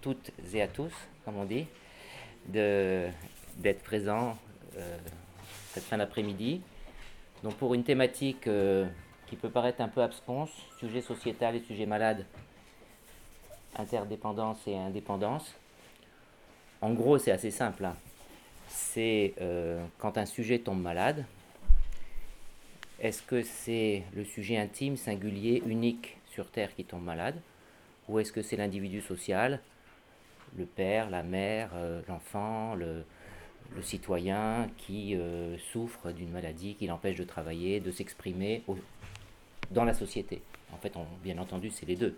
toutes et à tous, comme on dit, d'être présents euh, cette fin d'après-midi. Donc pour une thématique euh, qui peut paraître un peu absconse, sujet sociétal et sujet malade, interdépendance et indépendance. En gros, c'est assez simple. Hein. C'est euh, quand un sujet tombe malade, est-ce que c'est le sujet intime, singulier, unique sur Terre qui tombe malade Ou est-ce que c'est l'individu social, le père, la mère, euh, l'enfant, le, citoyen qui euh, souffre d'une maladie qui l'empêche de travailler, de s'exprimer dans la société En fait, bien entendu, c'est les deux.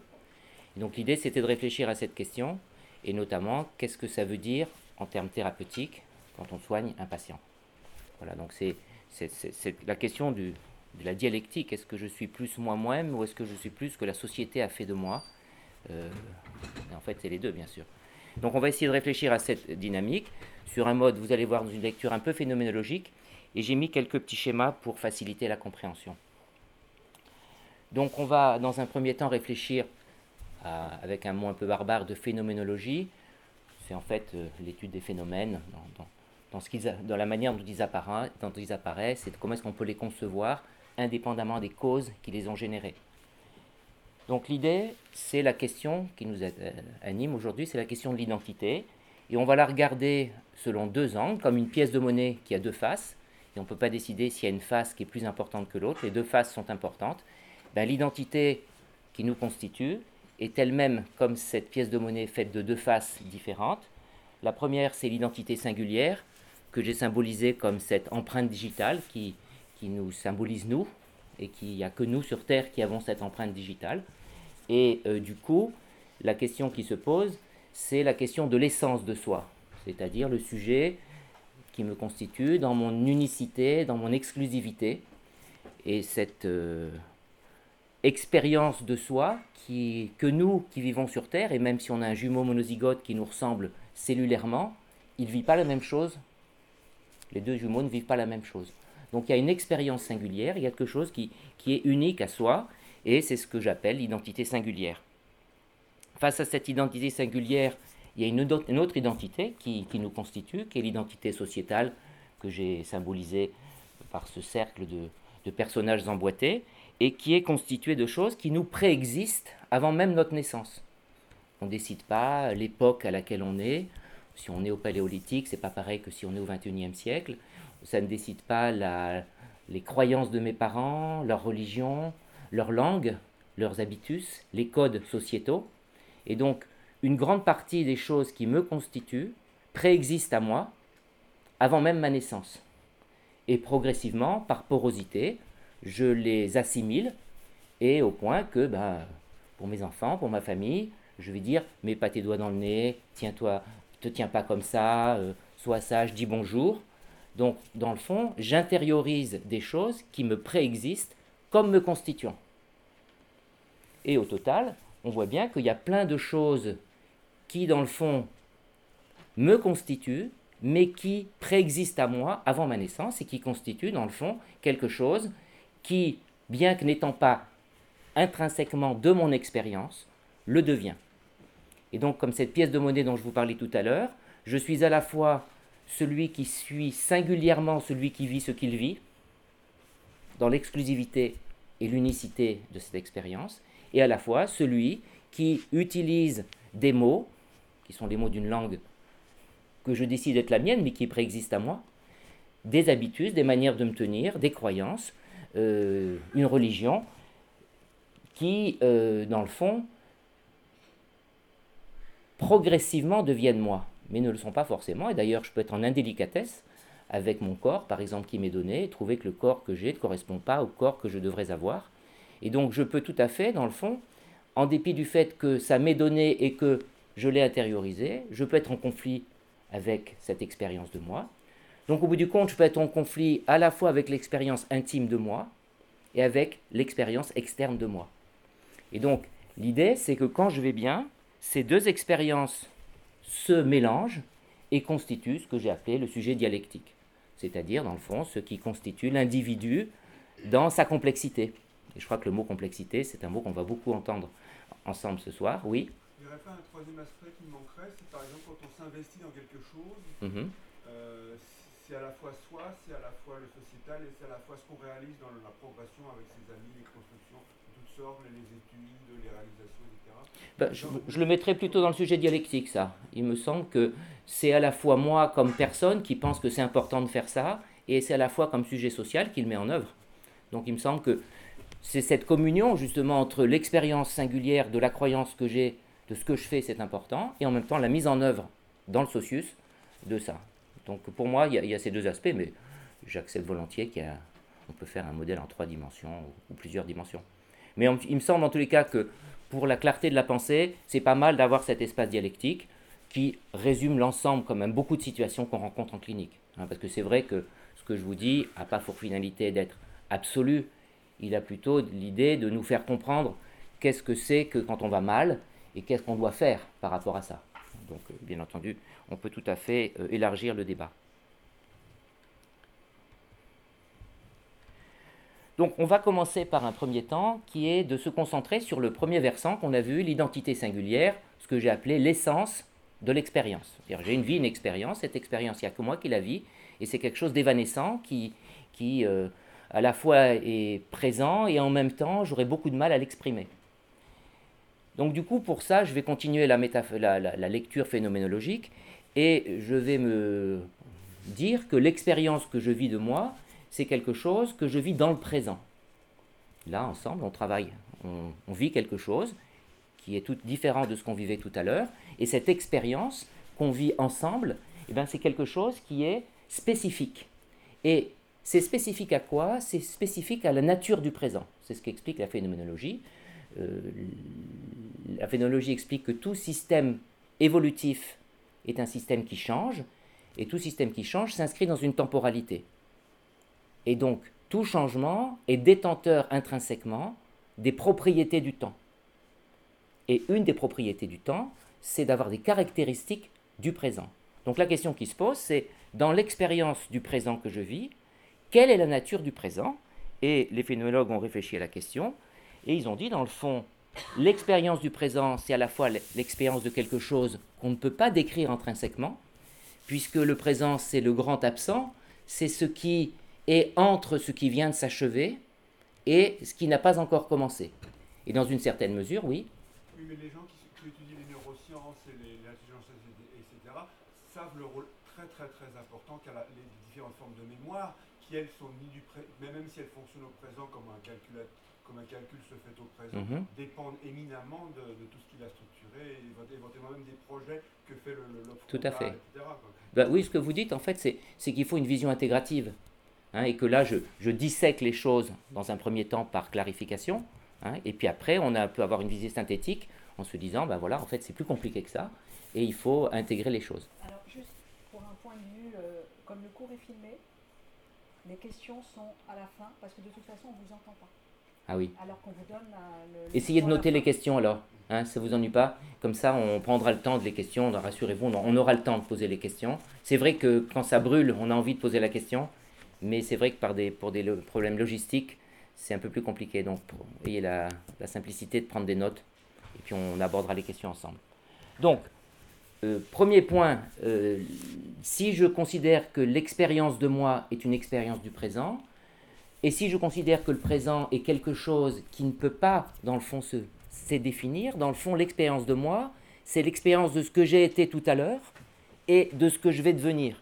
donc l'idée, c'était de réfléchir à cette question, et notamment, qu'est-ce que ça veut dire en termes thérapeutiques quand on soigne un patient? Voilà, donc c'est la question de la dialectique. Est-ce que je suis plus moi-même ou est-ce que je suis plus que la société a fait de moi? Euh, En fait, c'est les deux, bien sûr. Donc on va essayer de réfléchir à cette dynamique sur un mode, vous allez voir, dans une lecture un peu phénoménologique, et j'ai mis quelques petits schémas pour faciliter la compréhension. Donc on va, dans un premier temps, réfléchir avec un mot un peu barbare de phénoménologie. C'est en fait euh, l'étude des phénomènes dans, dans, la manière dont ils, apparaissent, dont ils apparaissent et comment est-ce qu'on peut les concevoir indépendamment des causes qui les ont générés. Donc l'idée, c'est la question qui nous euh, anime aujourd'hui, c'est la question de l'identité. Et on va la regarder selon deux angles, comme une pièce de monnaie qui a deux faces. Et on ne peut pas décider s'il y a une face qui est plus importante que l'autre. Les deux faces sont importantes. Ben, l'identité qui nous constitue est elle-même comme cette pièce de monnaie faite de deux faces différentes. La première, c'est l'identité singulière, que j'ai symbolisée comme cette empreinte digitale qui, qui nous symbolise nous, et qu'il n'y a que nous sur Terre qui avons cette empreinte digitale. Et euh, du coup, la question qui se pose, c'est la question de l'essence de soi, c'est-à-dire le sujet qui me constitue dans mon unicité, dans mon exclusivité. Et cette euh, expérience de soi qui, que nous qui vivons sur Terre, et même si on a un jumeau monozygote qui nous ressemble cellulairement, il ne vit pas la même chose. Les deux jumeaux ne vivent pas la même chose. Donc il y a une expérience singulière, il y a quelque chose qui, est unique à soi, et c'est ce que j'appelle l'identité singulière. Face à cette identité singulière, il y a une, autre identité qui, nous constitue, qui est l'identité sociétale que j'ai symbolisée par ce cercle de, personnages emboîtés, et qui est constituée de choses qui nous préexistent avant même notre naissance. On ne décide pas l'époque à laquelle on est. Si on est au paléolithique, c'est pas pareil que si on est au XXIe siècle ça ne décide pas les croyances de mes parents, leur religion, leur langue, leurs habitus, les codes sociétaux. Et donc, une grande partie des choses qui me constituent préexistent à moi avant même ma naissance. Et progressivement, par porosité, je les assimile et au point que, ben, pour mes enfants, pour ma famille, je vais dire mets pas tes doigts dans le nez, tiens-toi, te tiens pas comme ça, euh, sois sage, dis bonjour. Donc, dans le fond, j'intériorise des choses qui me préexistent comme me constituant. Et au total, on voit bien qu'il y a plein de choses qui, dans le fond, me constituent, mais qui préexistent à moi avant ma naissance et qui constituent, dans le fond, quelque chose qui, bien que n'étant pas intrinsèquement de mon expérience, le devient. Et donc, comme cette pièce de monnaie dont je vous parlais tout à l'heure, je suis à la fois celui qui suit singulièrement celui qui vit ce qu'il vit, dans l'exclusivité et l'unicité de cette expérience, et à la fois celui qui utilise des mots, qui sont les mots d'une langue que je décide d'être la mienne, mais qui préexiste à moi, des habitudes, des manières de me tenir, des croyances, euh, une religion, qui, euh, dans le fond, progressivement deviennent moi mais ne le sont pas forcément. Et d'ailleurs, je peux être en indélicatesse avec mon corps, par exemple, qui m'est donné, et trouver que le corps que j'ai ne correspond pas au corps que je devrais avoir. Et donc, je peux tout à fait, dans le fond, en dépit du fait que ça m'est donné et que je l'ai intériorisé, je peux être en conflit avec cette expérience de moi. Donc, au bout du compte, je peux être en conflit à la fois avec l'expérience intime de moi et avec l'expérience externe de moi. Et donc, l'idée, c'est que quand je vais bien, ces deux expériences se mélange et constitue ce que j'ai appelé le sujet dialectique, c'est-à-dire, dans le fond, ce qui constitue l'individu dans sa complexité. Et je crois que le mot complexité, c'est un mot qu'on va beaucoup entendre ensemble ce soir, oui Il y dirais pas un troisième aspect qui manquerait, c'est par exemple quand on s'investit dans quelque chose, Mhm. euh, c'est à la fois soi, c'est à la fois le sociétal et c'est à la fois ce qu'on réalise dans la progression avec ses amis, les constructions Ben, je, le mettrais plutôt dans le sujet dialectique, ça. Il me semble que c'est à la fois moi comme personne qui pense que c'est important de faire ça, et c'est à la fois comme sujet social qui le met en œuvre. Donc il me semble que c'est cette communion justement entre l'expérience singulière de la croyance que j'ai, de ce que je fais, c'est important, et en même temps la mise en œuvre dans le socius de ça. Donc pour moi, il y a, ces deux aspects, mais j'accepte volontiers qu'on peut faire un modèle en trois dimensions ou plusieurs dimensions. Mais il me semble en tous les cas que pour la clarté de la pensée, c'est pas mal d'avoir cet espace dialectique qui résume l'ensemble quand même beaucoup de situations qu'on rencontre en clinique. hein, parce que c'est vrai que ce que je vous dis n'a pas pour finalité d'être absolu, il a plutôt l'idée de nous faire comprendre qu'est-ce que c'est que quand on va mal et qu'est-ce qu'on doit faire par rapport à ça. Donc euh, bien entendu, on peut tout à fait euh, élargir le débat. Donc on va commencer par un premier temps qui est de se concentrer sur le premier versant qu'on a vu, l'identité singulière, ce que j'ai appelé l'essence de l'expérience. J'ai une vie, une expérience, cette expérience, il n'y a que moi qui la vis, et c'est quelque chose d'évanescent qui, qui euh, à la fois est présent et en même temps j'aurai beaucoup de mal à l'exprimer. Donc du coup pour ça je vais continuer la- la lecture phénoménologique et je vais me dire que l'expérience que je vis de moi, c'est quelque chose que je vis dans le présent. Là, ensemble, on travaille, on, vit quelque chose qui est tout différent de ce qu'on vivait tout à l'heure, et cette expérience qu'on vit ensemble, eh ben, c'est quelque chose qui est spécifique. Et c'est spécifique à quoi? C'est spécifique à la nature du présent. C'est ce qu'explique la phénoménologie. Euh, la phénoménologie explique que tout système évolutif est un système qui change, et tout système qui change s'inscrit dans une temporalité. Et donc, tout changement est détenteur intrinsèquement des propriétés du temps. Et une des propriétés du temps, c'est d'avoir des caractéristiques du présent. Donc la question qui se pose, c'est dans l'expérience du présent que je vis, quelle est la nature du présent? Et les phénoménologues ont réfléchi à la question, et ils ont dit, dans le fond, l'expérience du présent, c'est à la fois l'expérience de quelque chose qu'on ne peut pas décrire intrinsèquement, puisque le présent, c'est le grand absent, c'est ce qui est entre ce qui vient de s'achever et ce qui n'a pas encore commencé. Et dans une certaine mesure, oui, Oui, mais les gens qui, qui étudient les neurosciences et l'intelligence, etc., savent le rôle très très très important la- les différentes formes de mémoire, qui elles sont ni du pré- mais même si elles fonctionnent au présent comme un calcul, comme un calcul se fait au présent, Mhm. dépendent éminemment de, de tout ce qu'il a structuré, et évent- éventuellement même des projets que fait le, Tout à fait. etc.. Bah oui, ce que vous dites, en fait, c'est qu'il faut une vision intégrative. Hein, et que là, je, je dissèque les choses dans un premier temps par clarification. hein, et puis après, on a, peut avoir une visée synthétique en se disant, ben voilà, en fait, c'est plus compliqué que ça. Et il faut intégrer les choses. Alors, juste pour un point de vue, euh, comme le cours est filmé, les questions sont à la fin, parce que de toute façon, on ne vous entend pas. Ah oui. Alors qu'on vous donne le. Essayez de noter les questions alors. Hein, ça vous ennuie pas Comme ça, on prendra le temps de les questions. Rassurez-vous, on aura le temps de poser les questions. C'est vrai que quand ça brûle, on a envie de poser la question. Mais c'est vrai que par des, pour des problèmes logistiques, c'est un peu plus compliqué. Donc, pour- ayez la, la simplicité de prendre des notes. Et puis, on abordera les questions ensemble. Donc, euh, premier point, euh, si je considère que l'expérience de moi est une expérience du présent, et si je considère que le présent est quelque chose qui ne peut pas, dans le fond, se, se définir, dans le fond, l'expérience de moi, c'est l'expérience de ce que j'ai été tout à l'heure et de ce que je vais devenir.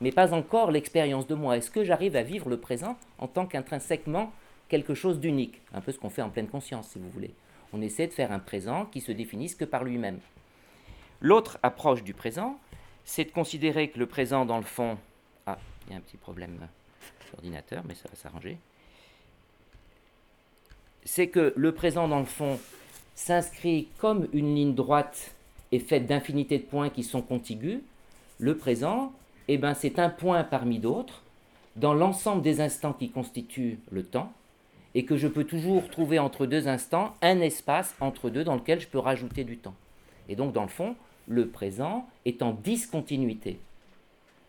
Mais pas encore l'expérience de moi. Est-ce que j'arrive à vivre le présent en tant qu'intrinsèquement quelque chose d'unique? Un peu ce qu'on fait en pleine conscience, si vous voulez. On essaie de faire un présent qui se définisse que par lui-même. L'autre approche du présent, c'est de considérer que le présent, dans le fond... Ah, il y a un petit problème d'ordinateur, mais ça va s'arranger. C'est que le présent, dans le fond, s'inscrit comme une ligne droite et faite d'infinité de points qui sont contigus. Le présent, eh ben, c'est un point parmi d'autres dans l'ensemble des instants qui constituent le temps, et que je peux toujours trouver entre deux instants un espace entre deux dans lequel je peux rajouter du temps. Et donc, dans le fond, le présent est en discontinuité.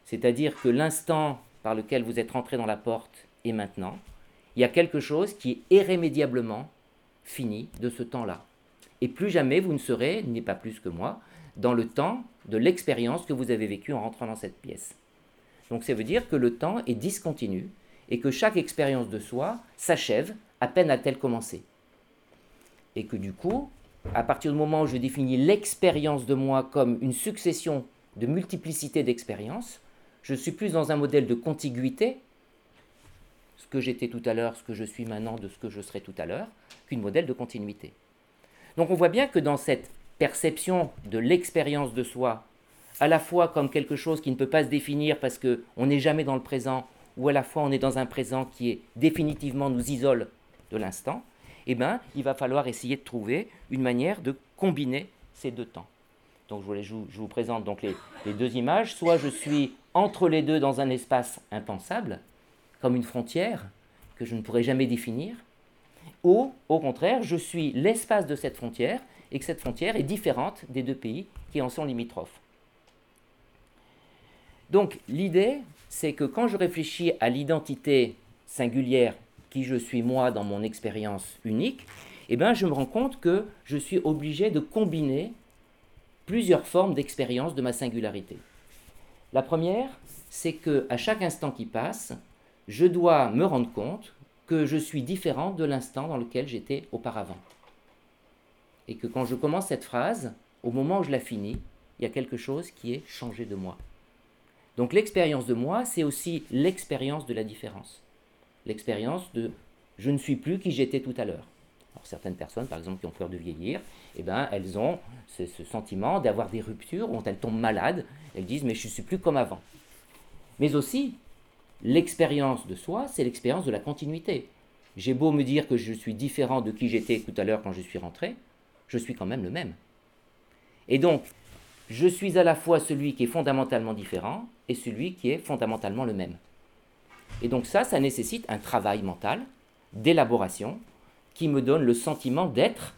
C'est-à-dire que l'instant par lequel vous êtes rentré dans la porte est maintenant. Il y a quelque chose qui est irrémédiablement fini de ce temps-là. Et plus jamais vous ne serez, n'est pas plus que moi, dans le temps de l'expérience que vous avez vécue en rentrant dans cette pièce. Donc ça veut dire que le temps est discontinu et que chaque expérience de soi s'achève à peine a-t-elle commencé. Et que du coup, à partir du moment où je définis l'expérience de moi comme une succession de multiplicité d'expériences, je suis plus dans un modèle de contiguïté, ce que j'étais tout à l'heure, ce que je suis maintenant, de ce que je serai tout à l'heure, qu'une modèle de continuité. Donc on voit bien que dans cette perception de l'expérience de soi, à la fois comme quelque chose qui ne peut pas se définir parce qu'on n'est jamais dans le présent, ou à la fois on est dans un présent qui est définitivement nous isole de l'instant, eh bien, il va falloir essayer de trouver une manière de combiner ces deux temps. Donc je vous, présente donc les, les, deux images. Soit je suis entre les deux dans un espace impensable, comme une frontière que je ne pourrai jamais définir, ou au contraire, je suis l'espace de cette frontière et que cette frontière est différente des deux pays qui en sont limitrophes. Donc l'idée, c'est que quand je réfléchis à l'identité singulière qui je suis moi dans mon expérience unique, eh bien, je me rends compte que je suis obligé de combiner plusieurs formes d'expérience de ma singularité. La première, c'est que à chaque instant qui passe, je dois me rendre compte que je suis différent de l'instant dans lequel j'étais auparavant. Et que quand je commence cette phrase, au moment où je la finis, il y a quelque chose qui est changé de moi. Donc l'expérience de moi, c'est aussi l'expérience de la différence l'expérience de je ne suis plus qui j'étais tout à l'heure. Alors certaines personnes, par exemple, qui ont peur de vieillir, eh ben, elles ont ce, sentiment d'avoir des ruptures, où elles tombent malades, elles disent mais je ne suis plus comme avant. Mais aussi, l'expérience de soi, c'est l'expérience de la continuité. J'ai beau me dire que je suis différent de qui j'étais tout à l'heure quand je suis rentré, je suis quand même le même. Et donc, je suis à la fois celui qui est fondamentalement différent et celui qui est fondamentalement le même. Et donc ça, ça nécessite un travail mental, d'élaboration, qui me donne le sentiment d'être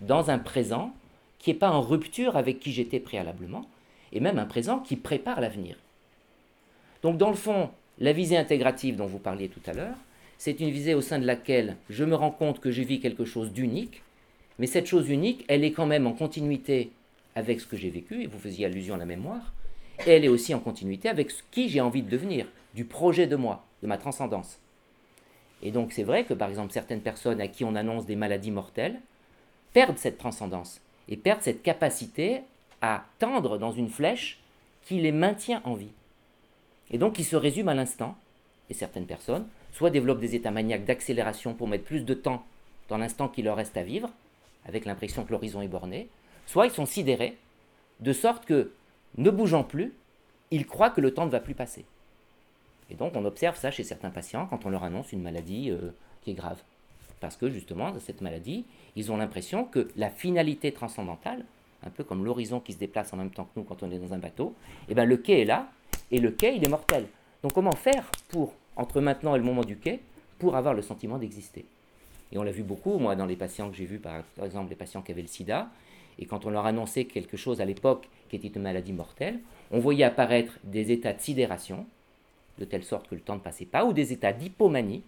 dans un présent qui n'est pas en rupture avec qui j'étais préalablement, et même un présent qui prépare l'avenir. Donc dans le fond, la visée intégrative dont vous parliez tout à l'heure, c'est une visée au sein de laquelle je me rends compte que je vis quelque chose d'unique, mais cette chose unique, elle est quand même en continuité avec ce que j'ai vécu, et vous faisiez allusion à la mémoire, et elle est aussi en continuité avec ce qui j'ai envie de devenir, du projet de moi de ma transcendance. Et donc c'est vrai que par exemple certaines personnes à qui on annonce des maladies mortelles perdent cette transcendance et perdent cette capacité à tendre dans une flèche qui les maintient en vie. Et donc qui se résume à l'instant. Et certaines personnes soit développent des états maniaques d'accélération pour mettre plus de temps dans l'instant qui leur reste à vivre, avec l'impression que l'horizon est borné, soit ils sont sidérés, de sorte que, ne bougeant plus, ils croient que le temps ne va plus passer. Et donc on observe ça chez certains patients quand on leur annonce une maladie euh, qui est grave. Parce que justement, dans cette maladie, ils ont l'impression que la finalité transcendantale, un peu comme l'horizon qui se déplace en même temps que nous quand on est dans un bateau, eh ben, le quai est là, et le quai, il est mortel. Donc comment faire pour, entre maintenant et le moment du quai, pour avoir le sentiment d'exister? Et on l'a vu beaucoup, moi, dans les patients que j'ai vus, par exemple les patients qui avaient le sida, et quand on leur annonçait quelque chose à l'époque qui était une maladie mortelle, on voyait apparaître des états de sidération, de telle sorte que le temps ne passait pas, ou des états d'hypomanie,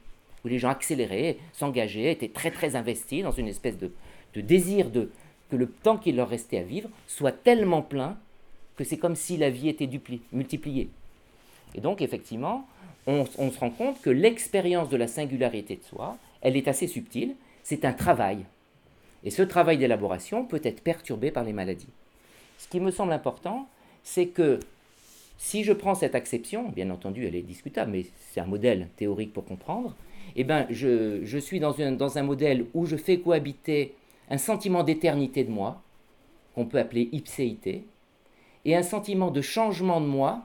où les gens accéléraient, s'engageaient, étaient très très investis dans une espèce de, désir de que le temps qu'il leur restait à vivre soit tellement plein que c'est comme si la vie était multipliée. Et donc effectivement, on se rend compte que l'expérience de la singularité de soi, elle est assez subtile, c'est un travail. Et ce travail d'élaboration peut être perturbé par les maladies. Ce qui me semble important, c'est que si je prends cette acception, bien entendu elle est discutable, mais c'est un modèle théorique pour comprendre, eh ben je, suis dans, dans un modèle où je fais cohabiter un sentiment d'éternité de moi, qu'on peut appeler ipséité, et un sentiment de changement de moi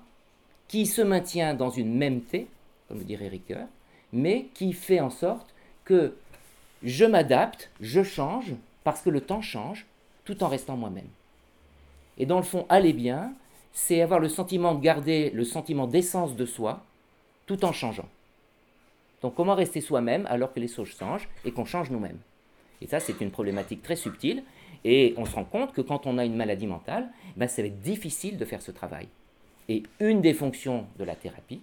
qui se maintient dans une même T, comme le dirait Ricoeur, mais qui fait en sorte que je m'adapte, je change, parce que le temps change, tout en restant moi-même. Et dans le fond, allez bien, c'est avoir le sentiment de garder le sentiment d'essence de soi tout en changeant. Donc comment rester soi-même alors que les choses changent et qu'on change nous-mêmes? Et ça, c'est une problématique très subtile. Et on se rend compte que quand on a une maladie mentale, ben, ça va être difficile de faire ce travail. Et une des fonctions de la thérapie,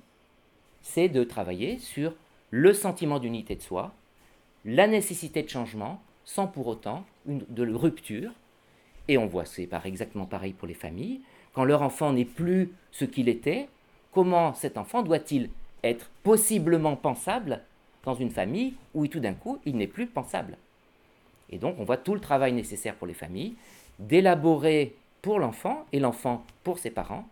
c'est de travailler sur le sentiment d'unité de soi, la nécessité de changement, sans pour autant de rupture. Et on voit, c'est exactement pareil pour les familles. Quand leur enfant n'est plus ce qu'il était, comment cet enfant doit-il être possiblement pensable dans une famille où tout d'un coup il n'est plus pensable? Et donc on voit tout le travail nécessaire pour les familles d'élaborer pour l'enfant et l'enfant pour ses parents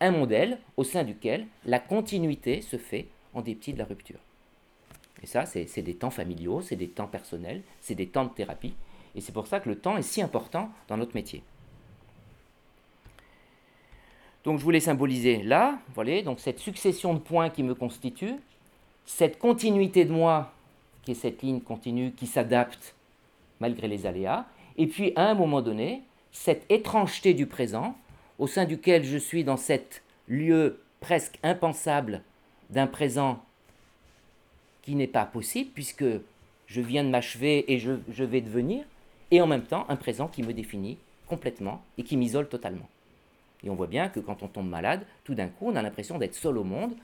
un modèle au sein duquel la continuité se fait en dépit de la rupture. Et ça, c'est des temps familiaux, c'est des temps personnels, c'est des temps de thérapie. Et c'est pour ça que le temps est si important dans notre métier. Donc je voulais symboliser là, voilà, donc cette succession de points qui me constitue, cette continuité de moi, qui est cette ligne continue qui s'adapte malgré les aléas, et puis à un moment donné, cette étrangeté du présent, au sein duquel je suis dans cet lieu presque impensable d'un présent qui n'est pas possible, puisque je viens de m'achever et je, vais devenir, et en même temps un présent qui me définit complètement et qui m'isole totalement. Et on voit bien que quand on tombe malade, tout d'un coup, on a l'impression d'être seul au monde,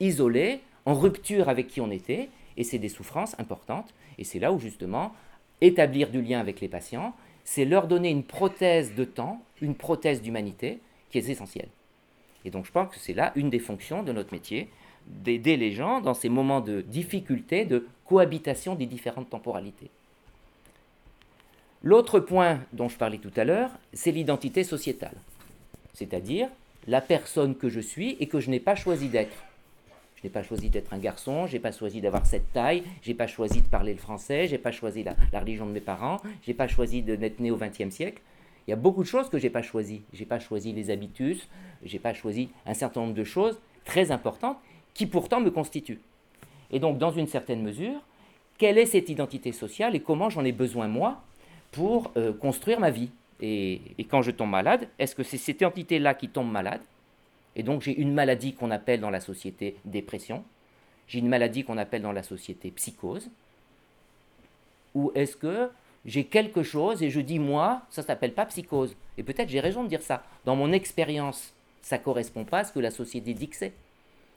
isolé, en rupture avec qui on était, et c'est des souffrances importantes. Et c'est là où justement, établir du lien avec les patients, c'est leur donner une prothèse de temps, une prothèse d'humanité, qui est essentielle. Et donc je pense que c'est là une des fonctions de notre métier, d'aider les gens dans ces moments de difficulté, de cohabitation des différentes temporalités. L'autre point dont je parlais tout à l'heure, c'est l'identité sociétale c'est-à-dire la personne que je suis et que je n'ai pas choisi d'être. Je n'ai pas choisi d'être un garçon, je n'ai pas choisi d'avoir cette taille, je n'ai pas choisi de parler le français, je n'ai pas choisi la, religion de mes parents, je n'ai pas choisi d'être né au XXe siècle. Il y a beaucoup de choses que je n'ai pas choisies. Je n'ai pas choisi les habitus, je n'ai pas choisi un certain nombre de choses très importantes qui pourtant me constituent. Et donc, dans une certaine mesure, quelle est cette identité sociale et comment j'en ai besoin moi pour euh, construire ma vie? Et, quand je tombe malade, est-ce que c'est cette entité-là qui tombe malade? Et donc j'ai une maladie qu'on appelle dans la société dépression, j'ai une maladie qu'on appelle dans la société psychose, ou est-ce que j'ai quelque chose et je dis moi, ça s'appelle pas psychose? Et peut-être j'ai raison de dire ça. Dans mon expérience, ça correspond pas à ce que la société dit que c'est.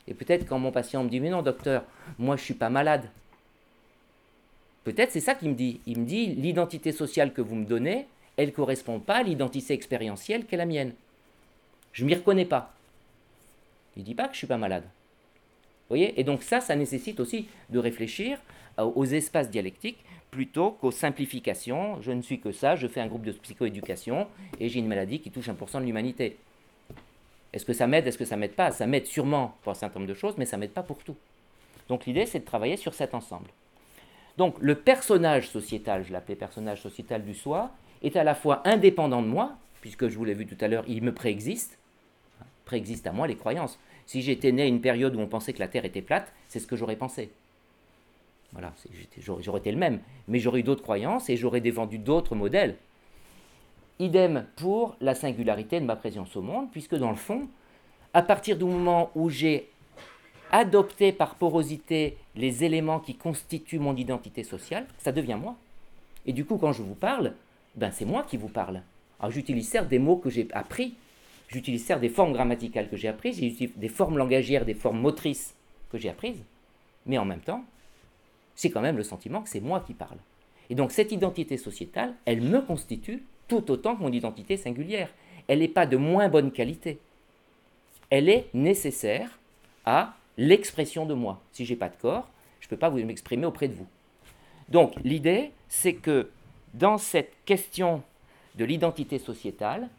Et peut-être quand mon patient me dit mais non docteur, moi je suis pas malade. Peut-être c'est ça qu'il me dit. Il me dit l'identité sociale que vous me donnez, elle ne correspond pas à l'identité expérientielle qu'est la mienne. Je ne m'y reconnais pas. Il ne dit pas que je ne suis pas malade. Vous voyez? Et donc ça, ça nécessite aussi de réfléchir aux espaces dialectiques plutôt qu'aux simplifications. Je ne suis que ça, je fais un groupe de psychoéducation et j'ai une maladie qui touche 1% de l'humanité. Est-ce que ça m'aide Est-ce que ça m'aide pas? Ça m'aide sûrement pour un certain nombre de choses, mais ça m'aide pas pour tout. Donc l'idée, c'est de travailler sur cet ensemble. Donc le personnage sociétal, je l'appelais personnage sociétal du soi, est à la fois indépendant de moi, puisque je vous l'ai vu tout à l'heure, il me préexiste, préexiste à moi les croyances. Si j'étais né à une période où on pensait que la Terre était plate, c'est ce que j'aurais pensé. Voilà, j'aurais été le même. Mais j'aurais eu d'autres croyances et j'aurais défendu d'autres modèles. Idem pour la singularité de ma présence au monde, puisque dans le fond, à partir du moment où j'ai adopté par porosité les éléments qui constituent mon identité sociale, ça devient moi. Et du coup, quand je vous parle, ben c'est moi qui vous parle. Alors j'utilise certes des mots que j'ai appris, j'utilise certes des formes grammaticales que j'ai apprises, j'utilise des formes langagières, des formes motrices que j'ai apprises, mais en même temps, c'est quand même le sentiment que c'est moi qui parle. Et donc cette identité sociétale, elle me constitue tout autant que mon identité singulière. Elle n'est pas de moins bonne qualité. Elle est nécessaire à l'expression de moi. Si j'ai pas de corps, je ne peux pas vous m'exprimer auprès de vous. Donc l'idée, c'est que dans cette question de l'identité sociétale,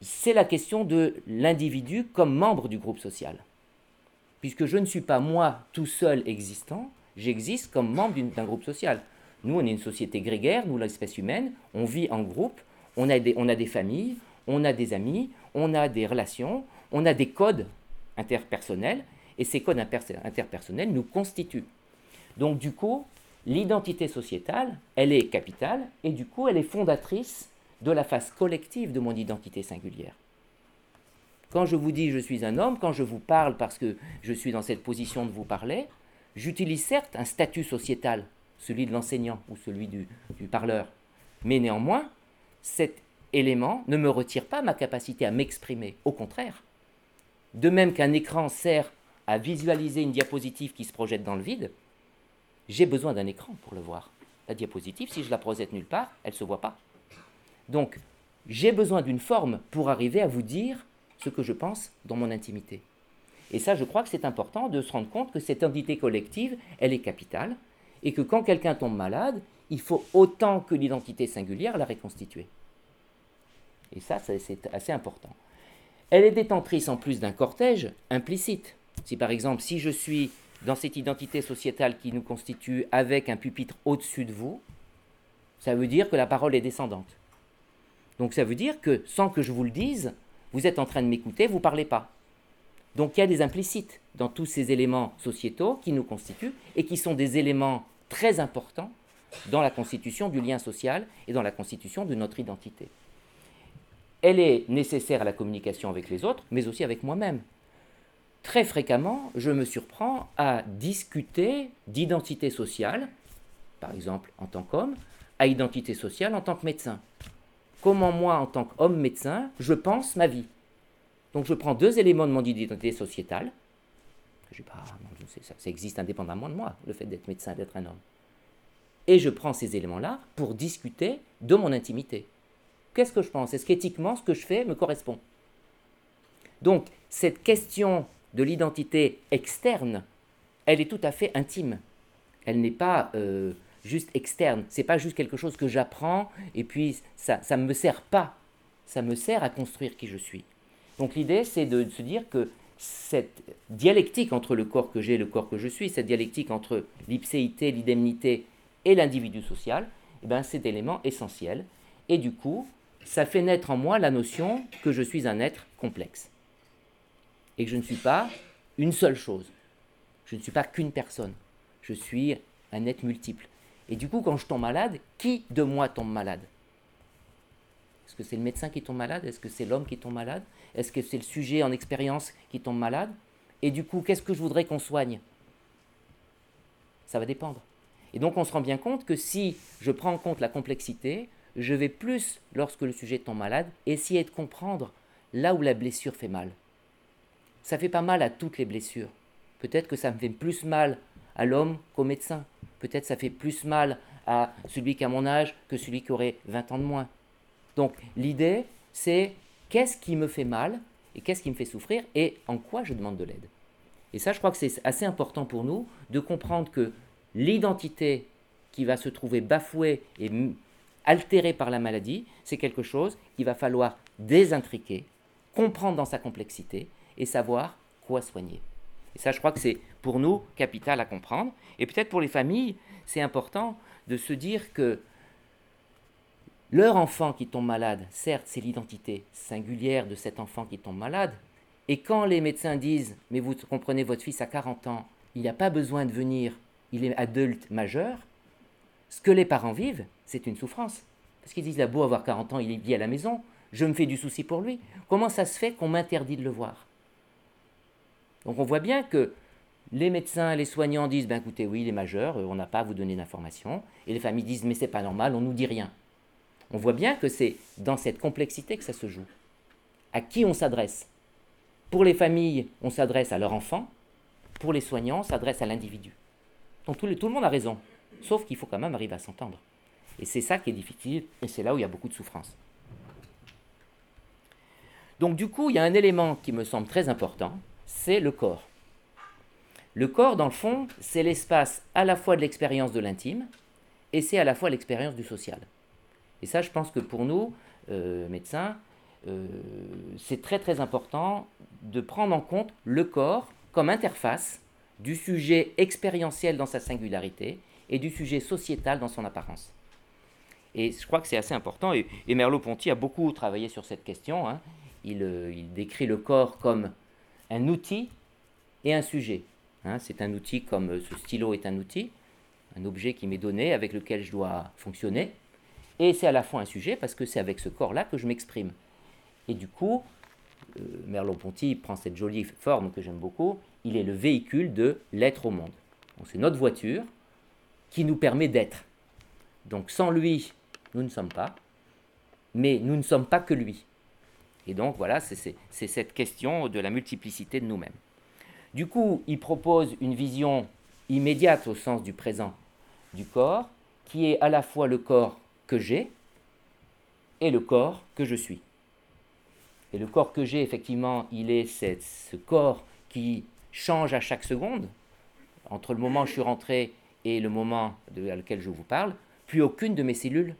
c'est la question de l'individu comme membre du groupe social. Puisque je ne suis pas moi tout seul existant, j'existe comme membre d'un groupe social. Nous, on est une société grégaire, nous, l'espèce humaine, on vit en groupe, on a, des, familles, on a des amis, on a des relations, on a des codes interpersonnels, et ces codes interpersonnels nous constituent. Donc du coup, l'identité sociétale, elle est capitale et du coup, elle est fondatrice de la face collective de mon identité singulière. Quand je vous dis je suis un homme, quand je vous parle parce que je suis dans cette position de vous parler, j'utilise certes un statut sociétal, celui de l'enseignant ou celui du, parleur, mais néanmoins, cet élément ne me retire pas ma capacité à m'exprimer, au contraire. De même qu'un écran sert à visualiser une diapositive qui se projette dans le vide, j'ai besoin d'un écran pour le voir. la diapositive, si je la projette nulle part, elle ne se voit pas. Donc, j'ai besoin d'une forme pour arriver à vous dire ce que je pense dans mon intimité. Et ça, je crois que c'est important de se rendre compte que cette entité collective, elle est capitale, et que quand quelqu'un tombe malade, il faut autant que l'identité singulière la reconstituer. Et ça, c'est assez important. Elle est détentrice en plus d'un cortège implicite. Si par exemple, si je suis dans cette identité sociétale qui nous constitue avec un pupitre au-dessus de vous, ça veut dire que la parole est descendante. Donc ça veut dire que sans que je vous le dise, vous êtes en train de m'écouter, vous ne parlez pas. Donc il y a des implicites dans tous ces éléments sociétaux qui nous constituent et qui sont des éléments très importants dans la constitution du lien social et dans la constitution de notre identité. Elle est nécessaire à la communication avec les autres, mais aussi avec moi-même. Très fréquemment, je me surprends à discuter d'identité sociale, par exemple en tant qu'homme, à identité sociale en tant que médecin. Comment moi, en tant qu'homme médecin, je pense ma vie? Donc je prends deux éléments de mon identité sociétale. Pas, ça, ça existe indépendamment de moi, le fait d'être médecin, d'être un homme. Et je prends ces éléments-là pour discuter de mon intimité. Qu'est-ce que je pense? Est-ce qu'éthiquement, ce que je fais me correspond? Donc, cette question de l'identité externe, elle est tout à fait intime. Elle n'est pas euh, juste externe. C'est pas juste quelque chose que j'apprends et puis ça ne me sert pas. Ça me sert à construire qui je suis. Donc l'idée, c'est de se dire que cette dialectique entre le corps que j'ai et le corps que je suis, cette dialectique entre l'ipséité, l'indemnité et l'individu social, eh ben, c'est élément essentiel. Et du coup, ça fait naître en moi la notion que je suis un être complexe. Et que je ne suis pas une seule chose. Je ne suis pas qu'une personne. Je suis un être multiple. Et du coup, quand je tombe malade, qui de moi tombe malade? Est-ce que c'est le médecin qui tombe malade? Est-ce que c'est l'homme qui tombe malade? Est-ce que c'est le sujet en expérience qui tombe malade? Et du coup, qu'est-ce que je voudrais qu'on soigne? Ça va dépendre. Et donc, on se rend bien compte que si je prends en compte la complexité, je vais plus, lorsque le sujet tombe malade, essayer de comprendre là où la blessure fait mal. Ça fait pas mal à toutes les blessures. Peut-être que ça me fait plus mal à l'homme qu'au médecin. Peut-être ça fait plus mal à celui qui a mon âge que celui qui aurait 20 ans de moins. Donc l'idée, c'est qu'est-ce qui me fait mal et qu'est-ce qui me fait souffrir et en quoi je demande de l'aide. Et ça, je crois que c'est assez important pour nous de comprendre que l'identité qui va se trouver bafouée et altéré par la maladie, c'est quelque chose qu'il va falloir désintriquer, comprendre dans sa complexité et savoir quoi soigner. Et ça, je crois que c'est pour nous capital à comprendre. Et peut-être pour les familles, c'est important de se dire que leur enfant qui tombe malade, certes, c'est l'identité singulière de cet enfant qui tombe malade. Et quand les médecins disent, mais vous comprenez, votre fils a 40 ans, il n'a pas besoin de venir, il est adulte majeur, ce que les parents vivent, c'est une souffrance. Parce qu'ils disent, il a beau avoir 40 ans, il est bien à la maison, je me fais du souci pour lui. Comment ça se fait qu'on m'interdit de le voir? Donc on voit bien que les médecins, les soignants disent, ben écoutez, oui, il est majeur, on n'a pas à vous donner d'informations. Et les familles disent, mais c'est pas normal, on nous dit rien. On voit bien que c'est dans cette complexité que ça se joue. À qui on s'adresse? Pour les familles, on s'adresse à leur enfant. Pour les soignants, on s'adresse à l'individu. Donc tout le monde a raison. Sauf qu'il faut quand même arriver à s'entendre. Et c'est ça qui est difficile, et c'est là où il y a beaucoup de souffrance. Donc du coup, il y a un élément qui me semble très important, c'est le corps. Le corps, dans le fond, c'est l'espace à la fois de l'expérience de l'intime, et c'est à la fois l'expérience du social. Et ça, je pense que pour nous, euh, médecins, euh, c'est très très important de prendre en compte le corps comme interface du sujet expérientiel dans sa singularité et du sujet sociétal dans son apparence. Et je crois que c'est assez important. Et, Merleau-Ponty a beaucoup travaillé sur cette question. Hein. Euh, il, décrit le corps comme un outil et un sujet. Hein. C'est un outil comme ce stylo est un outil, un objet qui m'est donné avec lequel je dois fonctionner. Et c'est à la fois un sujet parce que c'est avec ce corps-là que je m'exprime. Et du coup, euh, Merleau-Ponty prend cette jolie forme que j'aime beaucoup. Il est le véhicule de l'être au monde. C'est notre voiture qui nous permet d'être. Donc sans lui, nous ne sommes pas, mais nous ne sommes pas que lui. Et donc voilà, c'est cette question de la multiplicité de nous-mêmes. Du coup, il propose une vision immédiate au sens du présent du corps, qui est à la fois le corps que j'ai et le corps que je suis. Et le corps que j'ai, effectivement, il est ce corps qui change à chaque seconde, entre le moment où je suis rentré et le moment de, à lequel je vous parle, plus aucune de mes cellules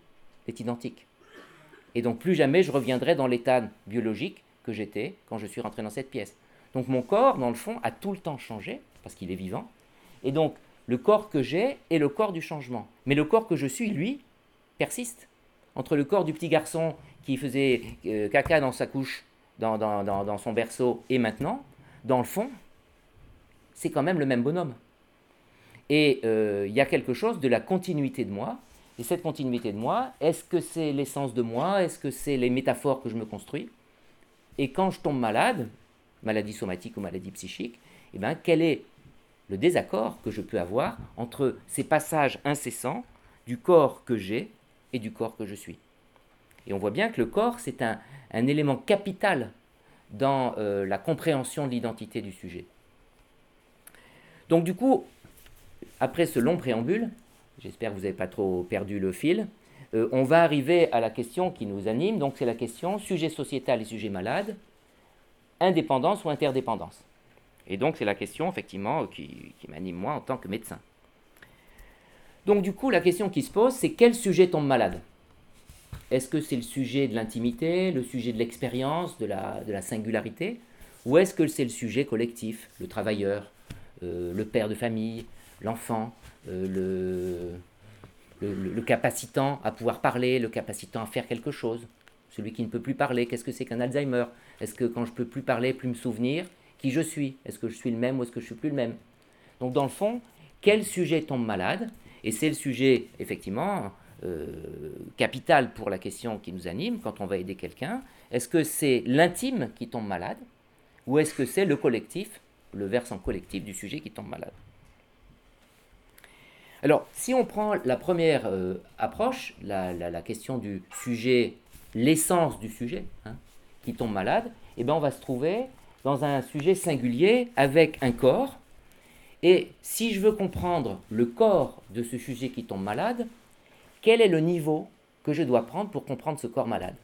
n'est identique. Et donc plus jamais je reviendrai dans l'état biologique que j'étais quand je suis rentré dans cette pièce. Donc mon corps, dans le fond, a tout le temps changé, parce qu'il est vivant. Et donc le corps que j'ai est le corps du changement. Mais le corps que je suis, lui, persiste. Entre le corps du petit garçon qui faisait euh, caca dans sa couche, dans, son berceau, et maintenant, dans le fond, c'est quand même le même bonhomme. Et euh, il y a quelque chose de la continuité de moi. Et cette continuité de moi, est-ce que c'est l'essence de moi? Est-ce que c'est les métaphores que je me construis? Et quand je tombe malade, maladie somatique ou maladie psychique, eh bien, quel est le désaccord que je peux avoir entre ces passages incessants du corps que j'ai et du corps que je suis Et on voit bien que le corps, c'est un, élément capital dans euh, la compréhension de l'identité du sujet. Donc du coup, après ce long préambule, j'espère que vous n'avez pas trop perdu le fil, euh, on va arriver à la question qui nous anime, donc c'est la question sujet sociétal et sujet malade, indépendance ou interdépendance? Et donc c'est la question effectivement qui, qui m'anime moi en tant que médecin. Donc du coup la question qui se pose c'est quel sujet tombe malade? Est-ce que c'est le sujet de l'intimité, le sujet de l'expérience, de la, singularité? Ou est-ce que c'est le sujet collectif, le travailleur, euh, le père de famille, l'enfant, euh, le, capacitant à pouvoir parler, le capacitant à faire quelque chose? Celui qui ne peut plus parler, qu'est-ce que c'est qu'un Alzheimer? Est-ce que quand je peux plus parler, plus me souvenir, qui je suis? Est-ce que je suis le même ou est-ce que je suis plus le même? Donc dans le fond, quel sujet tombe malade? Et c'est le sujet, effectivement, euh, capital pour la question qui nous anime quand on va aider quelqu'un. Est-ce que c'est l'intime qui tombe malade ou est-ce que c'est le collectif, le versant collectif du sujet qui tombe malade? Alors, si on prend la première euh, approche, la, question du sujet, l'essence du sujet, hein, qui tombe malade, eh bien on va se trouver dans un sujet singulier avec un corps. Et si je veux comprendre le corps de ce sujet qui tombe malade, quel est le niveau que je dois prendre pour comprendre ce corps malade?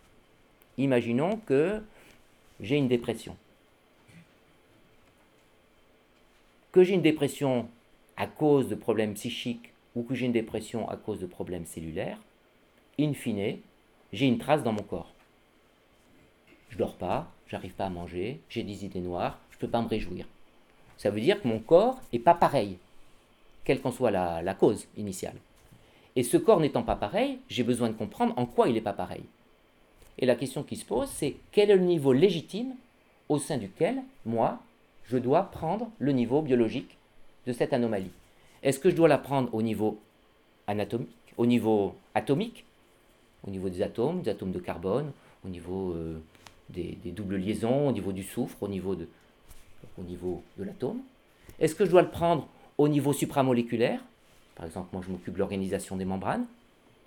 Imaginons que j'ai une dépression. Que j'ai une dépression à cause de problèmes psychiques ou que j'ai une dépression à cause de problèmes cellulaires, in fine, j'ai une trace dans mon corps je dors pas, j'arrive pas à manger, j'ai des idées noires, je peux pas me réjouir. Ça veut dire que mon corps est pas pareil, quelle qu'en soit la, la, cause initiale. Et ce corps n'étant pas pareil, j'ai besoin de comprendre en quoi il n'est pas pareil. Et la question qui se pose, c'est quel est le niveau légitime au sein duquel, moi, je dois prendre le niveau biologique de cette anomalie Est-ce que je dois la prendre au niveau anatomique, au niveau atomique, au niveau des atomes, des atomes de carbone, au niveau euh, des, doubles liaisons, au niveau du soufre, au niveau de, au niveau de l'atome. Est-ce que je dois le prendre au niveau supramoléculaire? Par exemple, moi je m'occupe de l'organisation des membranes.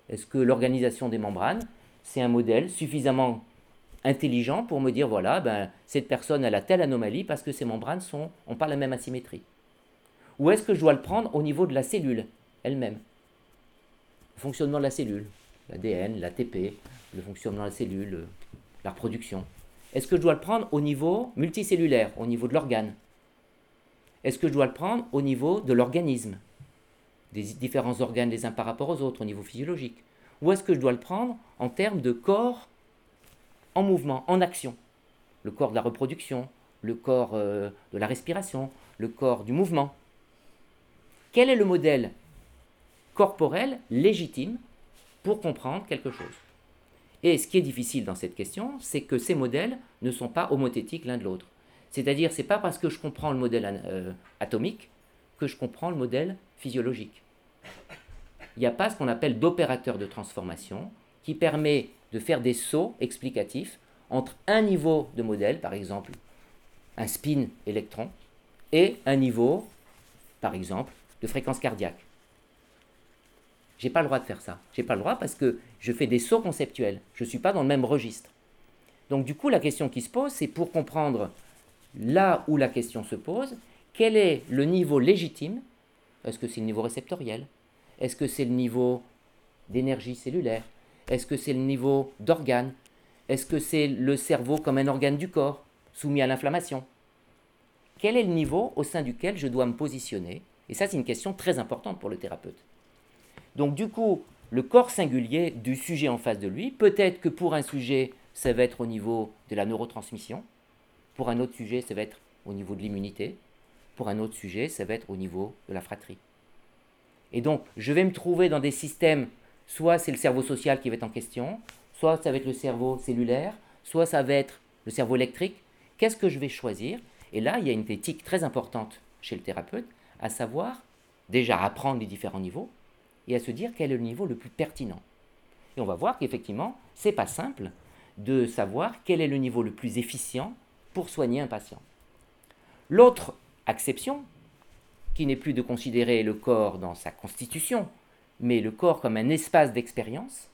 Est-ce que l'organisation des membranes, c'est un modèle suffisamment intelligent pour me dire, voilà, ben, cette personne elle a telle anomalie parce que ses membranes sont, ont pas la même asymétrie? Ou est-ce que je dois le prendre au niveau de la cellule elle-même? Le fonctionnement de la cellule, l'ADN, l'ATP, le fonctionnement de la cellule, la reproduction Est-ce que je dois le prendre au niveau multicellulaire, au niveau de l'organe? Est-ce que je dois le prendre au niveau de l'organisme? Des différents organes les uns par rapport aux autres, au niveau physiologique. Ou est-ce que je dois le prendre en termes de corps en mouvement, en action? Le corps de la reproduction, le corps euh, de la respiration, le corps du mouvement. Quel est le modèle corporel légitime pour comprendre quelque chose? Et ce qui est difficile dans cette question, c'est que ces modèles ne sont pas homothétiques l'un de l'autre. C'est-à-dire, c'est pas parce que je comprends le modèle euh, atomique que je comprends le modèle physiologique. Il n'y a pas ce qu'on appelle d'opérateur de transformation qui permet de faire des sauts explicatifs entre un niveau de modèle, par exemple un spin électron, et un niveau, par exemple, de fréquence cardiaque. J'ai pas le droit de faire ça. J'ai pas le droit parce que je fais des sauts conceptuels. Je ne suis pas dans le même registre. Donc du coup, la question qui se pose, c'est pour comprendre là où la question se pose, quel est le niveau légitime? Est-ce que c'est le niveau réceptoriel? Est-ce que c'est le niveau d'énergie cellulaire? Est-ce que c'est le niveau d'organes Est-ce que c'est le cerveau comme un organe du corps, soumis à l'inflammation? Quel est le niveau au sein duquel je dois me positionner? Et ça, c'est une question très importante pour le thérapeute. Donc du coup, le corps singulier du sujet en face de lui, peut-être que pour un sujet, ça va être au niveau de la neurotransmission, pour un autre sujet, ça va être au niveau de l'immunité, pour un autre sujet, ça va être au niveau de la fratrie. Et donc, je vais me trouver dans des systèmes, soit c'est le cerveau social qui va être en question, soit ça va être le cerveau cellulaire, soit ça va être le cerveau électrique. Qu'est-ce que je vais choisir? Et là, il y a une éthique très importante chez le thérapeute, à savoir déjà apprendre les différents niveaux et à se dire quel est le niveau le plus pertinent. Et on va voir qu'effectivement, c'est pas simple de savoir quel est le niveau le plus efficient pour soigner un patient. L'autre acception, qui n'est plus de considérer le corps dans sa constitution, mais le corps comme un espace d'expérience,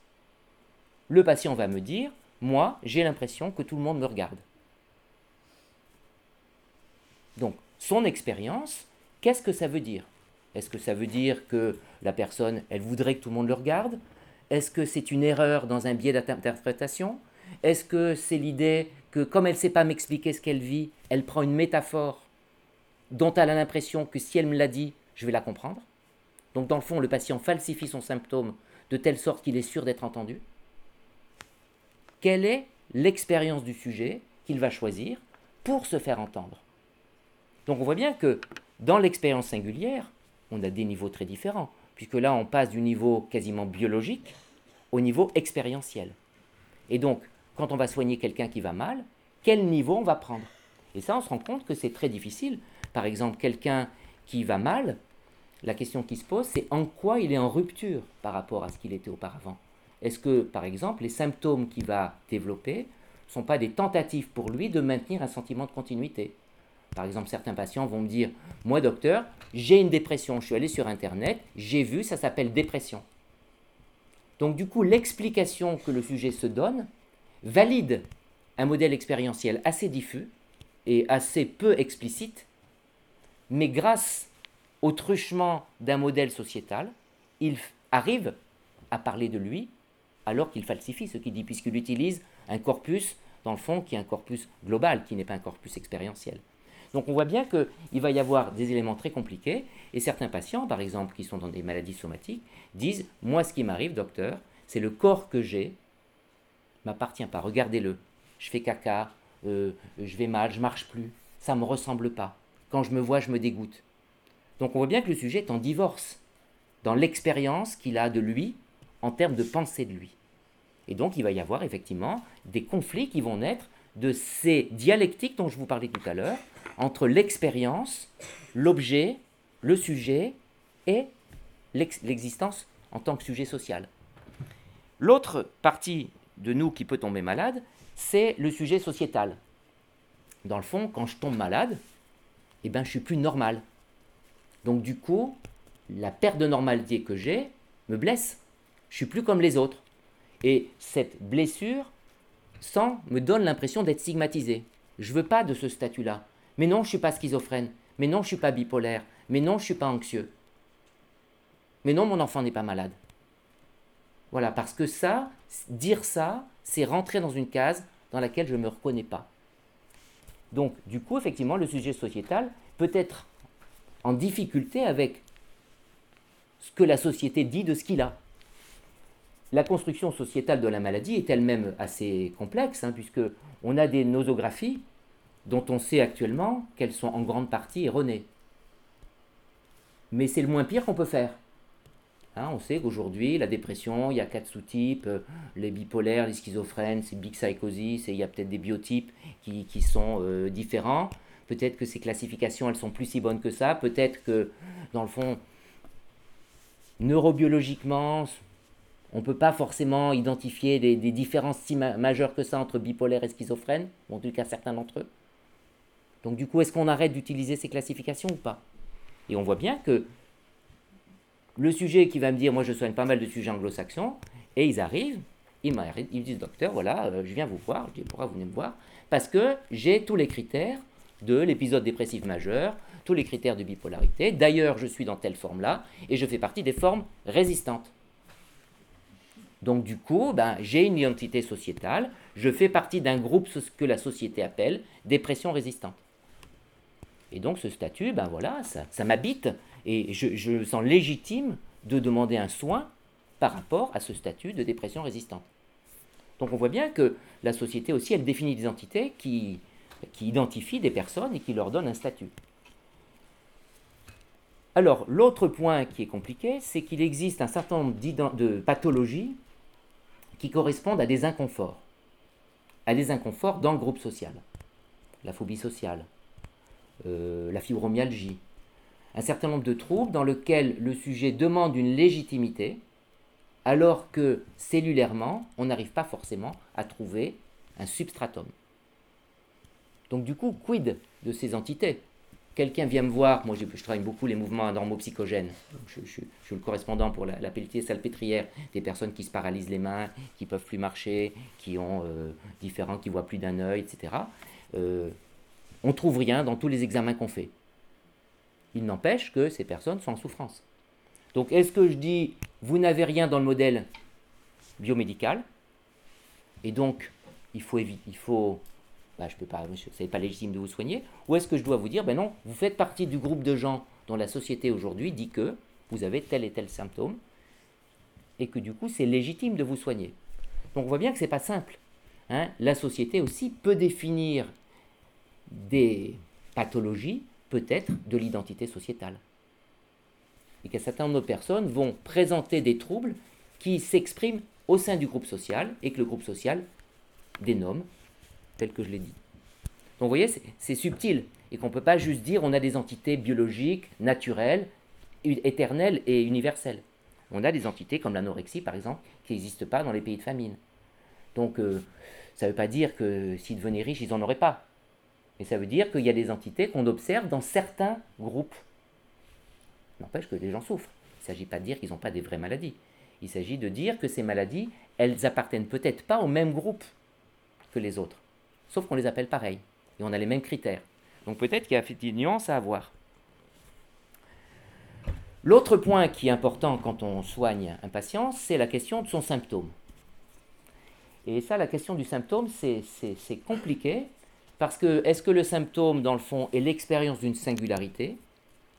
le patient va me dire, moi, j'ai l'impression que tout le monde me regarde. Donc, son expérience, qu'est-ce que ça veut dire? Est-ce que ça veut dire que la personne, elle voudrait que tout le monde le regarde? Est-ce que c'est une erreur dans un biais d'interprétation? Est-ce que c'est l'idée que comme elle ne sait pas m'expliquer ce qu'elle vit, elle prend une métaphore dont elle a l'impression que si elle me l'a dit, je vais la comprendre? Donc dans le fond, le patient falsifie son symptôme de telle sorte qu'il est sûr d'être entendu. Quelle est l'expérience du sujet qu'il va choisir pour se faire entendre? Donc on voit bien que dans l'expérience singulière, on a des niveaux très différents, puisque là on passe du niveau quasiment biologique au niveau expérientiel. Et donc, quand on va soigner quelqu'un qui va mal, quel niveau on va prendre? Et ça, on se rend compte que c'est très difficile, par exemple, quelqu'un qui va mal, la question qui se pose, c'est en quoi il est en rupture par rapport à ce qu'il était auparavant? Est-ce que, par exemple, les symptômes qu'il va développer ne sont pas des tentatives pour lui de maintenir un sentiment de continuité? Par exemple, certains patients vont me dire, moi docteur, j'ai une dépression, je suis allé sur Internet, j'ai vu, ça s'appelle dépression. Donc du coup, l'explication que le sujet se donne valide un modèle expérientiel assez diffus et assez peu explicite mais grâce au truchement d'un modèle sociétal, il arrive à parler de lui alors qu'il falsifie ce qu'il dit, puisqu'il utilise un corpus, dans le fond, qui est un corpus global, qui n'est pas un corpus expérientiel. Donc on voit bien qu'il va y avoir des éléments très compliqués, et certains patients, par exemple, qui sont dans des maladies somatiques, disent, moi ce qui m'arrive, docteur, c'est le corps que j'ai, m'appartient pas, regardez-le, je fais caca, euh, je vais mal, je marche plus, ça me ressemble pas. Quand je me vois, je me dégoûte. Donc on voit bien que le sujet est en divorce dans l'expérience qu'il a de lui en termes de pensée de lui. Et donc il va y avoir effectivement des conflits qui vont naître de ces dialectiques dont je vous parlais tout à l'heure, entre l'expérience, l'objet, le sujet et l'existence en tant que sujet social. L'autre partie de nous qui peut tomber malade, c'est le sujet sociétal. Dans le fond, quand je tombe malade, eh ben, je suis plus normal. Donc du coup, la perte de normalité que j'ai me blesse. Je suis plus comme les autres. Et cette blessure sans me donne l'impression d'être stigmatisé. Je veux pas de ce statut-là. Mais non, je suis pas schizophrène. Mais non, je suis pas bipolaire. Mais non, je suis pas anxieux. Mais non, mon enfant n'est pas malade. Voilà, parce que ça, dire ça, c'est rentrer dans une case dans laquelle je ne me reconnais pas. Donc, du coup, effectivement, le sujet sociétal peut être en difficulté avec ce que la société dit de ce qu'il a. La construction sociétale de la maladie est elle-même assez complexe, hein, puisque on a des nosographies dont on sait actuellement qu'elles sont en grande partie erronées. Mais c'est le moins pire qu'on peut faire. Hein, on sait qu'aujourd'hui, la dépression, il y a quatre sous-types, euh, les bipolaires, les schizophrènes, c'est big psychosis, et il y a peut-être des biotypes qui, sont euh, différents. Peut-être que ces classifications, elles sont plus si bonnes que ça. Peut-être que, dans le fond, neurobiologiquement, on ne peut pas forcément identifier des, différences si majeures que ça entre bipolaire et schizophrène, en tout cas certains d'entre eux. Donc du coup, est-ce qu'on arrête d'utiliser ces classifications ou pas? Et on voit bien que le sujet qui va me dire, moi je soigne pas mal de sujets anglo-saxons, et ils arrivent, ils, ils me disent, docteur, voilà, euh, je viens vous voir. Je dis, pourquoi vous venez me voir? Parce que j'ai tous les critères de l'épisode dépressif majeur, tous les critères de bipolarité. D'ailleurs, je suis dans telle forme-là, et je fais partie des formes résistantes. Donc du coup, ben, j'ai une identité sociétale, je fais partie d'un groupe que la société appelle dépression résistante. Et donc ce statut, ben voilà, ça, m'habite et je, me sens légitime de demander un soin par rapport à ce statut de dépression résistante. Donc on voit bien que la société aussi, elle définit des entités qui, qui identifient des personnes et qui leur donnent un statut. Alors l'autre point qui est compliqué, c'est qu'il existe un certain nombre de pathologies qui correspondent à des inconforts, à des inconforts dans le groupe social. La phobie sociale, euh, la fibromyalgie, un certain nombre de troubles dans lesquels le sujet demande une légitimité, alors que cellulairement, on n'arrive pas forcément à trouver un substratum. Donc du coup, quid de ces entités? Quelqu'un vient me voir, moi je, travaille beaucoup les mouvements normopsychogènes, je, je, je, suis le correspondant pour la, la pelletier salpêtrière, des personnes qui se paralysent les mains, qui peuvent plus marcher, qui ont euh, différents, qui voient plus d'un œil, etc. on trouve rien dans tous les examens qu'on fait. Il n'empêche que ces personnes sont en souffrance. Donc est-ce que je dis, vous n'avez rien dans le modèle biomédical, et donc il faut, il faut bah, je peux pas, n'est pas légitime de vous soigner, ou est-ce que je dois vous dire, ben non, vous faites partie du groupe de gens dont la société aujourd'hui dit que vous avez tel et tel symptôme, et que du coup c'est légitime de vous soigner. Donc on voit bien que ce n'est pas simple. Hein. La société aussi peut définir des pathologies, peut-être, de l'identité sociétale. Et qu'un certain nombre de personnes vont présenter des troubles qui s'expriment au sein du groupe social et que le groupe social dénomme tel que je l'ai dit. Donc vous voyez, c'est subtil et qu'on ne peut pas juste dire on a des entités biologiques, naturelles, éternelles et universelles. On a des entités comme l'anorexie par exemple qui n'existent pas dans les pays de famine. Donc euh, ça ne veut pas dire que s'ils devenaient riches, ils n'en auraient pas. Mais ça veut dire qu'il y a des entités qu'on observe dans certains groupes. N'empêche que les gens souffrent. Il ne s'agit pas de dire qu'ils n'ont pas des vraies maladies. Il s'agit de dire que ces maladies, elles appartiennent peut-être pas au même groupe que les autres sauf qu'on les appelle pareil, et on a les mêmes critères. Donc peut-être qu'il y a des nuances à avoir. L'autre point qui est important quand on soigne un patient, c'est la question de son symptôme. Et ça, la question du symptôme, c'est compliqué, parce que est-ce que le symptôme, dans le fond, est l'expérience d'une singularité,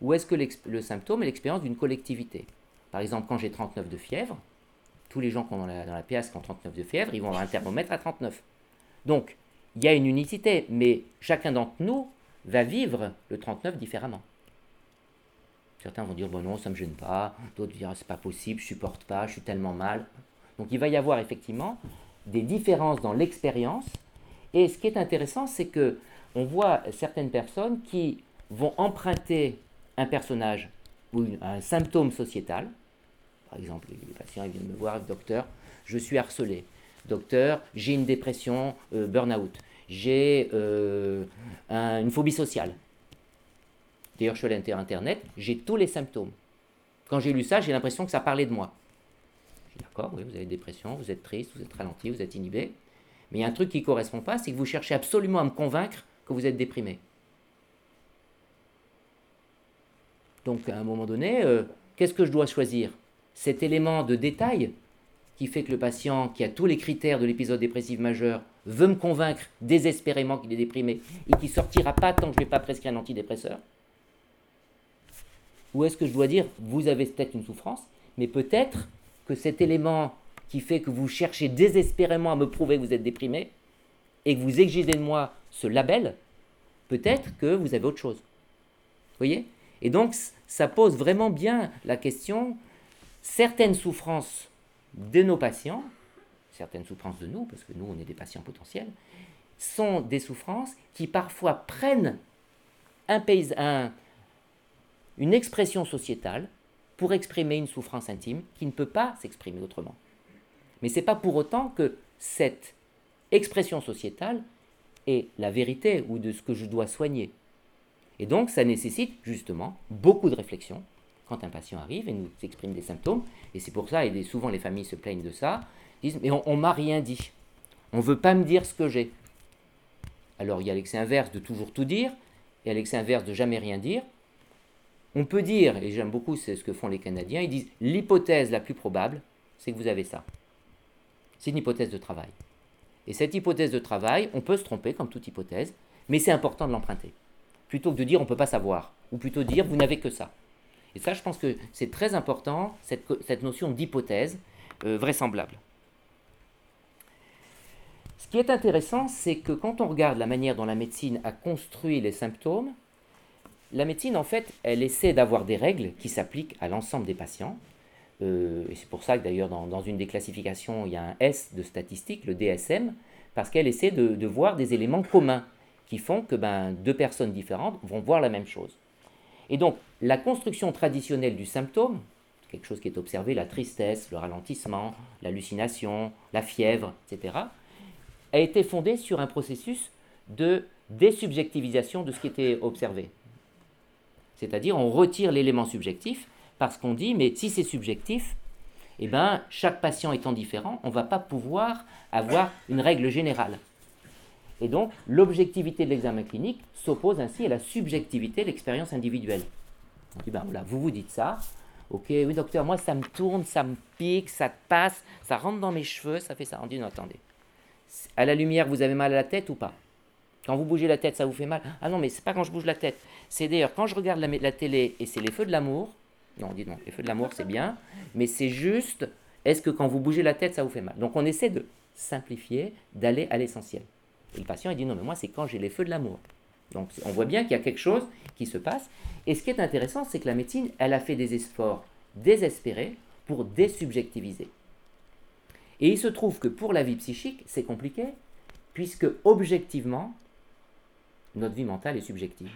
ou est-ce que le symptôme est l'expérience d'une collectivité? Par exemple, quand j'ai 39 de fièvre, tous les gens qui ont dans la, dans la PS qui ont 39 de fièvre, ils vont avoir un thermomètre à 39. Donc, il y a une unicité, mais chacun d'entre nous va vivre le 39 différemment. Certains vont dire bon non, ça ne me gêne pas, d'autres diront c'est pas possible, je supporte pas, je suis tellement mal. Donc il va y avoir effectivement des différences dans l'expérience. Et ce qui est intéressant, c'est que on voit certaines personnes qui vont emprunter un personnage ou un symptôme sociétal. Par exemple, les patients ils viennent me voir, docteur, je suis harcelé. Docteur, j'ai une dépression, euh, burn-out. J'ai euh, une phobie sociale. D'ailleurs, je suis allé Internet, j'ai tous les symptômes. Quand j'ai lu ça, j'ai l'impression que ça parlait de moi. D'accord, oui, vous avez une dépression, vous êtes triste, vous êtes ralenti, vous êtes inhibé. Mais il y a un truc qui ne correspond pas, c'est que vous cherchez absolument à me convaincre que vous êtes déprimé. Donc à un moment donné, euh, qu'est-ce que je dois choisir? Cet élément de détail qui fait que le patient qui a tous les critères de l'épisode dépressif majeur veut me convaincre désespérément qu'il est déprimé et qu'il sortira pas tant que je ne vais pas prescrire un antidépresseur? Ou est-ce que je dois dire, vous avez peut-être une souffrance, mais peut-être que cet élément qui fait que vous cherchez désespérément à me prouver que vous êtes déprimé et que vous exigez de moi ce label, peut-être que vous avez autre chose. Vous voyez? Et donc, ça pose vraiment bien la question, certaines souffrances de nos patients, certaines souffrances de nous, parce que nous, on est des patients potentiels, sont des souffrances qui parfois prennent un un, une expression sociétale pour exprimer une souffrance intime qui ne peut pas s'exprimer autrement. Mais ce n'est pas pour autant que cette expression sociétale est la vérité ou de ce que je dois soigner. Et donc ça nécessite justement beaucoup de réflexion, quand un patient arrive et nous exprime des symptômes, et c'est pour ça, et souvent les familles se plaignent de ça, disent Mais on, ne m'a rien dit. On ne veut pas me dire ce que j'ai. Alors il y a l'excès inverse de toujours tout dire, et l'excès inverse de jamais rien dire. On peut dire, et j'aime beaucoup ce que font les Canadiens, ils disent l'hypothèse la plus probable, c'est que vous avez ça. C'est une hypothèse de travail. Et cette hypothèse de travail, on peut se tromper comme toute hypothèse, mais c'est important de l'emprunter. Plutôt que de dire on ne peut pas savoir, ou plutôt dire vous n'avez que ça. Et ça, je pense que c'est très important, cette, notion d'hypothèse euh, vraisemblable. Ce qui est intéressant, c'est que quand on regarde la manière dont la médecine a construit les symptômes, la médecine, en fait, elle essaie d'avoir des règles qui s'appliquent à l'ensemble des patients. Euh, et c'est pour ça que d'ailleurs, dans, une des classifications, il y a un S de statistique, le DSM, parce qu'elle essaie de, voir des éléments communs qui font que ben, deux personnes différentes vont voir la même chose. Et donc, la construction traditionnelle du symptôme, quelque chose qui est observé, la tristesse, le ralentissement, l'hallucination, la fièvre, etc., a été fondée sur un processus de désubjectivisation de ce qui était observé. C'est-à-dire on retire l'élément subjectif parce qu'on dit mais si c'est subjectif, eh ben, chaque patient étant différent, on ne va pas pouvoir avoir une règle générale. Et donc l'objectivité de l'examen clinique s'oppose ainsi à la subjectivité de l'expérience individuelle. On dit ben voilà, vous vous dites ça, ok, oui docteur, moi ça me tourne, ça me pique, ça passe, ça rentre dans mes cheveux, ça fait ça. On dit non attendez, à la lumière, vous avez mal à la tête ou pas? Quand vous bougez la tête, ça vous fait mal? Ah non, mais c'est pas quand je bouge la tête. C'est d'ailleurs quand je regarde la, télé et c'est les feux de l'amour. Non, on dit non, les feux de l'amour c'est bien, mais c'est juste, est-ce que quand vous bougez la tête, ça vous fait mal? Donc on essaie de simplifier, d'aller à l'essentiel. Et le patient, il dit non, mais moi c'est quand j'ai les feux de l'amour. Donc on voit bien qu'il y a quelque chose qui se passe. Et ce qui est intéressant, c'est que la médecine, elle a fait des efforts désespérés pour désubjectiviser. Et il se trouve que pour la vie psychique, c'est compliqué, puisque objectivement, notre vie mentale est subjective.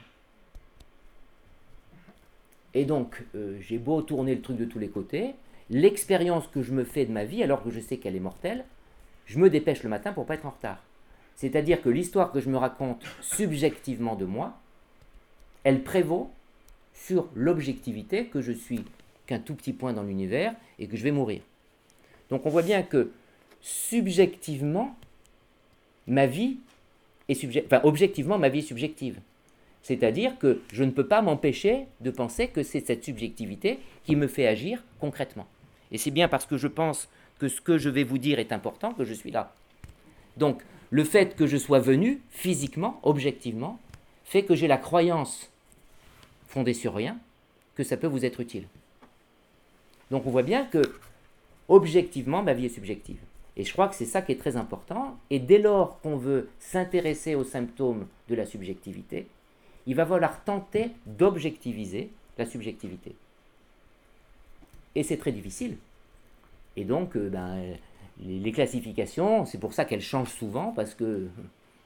Et donc, euh, j'ai beau tourner le truc de tous les côtés, l'expérience que je me fais de ma vie, alors que je sais qu'elle est mortelle, je me dépêche le matin pour pas être en retard. C'est-à-dire que l'histoire que je me raconte subjectivement de moi, elle prévaut sur l'objectivité que je suis qu'un tout petit point dans l'univers et que je vais mourir. Donc on voit bien que subjectivement, ma vie est subjective, enfin objectivement, ma vie est subjective. C'est-à-dire que je ne peux pas m'empêcher de penser que c'est cette subjectivité qui me fait agir concrètement. Et c'est bien parce que je pense que ce que je vais vous dire est important que je suis là. Donc, le fait que je sois venu physiquement, objectivement, fait que j'ai la croyance fondée sur rien que ça peut vous être utile. Donc on voit bien que objectivement, ma vie est subjective. Et je crois que c'est ça qui est très important. Et dès lors qu'on veut s'intéresser aux symptômes de la subjectivité, il va falloir tenter d'objectiviser la subjectivité. Et c'est très difficile. Et donc, euh, ben, les, classifications, c'est pour ça qu'elles changent souvent, parce que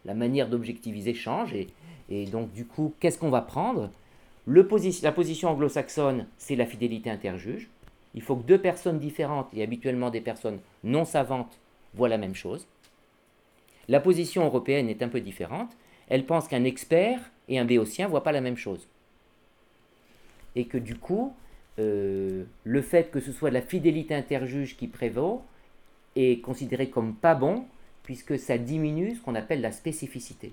la manière d'objectiviser change. Et, donc, du coup, qu'est-ce qu'on va prendre? La position anglo-saxonne, c'est la fidélité interjuge. Il faut que deux personnes différentes, et habituellement des personnes non savantes, voient la même chose. La position européenne est un peu différente. Elle pense qu'un expert et un béotien ne voient pas la même chose. Et que du coup, euh, le fait que ce soit la fidélité interjuge qui prévaut est considéré comme pas bon, puisque ça diminue ce qu'on appelle la spécificité.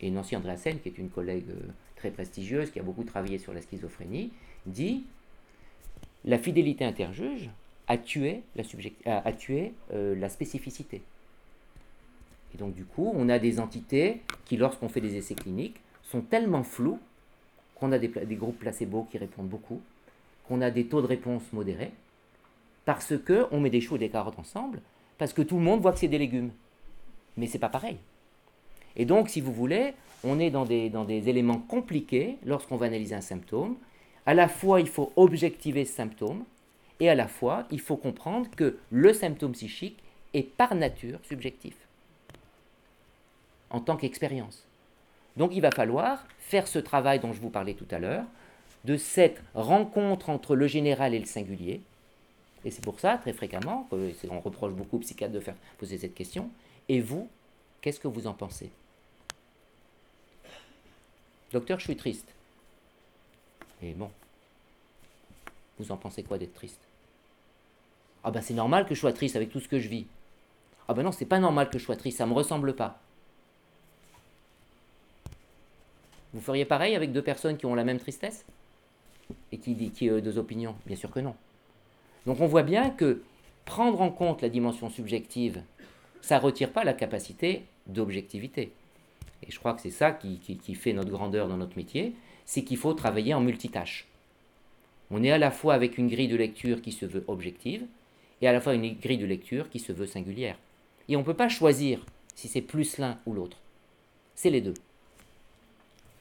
Et Nancy Andreasen, qui est une collègue euh, très prestigieuse, qui a beaucoup travaillé sur la schizophrénie, dit la fidélité interjuge a tué la, euh, la spécificité. Et donc du coup, on a des entités qui, lorsqu'on fait des essais cliniques, sont tellement floues qu'on a des, groupes placebo qui répondent beaucoup, qu'on a des taux de réponse modérés, parce que on met des choux et des carottes ensemble, parce que tout le monde voit que c'est des légumes. Mais c'est pas pareil. Et donc, si vous voulez, on est dans des, dans des éléments compliqués lorsqu'on va analyser un symptôme, à la fois, il faut objectiver ce symptôme, et à la fois, il faut comprendre que le symptôme psychique est par nature subjectif, en tant qu'expérience. Donc il va falloir faire ce travail dont je vous parlais tout à l'heure, de cette rencontre entre le général et le singulier. Et c'est pour ça, très fréquemment, on reproche beaucoup aux psychiatres de faire poser cette question. Et vous, qu'est-ce que vous en pensez? Docteur, je suis triste. Et bon, vous en pensez quoi d'être triste? Ah ben c'est normal que je sois triste avec tout ce que je vis. Ah ben non, c'est pas normal que je sois triste, ça me ressemble pas. Vous feriez pareil avec deux personnes qui ont la même tristesse Et qui, ont deux opinions? Bien sûr que non. Donc on voit bien que prendre en compte la dimension subjective, ça ne retire pas la capacité d'objectivité. Et je crois que c'est ça qui, qui, fait notre grandeur dans notre métier, c'est qu'il faut travailler en multitâche. On est à la fois avec une grille de lecture qui se veut objective, et à la fois une grille de lecture qui se veut singulière. Et on ne peut pas choisir si c'est plus l'un ou l'autre. C'est les deux.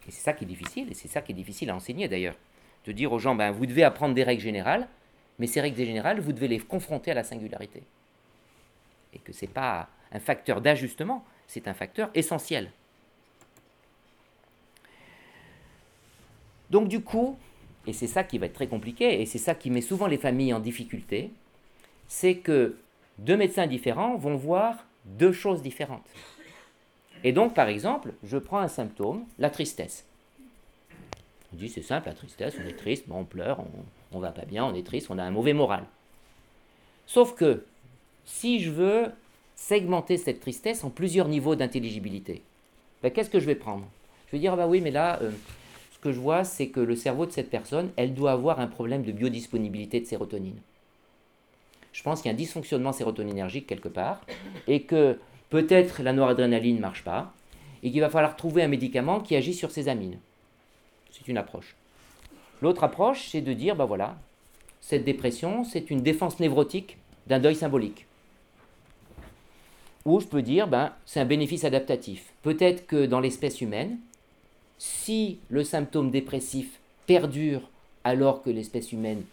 Et c'est ça qui est difficile, et c'est ça qui est difficile à enseigner d'ailleurs. De dire aux gens, ben, vous devez apprendre des règles générales, mais ces règles générales, vous devez les confronter à la singularité. Et que ce n'est pas un facteur d'ajustement, c'est un facteur essentiel. Donc du coup, et c'est ça qui va être très compliqué, et c'est ça qui met souvent les familles en difficulté, c'est que deux médecins différents vont voir deux choses différentes. Et donc, par exemple, je prends un symptôme, la tristesse. On dit c'est simple, la tristesse, on est triste, on pleure, on, ne va pas bien, on est triste, on a un mauvais moral. Sauf que si je veux segmenter cette tristesse en plusieurs niveaux d'intelligibilité, ben, qu'est-ce que je vais prendre? Je vais dire, ah bah oui, mais là, euh, ce que je vois, c'est que le cerveau de cette personne, elle doit avoir un problème de biodisponibilité de sérotonine. Je pense qu'il y a un dysfonctionnement sérotoninergique quelque part, et que peut-être la noradrénaline ne marche pas, et qu'il va falloir trouver un médicament qui agit sur ces amines. C'est une approche. L'autre approche, c'est de dire, ben voilà, cette dépression, c'est une défense névrotique d'un deuil symbolique. Ou je peux dire, ben, c'est un bénéfice adaptatif. Peut-être que dans l'espèce humaine, si le symptôme dépressif perdure alors que l'espèce humaine,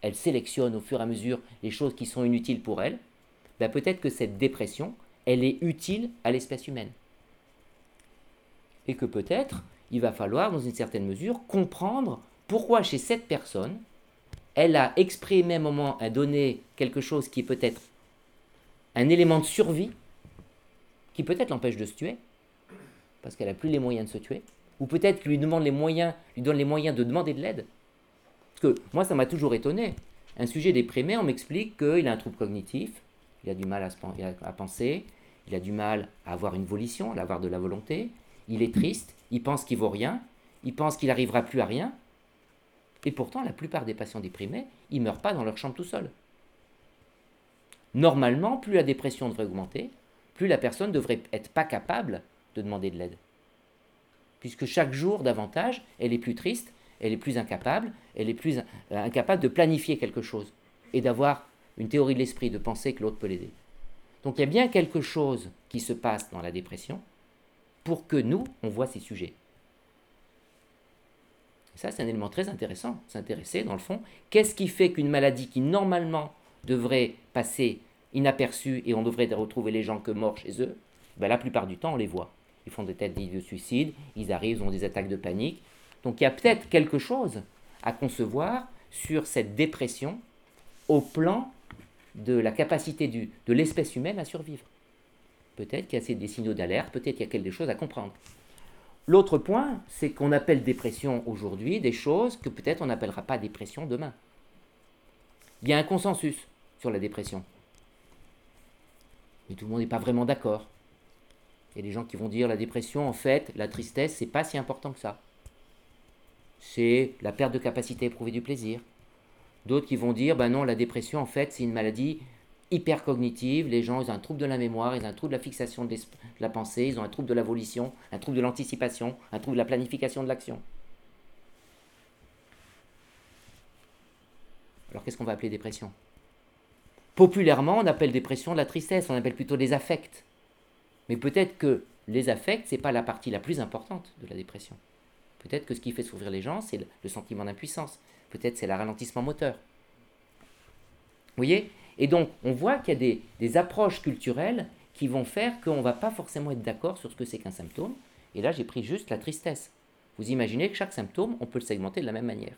elle sélectionne au fur et à mesure les choses qui sont inutiles pour elle, ben peut-être que cette dépression, elle est utile à l'espèce humaine. Et que peut-être, il va falloir, dans une certaine mesure, comprendre pourquoi chez cette personne, elle a exprimé à un moment à donné quelque chose qui est peut-être un élément de survie, qui peut-être l'empêche de se tuer, parce qu'elle n'a plus les moyens de se tuer, ou peut-être lui demande les moyens, lui donne les moyens de demander de l'aide. Parce que moi, ça m'a toujours étonné. Un sujet déprimé, on m'explique qu'il a un trouble cognitif, il a du mal à, penser, il a du mal à avoir une volition, à avoir de la volonté, il est triste, il pense qu'il vaut rien, il pense qu'il n'arrivera plus à rien. Et pourtant, la plupart des patients déprimés, ils ne meurent pas dans leur chambre tout seuls. Normalement, plus la dépression devrait augmenter, plus la personne devrait être pas capable de demander de l'aide. Puisque chaque jour davantage, elle est plus triste, elle est plus incapable, elle est plus incapable de planifier quelque chose et d'avoir une théorie de l'esprit, de penser que l'autre peut l'aider. Donc il y a bien quelque chose qui se passe dans la dépression pour que nous, on voit ces sujets. ça, c'est un élément très intéressant, s'intéresser, dans le fond, qu'est-ce qui fait qu'une maladie qui normalement devrait passer inaperçue et on devrait retrouver les gens que morts chez eux, ben, la plupart du temps, on les voit. Ils font des têtes de suicide, ils arrivent, ils ont des attaques de panique. Donc il y a peut-être quelque chose à concevoir sur cette dépression au plan de la capacité de l'espèce humaine à survivre. Peut-être qu'il y a des signaux d'alerte, peut-être qu'il y a quelque chose à comprendre. L'autre point, c'est qu'on appelle dépression aujourd'hui des choses que peut-être on n'appellera pas dépression demain. Il y a un consensus sur la dépression. Mais tout le monde n'est pas vraiment d'accord. Il y a des gens qui vont dire la dépression, en fait, la tristesse, c'est pas si important que ça. C'est la perte de capacité à éprouver du plaisir. D'autres qui vont dire, ben non, la dépression, en fait, c'est une maladie hypercognitive. Les gens, ils ont un trouble de la mémoire, ils ont un trouble de la fixation de, la pensée, ils ont un trouble de la volition, un trouble de l'anticipation, un trouble de la planification de l'action. Alors qu'est-ce qu'on va appeler dépression? Populairement, on appelle dépression la tristesse, on appelle plutôt des affects. Mais peut-être que les affects, ce n'est pas la partie la plus importante de la dépression. Peut-être que ce qui fait souffrir les gens, c'est le sentiment d'impuissance. Peut-être c'est le ralentissement moteur. Vous voyez? Et donc, on voit qu'il y a des, approches culturelles qui vont faire qu'on ne va pas forcément être d'accord sur ce que c'est qu'un symptôme. Et là, j'ai pris juste la tristesse. Vous imaginez que chaque symptôme, on peut le segmenter de la même manière.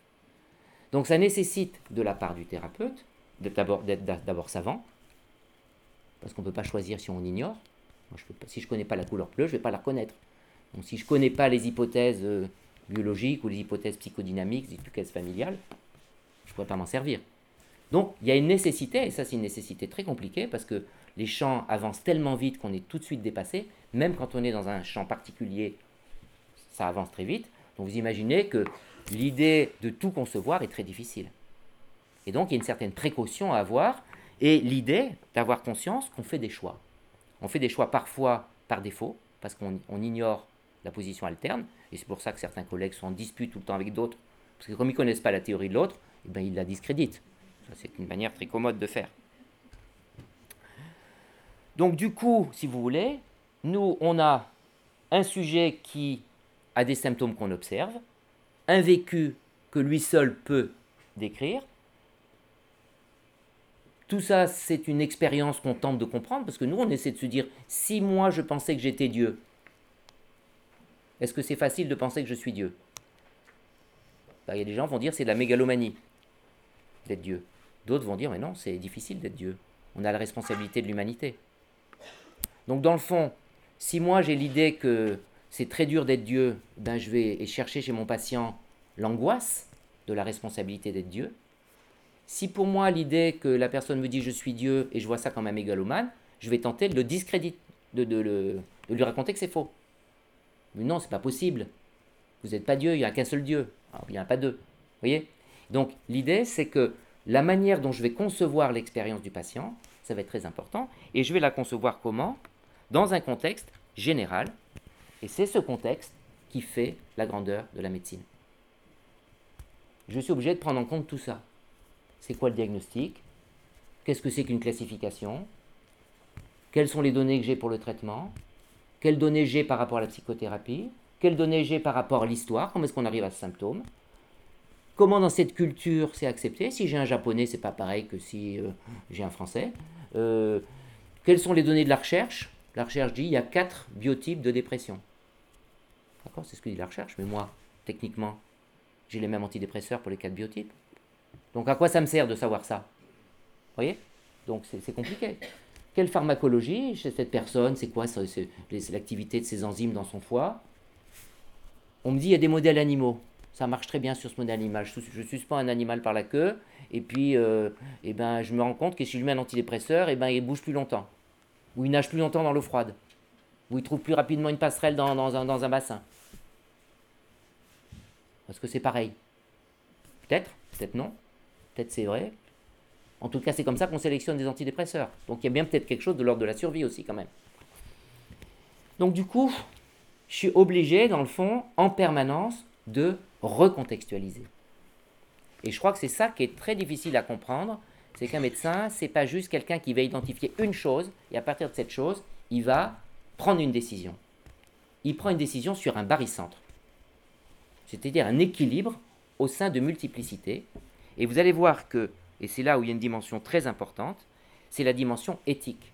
Donc, ça nécessite de la part du thérapeute d'être d'abord savant, parce qu'on ne peut pas choisir si on ignore. si je ne connais pas la couleur bleue, je ne vais pas la reconnaître. Donc, si je ne connais pas les hypothèses euh, biologiques ou les hypothèses psychodynamiques, les hypothèses familiales, je ne pourrais pas m'en servir. Donc il y a une nécessité, et ça c'est une nécessité très compliquée parce que les champs avancent tellement vite qu'on est tout de suite dépassé, même quand on est dans un champ particulier, ça avance très vite. Donc vous imaginez que l'idée de tout concevoir est très difficile. Et donc il y a une certaine précaution à avoir, Et l'idée d'avoir conscience qu'on fait des choix. On fait des choix parfois par défaut, parce qu'on ignore la position alterne, et c'est pour ça que certains collègues sont en dispute tout le temps avec d'autres, parce que comme ils ne connaissent pas la théorie de l'autre, eh ben, ils la discréditent. c'est une manière très commode de faire. Donc du coup, si vous voulez, nous, on a un sujet qui a des symptômes qu'on observe, un vécu que lui seul peut décrire. Tout ça, c'est une expérience qu'on tente de comprendre, parce que nous, on essaie de se dire, si moi je pensais que j'étais Dieu, est-ce que c'est facile de penser que je suis Dieu? Bah, Il y a des gens qui vont dire c'est de la mégalomanie d'être Dieu. D'autres vont dire mais non, c'est difficile d'être Dieu. On a la responsabilité de l'humanité. Donc dans le fond, si moi j'ai l'idée que c'est très dur d'être Dieu, ben je vais chercher chez mon patient l'angoisse de la responsabilité d'être Dieu. Si pour moi l'idée que la personne me dit je suis Dieu et je vois ça comme un mégalomane, je vais tenter de le discréditer, de, de lui raconter que c'est faux. Mais non, c'est pas possible. Vous n'êtes pas Dieu, il n'y a qu'un seul Dieu. il n'y en a pas deux. Vous voyez? Donc l'idée, c'est que la manière dont je vais concevoir l'expérience du patient, ça va être très important. Et je vais la concevoir comment? Dans un contexte général. Et c'est ce contexte qui fait la grandeur de la médecine. Je suis obligé de prendre en compte tout ça. C'est quoi le diagnostic? Qu'est-ce que c'est qu'une classification? Quelles sont les données que j'ai pour le traitement? Quelles données j'ai par rapport à la psychothérapie? Quelles données j'ai par rapport à l'histoire? Comment est-ce qu'on arrive à ce symptôme? Comment dans cette culture c'est accepté? Si j'ai un japonais, c'est pas pareil que si euh, j'ai un français. Euh, quelles sont les données de la recherche? La recherche dit il y a quatre biotypes de dépression. D'accord? C'est ce que dit la recherche, mais moi, techniquement, j'ai les mêmes antidépresseurs pour les quatre biotypes. Donc à quoi ça me sert de savoir ça? Vous voyez? Donc c'est compliqué. Quelle pharmacologie chez cette personne? C'est quoi l'activité de ces enzymes dans son foie? On me dit il y a des modèles animaux. Ça marche très bien sur ce modèle animal. Je, suspends un animal par la queue et puis euh, eh ben, je me rends compte que si je lui mets un antidépresseur, eh ben, il bouge plus longtemps. Ou il nage plus longtemps dans l'eau froide. Ou il trouve plus rapidement une passerelle dans, un, dans un bassin. Est-ce que c'est pareil Peut-être, peut-être non. Peut-être c'est vrai, en tout cas, c'est comme ça qu'on sélectionne des antidépresseurs. Donc il y a bien peut-être quelque chose de l'ordre de la survie aussi quand même. Donc du coup, je suis obligé, dans le fond, en permanence, de recontextualiser. Et je crois que c'est ça qui est très difficile à comprendre, c'est qu'un médecin, c'est pas juste quelqu'un qui va identifier une chose, et à partir de cette chose, il va prendre une décision. Il prend une décision sur un barycentre, c'est-à-dire un équilibre au sein de multiplicité. Et vous allez voir que et c'est là où il y a une dimension très importante, c'est la dimension éthique.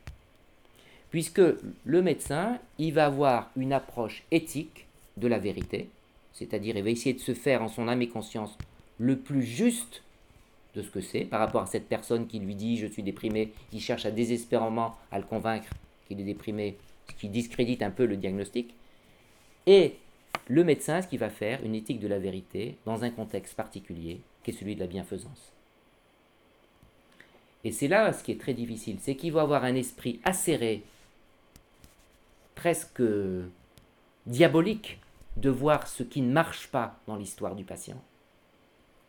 Puisque le médecin, il va avoir une approche éthique de la vérité, c'est-à-dire il va essayer de se faire en son âme et conscience le plus juste de ce que c'est par rapport à cette personne qui lui dit je suis déprimé, qui cherche à désespérément à le convaincre qu'il est déprimé, ce qui discrédite un peu le diagnostic. Et le médecin, ce qu'il va faire, une éthique de la vérité dans un contexte particulier, qui est celui de la bienfaisance. Et c'est là ce qui est très difficile, c'est qu'il va avoir un esprit acéré, presque diabolique, de voir ce qui ne marche pas dans l'histoire du patient.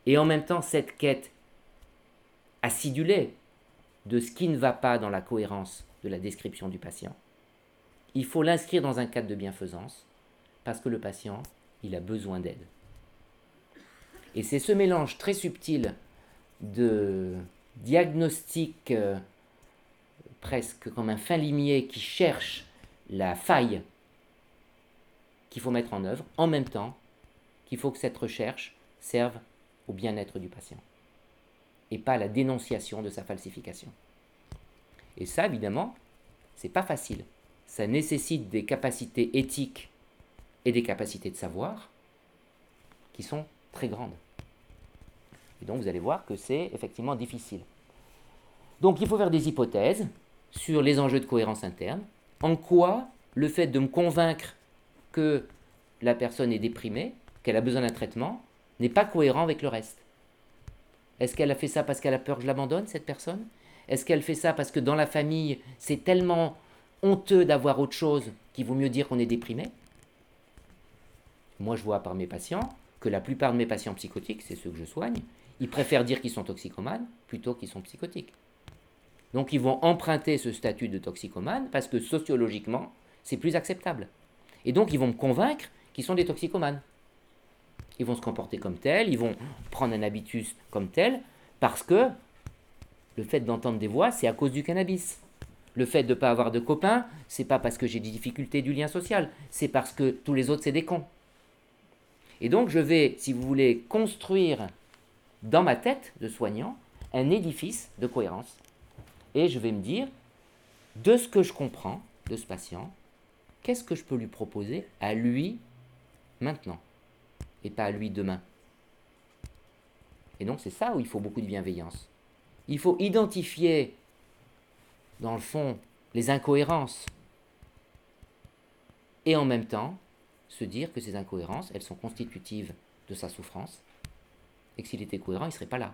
Et en même temps, cette quête acidulée de ce qui ne va pas dans la cohérence de la description du patient. Il faut l'inscrire dans un cadre de bienfaisance, parce que le patient, il a besoin d'aide. Et c'est ce mélange très subtil de diagnostic euh, presque comme un fin limier qui cherche la faille qu'il faut mettre en œuvre, en même temps qu'il faut que cette recherche serve au bien-être du patient et pas à la dénonciation de sa falsification. Et ça, évidemment, c'est pas facile. Ça nécessite des capacités éthiques et des capacités de savoir qui sont très grandes. Et donc vous allez voir que c'est effectivement difficile. Donc il faut faire des hypothèses sur les enjeux de cohérence interne. En quoi le fait de me convaincre que la personne est déprimée, qu'elle a besoin d'un traitement, n'est pas cohérent avec le reste? Est-ce qu'elle a fait ça parce qu'elle a peur que je l'abandonne, cette personne? Est-ce qu'elle fait ça parce que dans la famille, c'est tellement honteux d'avoir autre chose qu'il vaut mieux dire qu'on est déprimé? Moi, je vois par mes patients que la plupart de mes patients psychotiques, c'est ceux que je soigne, ils préfèrent dire qu'ils sont toxicomanes plutôt qu'ils sont psychotiques. Donc ils vont emprunter ce statut de toxicomane parce que sociologiquement, c'est plus acceptable. Et donc ils vont me convaincre qu'ils sont des toxicomanes. Ils vont se comporter comme tels, ils vont prendre un habitus comme tel, parce que le fait d'entendre des voix, c'est à cause du cannabis. Le fait de ne pas avoir de copains, c'est pas parce que j'ai des difficultés du lien social, c'est parce que tous les autres, c'est des cons. Et donc, je vais, si vous voulez, construire dans ma tête de soignant un édifice de cohérence. Et je vais me dire, de ce que je comprends de ce patient, qu'est-ce que je peux lui proposer à lui maintenant et pas à lui demain? Et donc, c'est ça où il faut beaucoup de bienveillance. Il faut identifier dans le fond, les incohérences. Et en même temps, se dire que ces incohérences, elles sont constitutives de sa souffrance, et que s'il était cohérent, il ne serait pas là.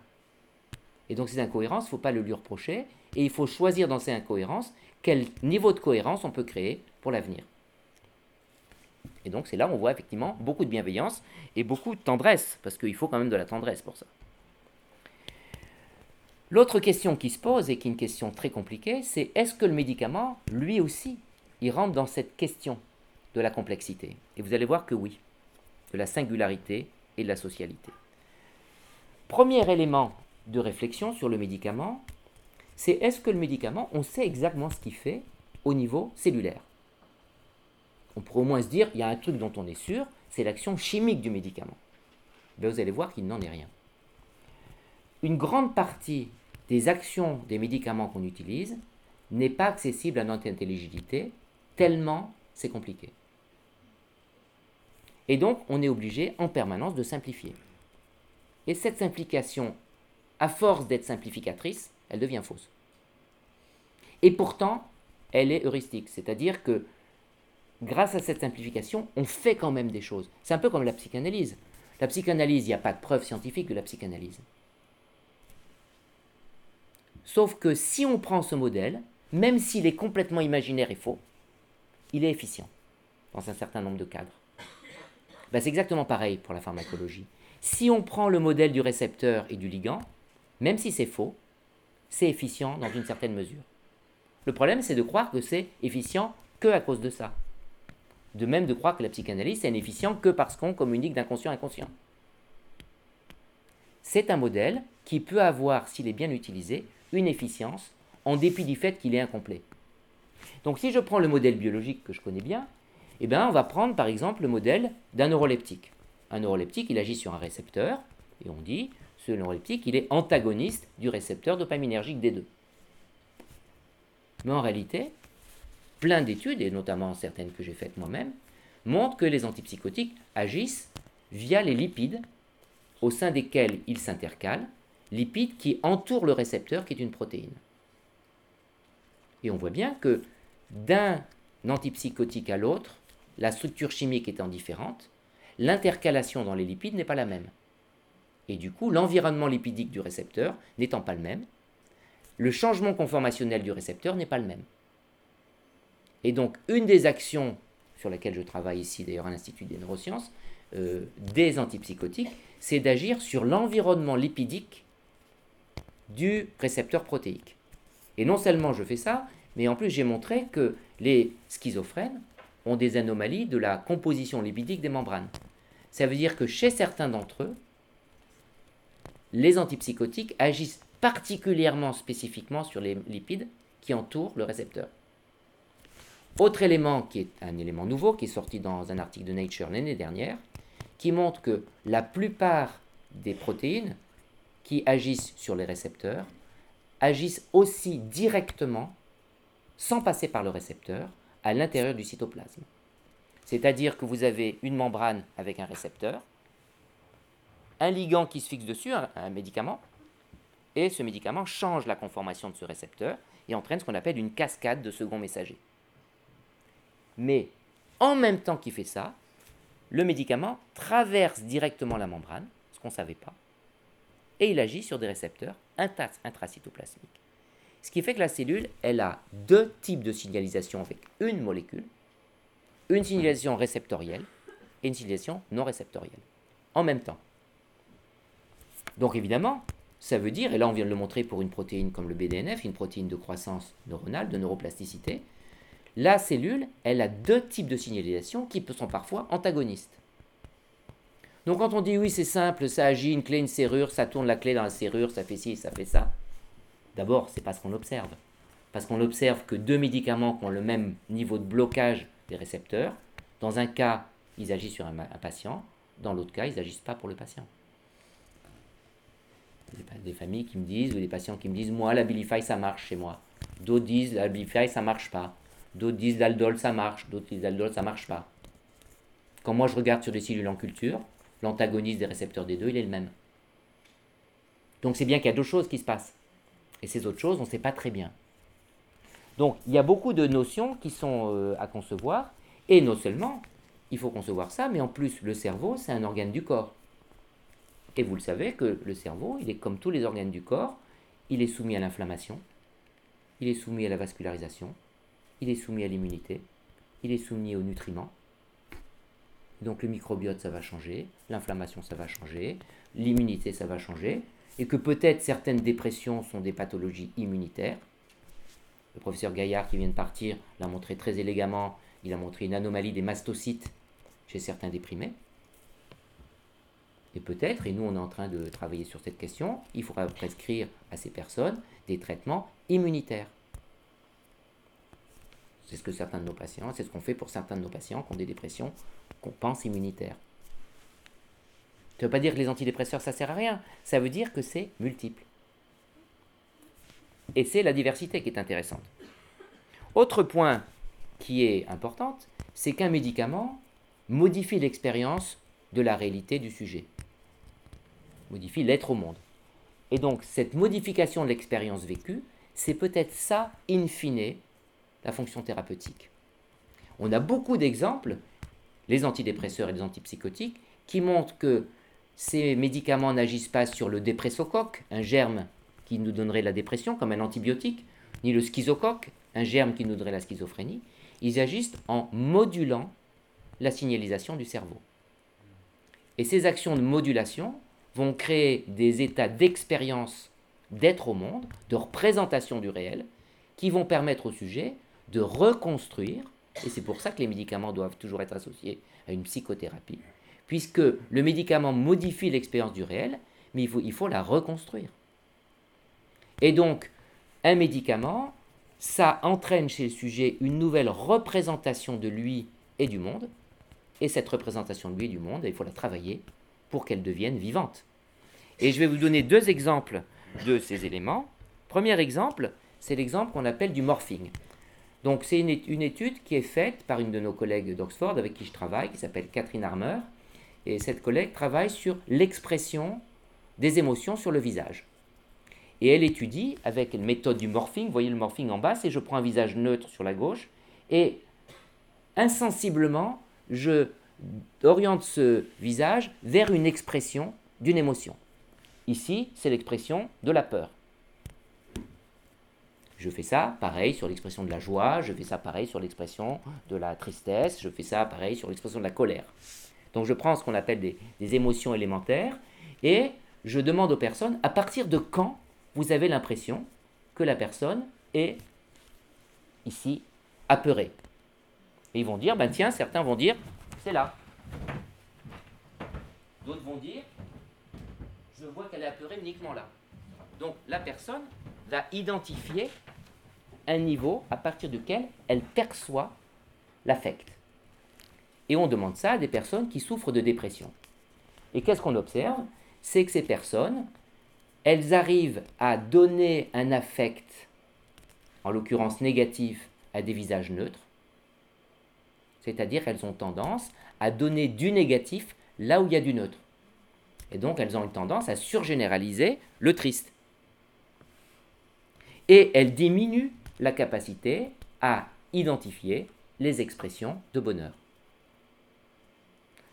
Et donc ces incohérences, il ne faut pas le lui reprocher, et il faut choisir dans ces incohérences quel niveau de cohérence on peut créer pour l'avenir. Et donc c'est là où on voit effectivement beaucoup de bienveillance et beaucoup de tendresse, parce qu'il faut quand même de la tendresse pour ça. L'autre question qui se pose, et qui est une question très compliquée, c'est est-ce que le médicament, lui aussi, il rentre dans cette question de la complexité? Et vous allez voir que oui, de la singularité et de la socialité. Premier élément de réflexion sur le médicament, c'est est-ce que le médicament, on sait exactement ce qu'il fait au niveau cellulaire? On pourrait au moins se dire, il y a un truc dont on est sûr, c'est l'action chimique du médicament. Mais vous allez voir qu'il n'en est rien une grande partie des actions des médicaments qu'on utilise n'est pas accessible à notre intelligibilité, tellement c'est compliqué. Et donc, on est obligé en permanence de simplifier. Et cette simplification, à force d'être simplificatrice, elle devient fausse. Et pourtant, elle est heuristique, c'est-à-dire que grâce à cette simplification, on fait quand même des choses. C'est un peu comme la psychanalyse. La psychanalyse, il n'y a pas de preuve scientifique de la psychanalyse. Sauf que si on prend ce modèle, même s'il est complètement imaginaire et faux, il est efficient dans un certain nombre de cadres. Ben, c'est exactement pareil pour la pharmacologie. Si on prend le modèle du récepteur et du ligand, même si c'est faux, c'est efficient dans une certaine mesure. Le problème, c'est de croire que c'est efficient que à cause de ça. De même de croire que la psychanalyse, c'est efficient que parce qu'on communique d'inconscient à inconscient. C'est un modèle qui peut avoir, s'il est bien utilisé, une efficience en dépit du fait qu'il est incomplet. Donc si je prends le modèle biologique que je connais bien, eh bien, on va prendre par exemple le modèle d'un neuroleptique. Un neuroleptique, il agit sur un récepteur, et on dit, ce neuroleptique, il est antagoniste du récepteur dopaminergique D2. Mais en réalité, plein d'études, et notamment certaines que j'ai faites moi-même, montrent que les antipsychotiques agissent via les lipides au sein desquels ils s'intercalent lipides qui entourent le récepteur qui est une protéine. Et on voit bien que d'un antipsychotique à l'autre, la structure chimique étant différente, l'intercalation dans les lipides n'est pas la même. Et du coup, l'environnement lipidique du récepteur n'étant pas le même, le changement conformationnel du récepteur n'est pas le même. Et donc, une des actions sur laquelle je travaille ici, d'ailleurs à l'Institut des neurosciences, euh, des antipsychotiques, c'est d'agir sur l'environnement lipidique du récepteur protéique. Et non seulement je fais ça, mais en plus j'ai montré que les schizophrènes ont des anomalies de la composition lipidique des membranes. Ça veut dire que chez certains d'entre eux, les antipsychotiques agissent particulièrement spécifiquement sur les lipides qui entourent le récepteur. Autre élément qui est un élément nouveau, qui est sorti dans un article de Nature l'année dernière, qui montre que la plupart des protéines qui agissent sur les récepteurs agissent aussi directement, sans passer par le récepteur, à l'intérieur du cytoplasme. C'est-à-dire que vous avez une membrane avec un récepteur, un ligand qui se fixe dessus, un, médicament, et ce médicament change la conformation de ce récepteur et entraîne ce qu'on appelle une cascade de second messager. Mais en même temps qu'il fait ça, le médicament traverse directement la membrane, ce qu'on ne savait pas, et il agit sur des récepteurs intracytoplasmiques. Ce qui fait que la cellule, elle a deux types de signalisation avec une molécule, une signalisation réceptorielle et une signalisation non réceptorielle, en même temps. Donc évidemment, ça veut dire, et là on vient de le montrer pour une protéine comme le BDNF, une protéine de croissance neuronale, de neuroplasticité, la cellule, elle a deux types de signalisation qui sont parfois antagonistes. Donc quand on dit oui c'est simple, ça agit, une clé, une serrure, ça tourne la clé dans la serrure, ça fait ci, ça fait ça, d'abord c'est parce qu'on observe. Parce qu'on observe que deux médicaments qui ont le même niveau de blocage des récepteurs, dans un cas ils agissent sur un, patient, dans l'autre cas ils n'agissent pas pour le patient des familles qui me disent, ou des patients qui me disent, moi, la Bilify, ça marche chez moi. D'autres disent, la Bilify, ça marche pas. D'autres disent, l'aldol, ça marche. D'autres disent, l'aldol, ça marche pas. Quand moi, je regarde sur des cellules en culture, l'antagoniste des récepteurs des deux, il est le même. Donc c'est bien qu'il y a d'autres choses qui se passent. Et ces autres choses, on ne sait pas très bien. Donc il y a beaucoup de notions qui sont euh, à concevoir. Et non seulement, il faut concevoir ça, mais en plus, le cerveau, c'est un organe du corps. Et vous le savez que le cerveau, il est comme tous les organes du corps, il est soumis à l'inflammation, il est soumis à la vascularisation, il est soumis à l'immunité, il est soumis aux nutriments. Donc le microbiote, ça va changer, l'inflammation, ça va changer, l'immunité, ça va changer, et que peut-être certaines dépressions sont des pathologies immunitaires. Le professeur Gaillard, qui vient de partir, l'a montré très élégamment, il a montré une anomalie des mastocytes chez certains déprimés. Et peut-être, et nous on est en train de travailler sur cette question, il faudra prescrire à ces personnes des traitements immunitaires. C'est ce que certains de nos patients, c'est ce qu'on fait pour certains de nos patients qui ont des dépressions qu'on pense immunitaires. Ça ne veut pas dire que les antidépresseurs ça sert à rien, ça veut dire que c'est multiple. Et c'est la diversité qui est intéressante. Autre point qui est important, c'est qu'un médicament modifie l'expérience de la réalité du sujet modifie l'être au monde. Et donc cette modification de l'expérience vécue, c'est peut-être ça, in fine, la fonction thérapeutique. On a beaucoup d'exemples, les antidépresseurs et les antipsychotiques, qui montrent que ces médicaments n'agissent pas sur le dépressocoque, un germe qui nous donnerait la dépression comme un antibiotique, ni le schizocoque, un germe qui nous donnerait la schizophrénie. Ils agissent en modulant la signalisation du cerveau. Et ces actions de modulation, vont créer des états d'expérience d'être au monde, de représentation du réel, qui vont permettre au sujet de reconstruire, et c'est pour ça que les médicaments doivent toujours être associés à une psychothérapie, puisque le médicament modifie l'expérience du réel, mais il faut, il faut la reconstruire. Et donc, un médicament, ça entraîne chez le sujet une nouvelle représentation de lui et du monde, et cette représentation de lui et du monde, il faut la travailler pour qu'elle devienne vivante. Et je vais vous donner deux exemples de ces éléments. Premier exemple, c'est l'exemple qu'on appelle du morphing. Donc c'est une, étude qui est faite par une de nos collègues d'Oxford avec qui je travaille, qui s'appelle Catherine Armour. Et cette collègue travaille sur l'expression des émotions sur le visage. Et elle étudie avec une méthode du morphing, vous voyez le morphing en bas, c'est je prends un visage neutre sur la gauche, et insensiblement, je oriente ce visage vers une expression d'une émotion. Ici, c'est l'expression de la peur. Je fais ça pareil sur l'expression de la joie, je fais ça pareil sur l'expression de la tristesse, je fais ça pareil sur l'expression de la colère. Donc je prends ce qu'on appelle des, émotions élémentaires et je demande aux personnes à partir de quand vous avez l'impression que la personne est ici apeurée. Et ils vont dire, ben tiens, certains vont dire, c'est là. D'autres vont dire, je vois qu'elle est apeurée uniquement là. Donc la personne va identifier un niveau à partir duquel elle perçoit l'affect. Et on demande ça à des personnes qui souffrent de dépression. Et qu'est-ce qu'on observe? C'est que ces personnes, elles arrivent à donner un affect, en l'occurrence négatif, à des visages neutres. C'est-à-dire qu'elles ont tendance à donner du négatif là où il y a du neutre. Et donc elles ont une tendance à surgénéraliser le triste. Et elles diminuent la capacité à identifier les expressions de bonheur.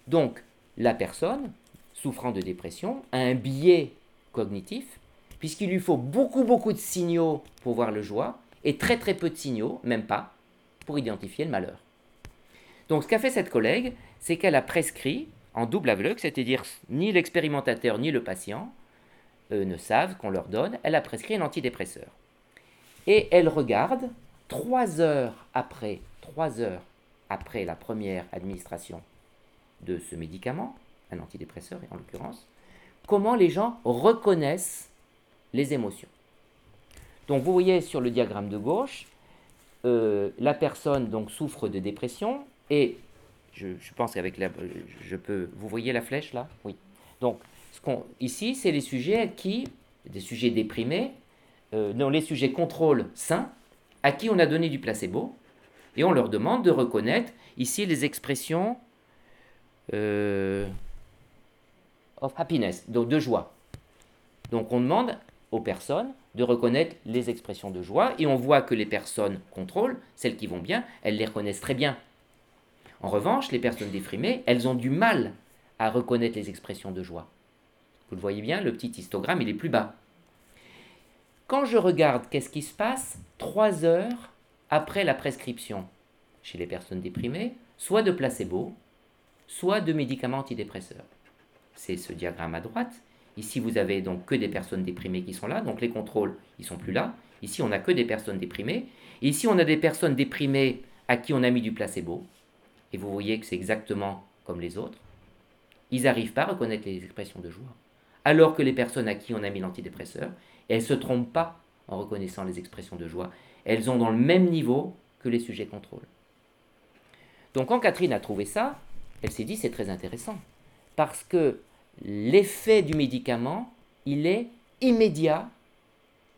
Donc la personne souffrant de dépression a un biais cognitif, puisqu'il lui faut beaucoup beaucoup de signaux pour voir le joie, et très très peu de signaux, même pas, pour identifier le malheur. Donc ce qu'a fait cette collègue, c'est qu'elle a prescrit en double aveugle, c'est-à-dire ni l'expérimentateur ni le patient, euh, ne savent qu'on leur donne, elle a prescrit un antidépresseur. Et elle regarde trois heures après, trois heures après la première administration de ce médicament, un antidépresseur en l'occurrence, comment les gens reconnaissent les émotions. Donc vous voyez sur le diagramme de gauche, euh, la personne donc souffre de dépression et je, pense qu'avec la, je peux, vous voyez la flèche là, oui. Donc ici c'est les sujets qui, des sujets déprimés, euh, non les sujets contrôle sains, à qui on a donné du placebo et on leur demande de reconnaître ici les expressions euh, de joie. Donc on demande aux personnes de reconnaître les expressions de joie et on voit que les personnes contrôlent, celles qui vont bien, elles les reconnaissent très bien. En revanche, les personnes déprimées, elles ont du mal à reconnaître les expressions de joie. Vous le voyez bien, le petit histogramme, il est plus bas. Quand je regarde qu'est-ce qui se passe trois heures après la prescription chez les personnes déprimées, soit de placebo, soit de médicaments antidépresseurs. C'est ce diagramme à droite. Ici, vous avez donc que des personnes déprimées qui sont là, donc les contrôles, ils sont plus là. Ici, on n'a que des personnes déprimées. ici, on a des personnes déprimées à qui on a mis du placebo. Et vous voyez que c'est exactement comme les autres. Ils n'arrivent pas à reconnaître les expressions de joie. Alors que les personnes à qui on a mis l'antidépresseur, elles ne se trompent pas en reconnaissant les expressions de joie. Elles ont dans le même niveau que les sujets contrôle. Donc quand Catherine a trouvé ça, elle s'est dit c'est très intéressant. Parce que l'effet du médicament, il est immédiat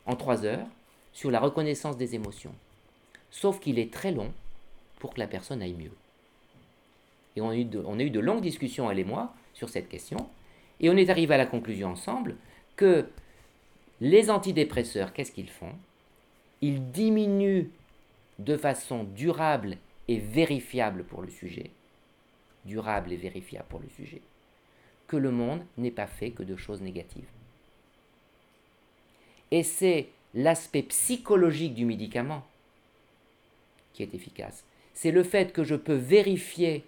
en trois heures sur la reconnaissance des émotions. Sauf qu'il est très long pour que la personne aille mieux. Et on a, eu de, on a eu de longues discussions, elle et moi, sur cette question. Et on est arrivé à la conclusion ensemble que les antidépresseurs, qu'est-ce qu'ils font? Ils diminuent de façon durable et vérifiable pour le sujet, durable et vérifiable pour le sujet, que le monde n'est pas fait que de choses négatives. Et c'est l'aspect psychologique du médicament qui est efficace. C'est le fait que je peux vérifier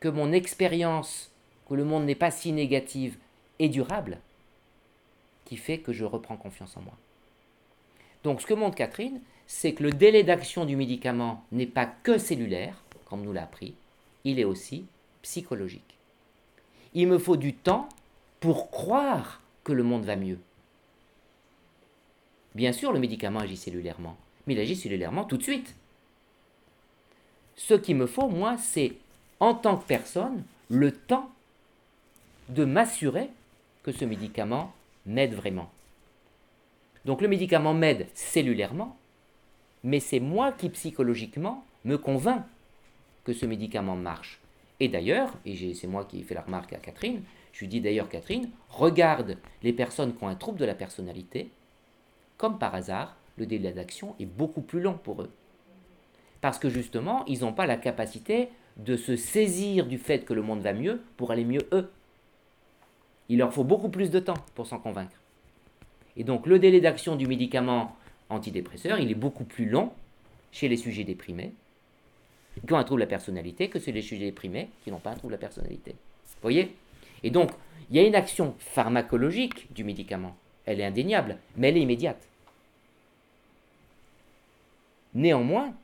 que mon expérience, que le monde n'est pas si négative, est durable, qui fait que je reprends confiance en moi. Donc ce que montre Catherine, c'est que le délai d'action du médicament n'est pas que cellulaire, comme nous l'a appris, il est aussi psychologique. Il me faut du temps pour croire que le monde va mieux. Bien sûr, le médicament agit cellulairement, mais il agit cellulairement tout de suite. Ce qu'il me faut, moi, c'est, en tant que personne, le temps de m'assurer que ce médicament m'aide vraiment. Donc le médicament m'aide cellulairement, mais c'est moi qui psychologiquement me convainc que ce médicament marche. Et d'ailleurs, et c'est moi qui ai fait la remarque à Catherine, je lui dis d'ailleurs Catherine, regarde les personnes qui ont un trouble de la personnalité, comme par hasard, le délai d'action est beaucoup plus long pour eux. Parce que justement, ils n'ont pas la capacité de se saisir du fait que le monde va mieux pour aller mieux eux. Il leur faut beaucoup plus de temps pour s'en convaincre. Et donc le délai d'action du médicament antidépresseur, il est beaucoup plus long chez les sujets déprimés qui ont un trouble de la personnalité que chez les sujets déprimés qui n'ont pas un trouble de la personnalité. Vous voyez? Et donc, il y a une action pharmacologique du médicament. Elle est indéniable, mais elle est immédiate. Néanmoins,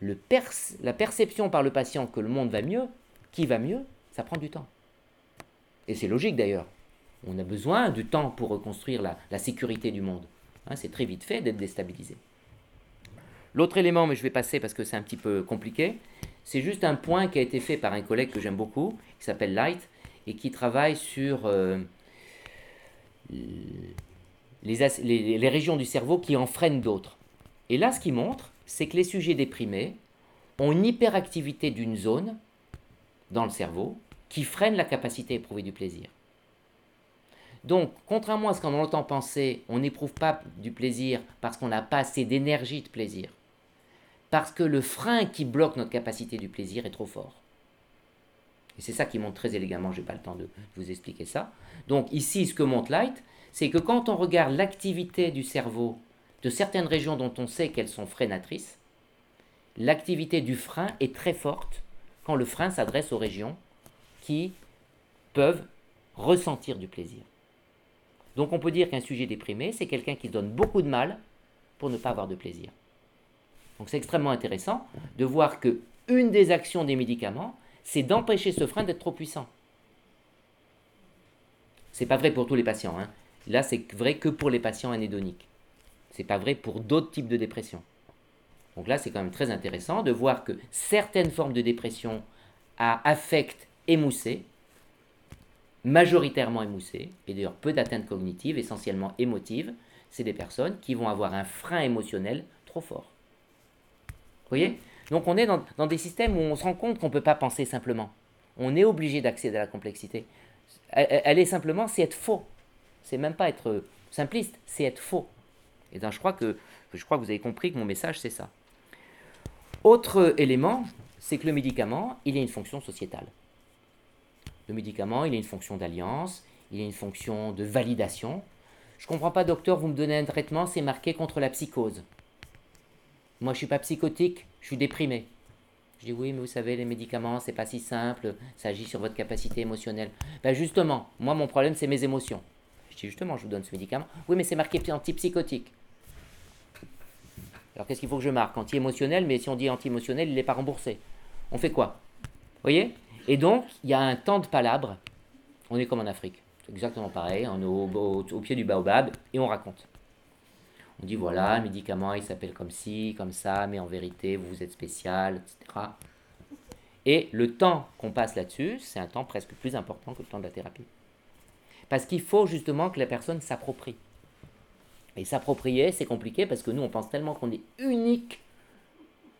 le la perception par le patient que le monde va mieux, qui va mieux, ça prend du temps. Et c'est logique d'ailleurs. On a besoin du temps pour reconstruire la sécurité du monde. Hein, c'est très vite fait d'être déstabilisé. L'autre élément, mais je vais passer parce que c'est un petit peu compliqué, c'est juste un point qui a été fait par un collègue que j'aime beaucoup, qui s'appelle Light, et qui travaille sur euh, les, régions du cerveau qui en freinent d'autres. Et là, ce qu'il montre, c'est que les sujets déprimés ont une hyperactivité d'une zone dans le cerveau qui freine la capacité à éprouver du plaisir. Donc, contrairement à ce qu'on entend penser, on n'éprouve pas du plaisir parce qu'on n'a pas assez d'énergie de plaisir. Parce que le frein qui bloque notre capacité du plaisir est trop fort. Et c'est ça qui montre très élégamment, je n'ai pas le temps de vous expliquer ça. Donc ici, ce que montre Light, c'est que quand on regarde l'activité du cerveau de certaines régions dont on sait qu'elles sont freinatrices, l'activité du frein est très forte quand le frein s'adresse aux régions qui peuvent ressentir du plaisir. Donc on peut dire qu'un sujet déprimé, c'est quelqu'un qui donne beaucoup de mal pour ne pas avoir de plaisir. Donc c'est extrêmement intéressant de voir que une des actions des médicaments, c'est d'empêcher ce frein d'être trop puissant. C'est pas vrai pour tous les patients. Hein. Là, c'est vrai que pour les patients anédoniques. C'est pas vrai pour d'autres types de dépression. Donc là, c'est quand même très intéressant de voir que certaines formes de dépression à affect émoussé, majoritairement émoussé, et d'ailleurs peu d'atteintes cognitives, essentiellement émotives, c'est des personnes qui vont avoir un frein émotionnel trop fort. Vous voyez Donc on est dans, des systèmes où on se rend compte qu'on ne peut pas penser simplement. On est obligé d'accéder à la complexité. Elle, est simplement, c'est être faux. C'est même pas être simpliste, c'est être faux. Et donc je crois que je crois que vous avez compris que mon message c'est ça. Autre élément, c'est que le médicament, il a une fonction sociétale. Le médicament, il a une fonction d'alliance, il a une fonction de validation. Je ne comprends pas, docteur, vous me donnez un traitement, c'est marqué contre la psychose. Moi, je suis pas psychotique, je suis déprimé. Je dis oui, mais vous savez, les médicaments, c'est pas si simple, ça agit sur votre capacité émotionnelle. Ben justement, moi, mon problème, c'est mes émotions. Je dis justement, je vous donne ce médicament. Oui, mais c'est marqué antipsychotique. Alors qu'est-ce qu'il faut que je marque? Anti-émotionnel, mais si on dit anti-émotionnel, il n'est pas remboursé. On fait quoi? Vous voyez? Et donc, il y a un temps de palabre. On est comme en Afrique. C'est exactement pareil. On est au, au pied du baobab et on raconte. On dit voilà, le médicament il s'appelle comme ci, comme ça, mais en vérité vous êtes spécial, etc. Et le temps qu'on passe là-dessus, c'est un temps presque plus important que le temps de la thérapie. Parce qu'il faut justement que la personne s'approprie. Et s'approprier, c'est compliqué parce que nous, on pense tellement qu'on est unique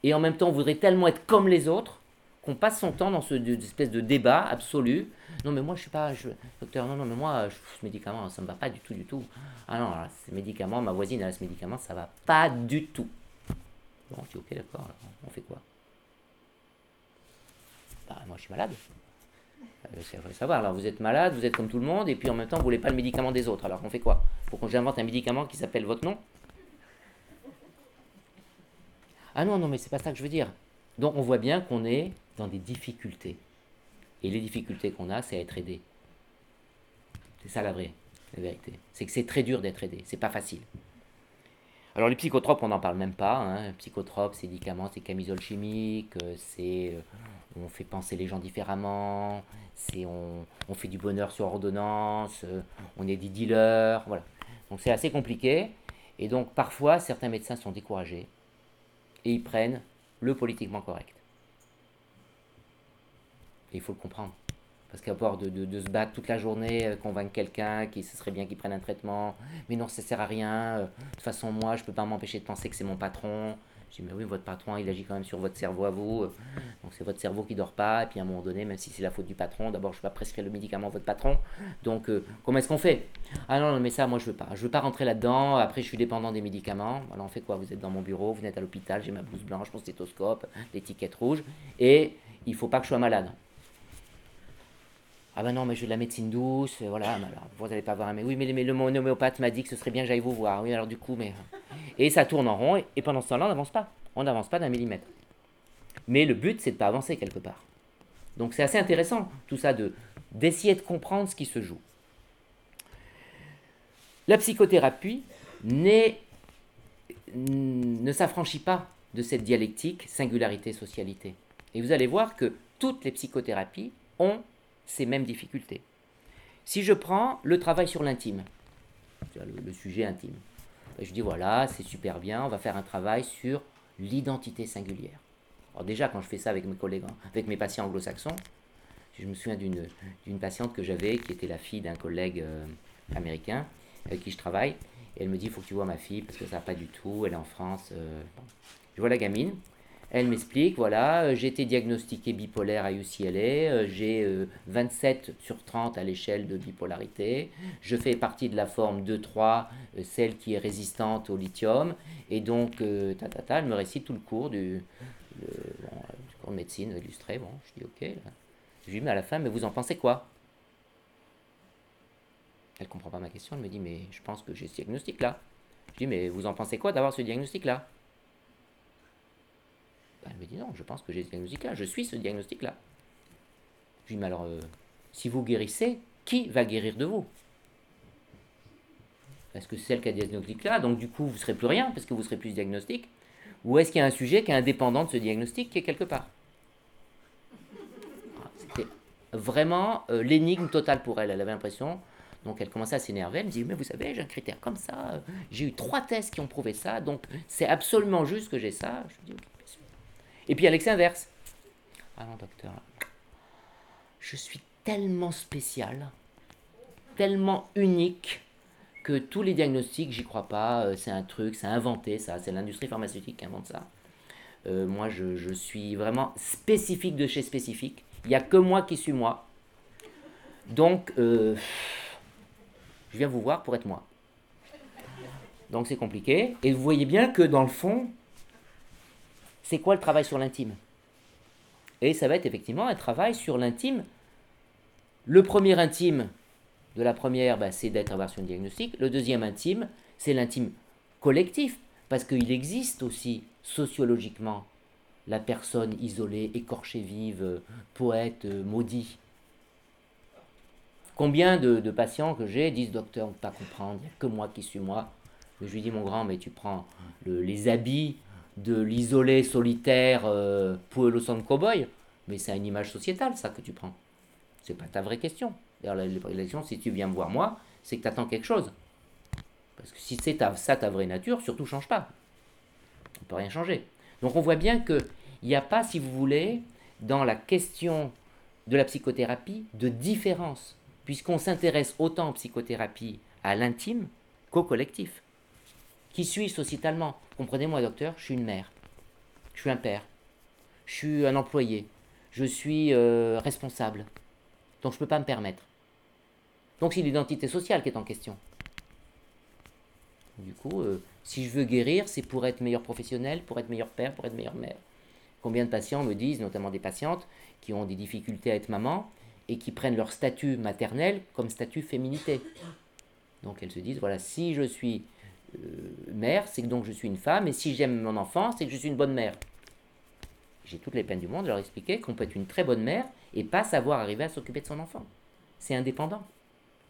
et en même temps, on voudrait tellement être comme les autres qu'on passe son temps dans ce espèce de débat absolu. Non, mais moi, je suis pas. Je, docteur, non, non, mais moi, ce médicament, ça me va pas du tout, du tout. Ah non, ce médicament, ma voisine a ce médicament, ça va pas du tout. Bon, je dis, ok, d'accord, on fait quoi? Bah, moi, je suis malade. Euh, savoir, alors vous êtes malade, vous êtes comme tout le monde, et puis en même temps, vous voulez pas le médicament des autres. Alors, on fait quoi? Faut qu'on j'invente un médicament qui s'appelle votre nom? Ah non, non, mais c'est pas ça que je veux dire. Donc, on voit bien qu'on est dans des difficultés. Et les difficultés qu'on a, c'est être aidé. C'est ça la vraie, la vérité. C'est que c'est très dur d'être aidé, c'est pas facile. Alors les psychotropes, on n'en parle même pas. Hein. Psychotropes, c'est médicaments, c'est camisole chimique, euh, c'est euh, on fait penser les gens différemment, c'est on, on, fait du bonheur sur ordonnance, euh, on est des dealers, voilà. Donc c'est assez compliqué. Et donc parfois, certains médecins sont découragés et ils prennent le politiquement correct il faut le comprendre. Parce qu'à part de, de, se battre toute la journée, euh, convaincre quelqu'un qui ce serait bien qu'il prenne un traitement, mais non, ça sert à rien. Euh, de toute façon, moi, je peux pas m'empêcher de penser que c'est mon patron. Je dis, mais oui, votre patron, il agit quand même sur votre cerveau à vous. Euh, donc c'est votre cerveau qui dort pas. Et puis à un moment donné, même si c'est la faute du patron, d'abord, je ne vais pas prescrire le médicament à votre patron. Donc comment est-ce qu'on fait? Ah non, non, mais ça, moi, je veux pas. Je veux pas rentrer là-dedans. Après, je suis dépendant des médicaments. Alors on fait quoi? Vous êtes dans mon bureau, vous êtes à l'hôpital, j'ai ma blouse blanche, mon stéthoscope, l'étiquette rouge. Et il faut pas que je sois malade. Ah ben non, mais je veux de la médecine douce, voilà, vous n'allez pas voir, mais oui, mais, le homéopathe m'a dit que ce serait bien que j'aille vous voir, oui, alors du coup, mais... Et ça tourne en rond, et, pendant ce temps-là, on n'avance pas, on n'avance pas d'un millimètre. Mais le but, c'est de ne pas avancer quelque part. Donc c'est assez intéressant, tout ça, de d'essayer de comprendre ce qui se joue. La psychothérapie ne s'affranchit pas de cette dialectique singularité-socialité. Et vous allez voir que toutes les psychothérapies ont ces mêmes difficultés. Si je prends le travail sur l'intime, le, sujet intime, ben, je dis voilà, c'est super bien, on va faire un travail sur l'identité singulière. Alors déjà, quand je fais ça avec mes collègues, hein, avec mes patients anglo-saxons, je me souviens d'une patiente que j'avais qui était la fille d'un collègue euh, américain avec qui je travaille. Et elle me dit, il faut que tu vois ma fille parce que ça va pas du tout, elle est en France. Euh, je vois la gamine, elle m'explique, voilà, euh, j'ai été diagnostiqué bipolaire à UCLA, euh, j'ai 27 euh, sur 30 à l'échelle de bipolarité, je fais partie de la forme 2-3, celle qui est résistante au lithium, et donc, ta, ta, ta, elle me récite tout le cours du, cours de médecine illustré, bon, je dis ok. Je lui dis, à la fin, mais vous en pensez quoi? Elle comprend pas ma question, elle me dit, mais je pense que j'ai ce diagnostic-là. Je dis, mais vous en pensez quoi d'avoir ce diagnostic-là? Elle me dit non, je pense que j'ai ce diagnostic-là, je suis ce diagnostic-là. Je lui dis mais alors, euh, si vous guérissez, qui va guérir de vous? Parce que c'est celle qui a diagnostic là, donc du coup, vous ne serez plus rien, parce que vous serez plus diagnostic. Ou est-ce qu'il y a un sujet qui est indépendant de ce diagnostic, qui est quelque part? C'était vraiment euh, l'énigme totale pour elle. Elle avait l'impression, donc elle commençait à s'énerver. Elle me dit, mais vous savez, j'ai un critère comme ça. J'ai eu trois tests qui ont prouvé ça, donc c'est absolument juste que j'ai ça. Je dis. Et puis Alex inverse. Ah non, docteur, je suis tellement spécial, tellement unique que tous les diagnostics, j'y crois pas, euh, c'est un truc, c'est inventé ça, c'est l'industrie pharmaceutique qui invente ça. Euh, moi, je, suis vraiment spécifique de chez spécifique. Il n'y a que moi qui suis moi. Donc, euh, je viens vous voir pour être moi. Donc c'est compliqué. Et vous voyez bien que dans le fond, c'est quoi le travail sur l'intime? Et ça va être effectivement un travail sur l'intime. Le premier intime, de la première, bah, c'est d'être un diagnostic. Le deuxième intime, c'est l'intime collectif, parce qu'il existe aussi sociologiquement la personne isolée, écorchée vive, poète, maudit. Combien de, patients que j'ai disent docteur, on ne peut pas comprendre, il n'y a que moi qui suis moi. je lui dis mon grand, mais tu prends les habits de l'isolé solitaire euh, son de cowboy, mais c'est une image sociétale ça que tu prends. C'est pas ta vraie question. D'ailleurs, l'élection, si tu viens me voir moi, c'est que tu attends quelque chose. Parce que si c'est ça ta vraie nature, surtout change pas. On ne peut rien changer. Donc on voit bien qu'il n'y a pas, si vous voulez, dans la question de la psychothérapie, de différence, puisqu'on s'intéresse autant en psychothérapie à l'intime qu'au collectif. Qui suis sociétalement Comprenez-moi, docteur, je suis une mère, je suis un père, je suis un employé, je suis euh, responsable, donc je ne peux pas me permettre. Donc c'est l'identité sociale qui est en question. Du coup, euh, si je veux guérir, c'est pour être meilleur professionnel, pour être meilleur père, pour être meilleure mère. Combien de patients me disent, notamment des patientes, qui ont des difficultés à être maman et qui prennent leur statut maternel comme statut féminité. Donc elles se disent, voilà, si je suis mère, c'est que donc je suis une femme, et si j'aime mon enfant, c'est que je suis une bonne mère. J'ai toutes les peines du monde de leur expliquer qu'on peut être une très bonne mère et pas savoir arriver à s'occuper de son enfant. C'est indépendant.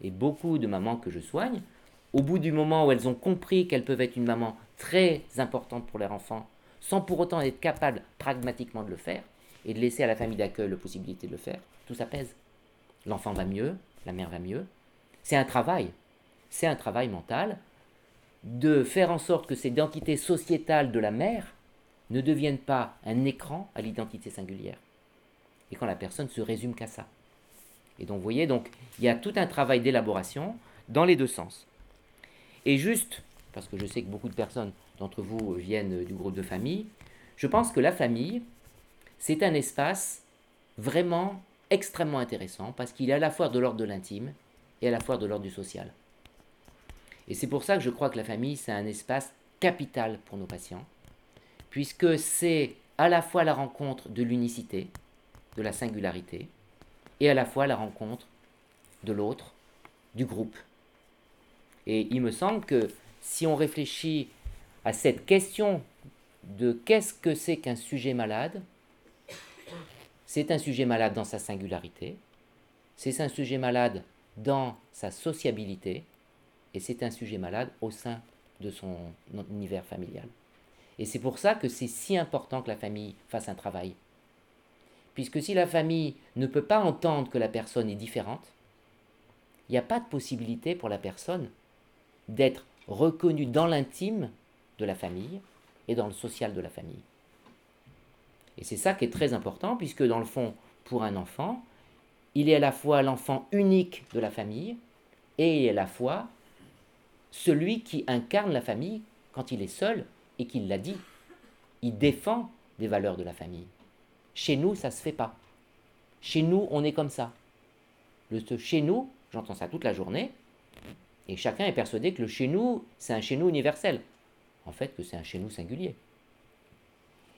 Et beaucoup de mamans que je soigne, au bout du moment où elles ont compris qu'elles peuvent être une maman très importante pour leur enfant, sans pour autant être capable pragmatiquement de le faire, et de laisser à la famille d'accueil la possibilité de le faire, tout ça pèse. L'enfant va mieux, la mère va mieux. C'est un travail. C'est un travail mental de faire en sorte que cette identité sociétale de la mère ne devienne pas un écran à l'identité singulière. Et quand la personne se résume qu'à ça. Et donc, vous voyez, donc, il y a tout un travail d'élaboration dans les deux sens. Et juste, parce que je sais que beaucoup de personnes d'entre vous viennent du groupe de famille, je pense que la famille, c'est un espace vraiment extrêmement intéressant parce qu'il est à la fois de l'ordre de l'intime et à la fois de l'ordre du social. Et c'est pour ça que je crois que la famille, c'est un espace capital pour nos patients, puisque c'est à la fois la rencontre de l'unicité, de la singularité, et à la fois la rencontre de l'autre, du groupe. Et il me semble que si on réfléchit à cette question de qu'est-ce que c'est qu'un sujet malade, c'est un sujet malade dans sa singularité, c'est un sujet malade dans sa sociabilité, c'est un sujet malade au sein de son univers familial. Et c'est pour ça que c'est si important que la famille fasse un travail puisque si la famille ne peut pas entendre que la personne est différente, il n'y a pas de possibilité pour la personne d'être reconnue dans l'intime de la famille et dans le social de la famille. Et c'est ça qui est très important, puisque dans le fond, pour un enfant, il est à la fois l'enfant unique de la famille et à la fois celui qui incarne la famille quand il est seul et qu'il l'a dit. Il défend des valeurs de la famille. Chez nous, ça ne se fait pas. Chez nous, on est comme ça. Le chez nous, j'entends ça toute la journée, et chacun est persuadé que le chez nous, c'est un chez nous universel. En fait, que c'est un chez nous singulier.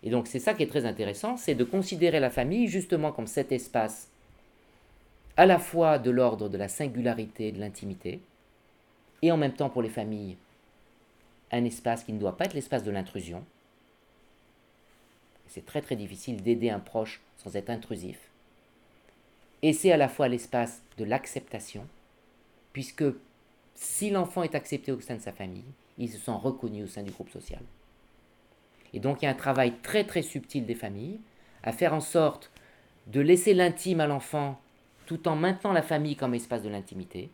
Et donc, c'est ça qui est très intéressant, c'est de considérer la famille justement comme cet espace à la fois de l'ordre de la singularité, de l'intimité, et en même temps pour les familles, un espace qui ne doit pas être l'espace de l'intrusion, c'est très très difficile d'aider un proche sans être intrusif. Et c'est à la fois l'espace de l'acceptation, puisque si l'enfant est accepté au sein de sa famille, il se sent reconnu au sein du groupe social. Et donc il y a un travail très très subtil des familles à faire en sorte de laisser l'intime à l'enfant tout en maintenant la famille comme espace de l'intimité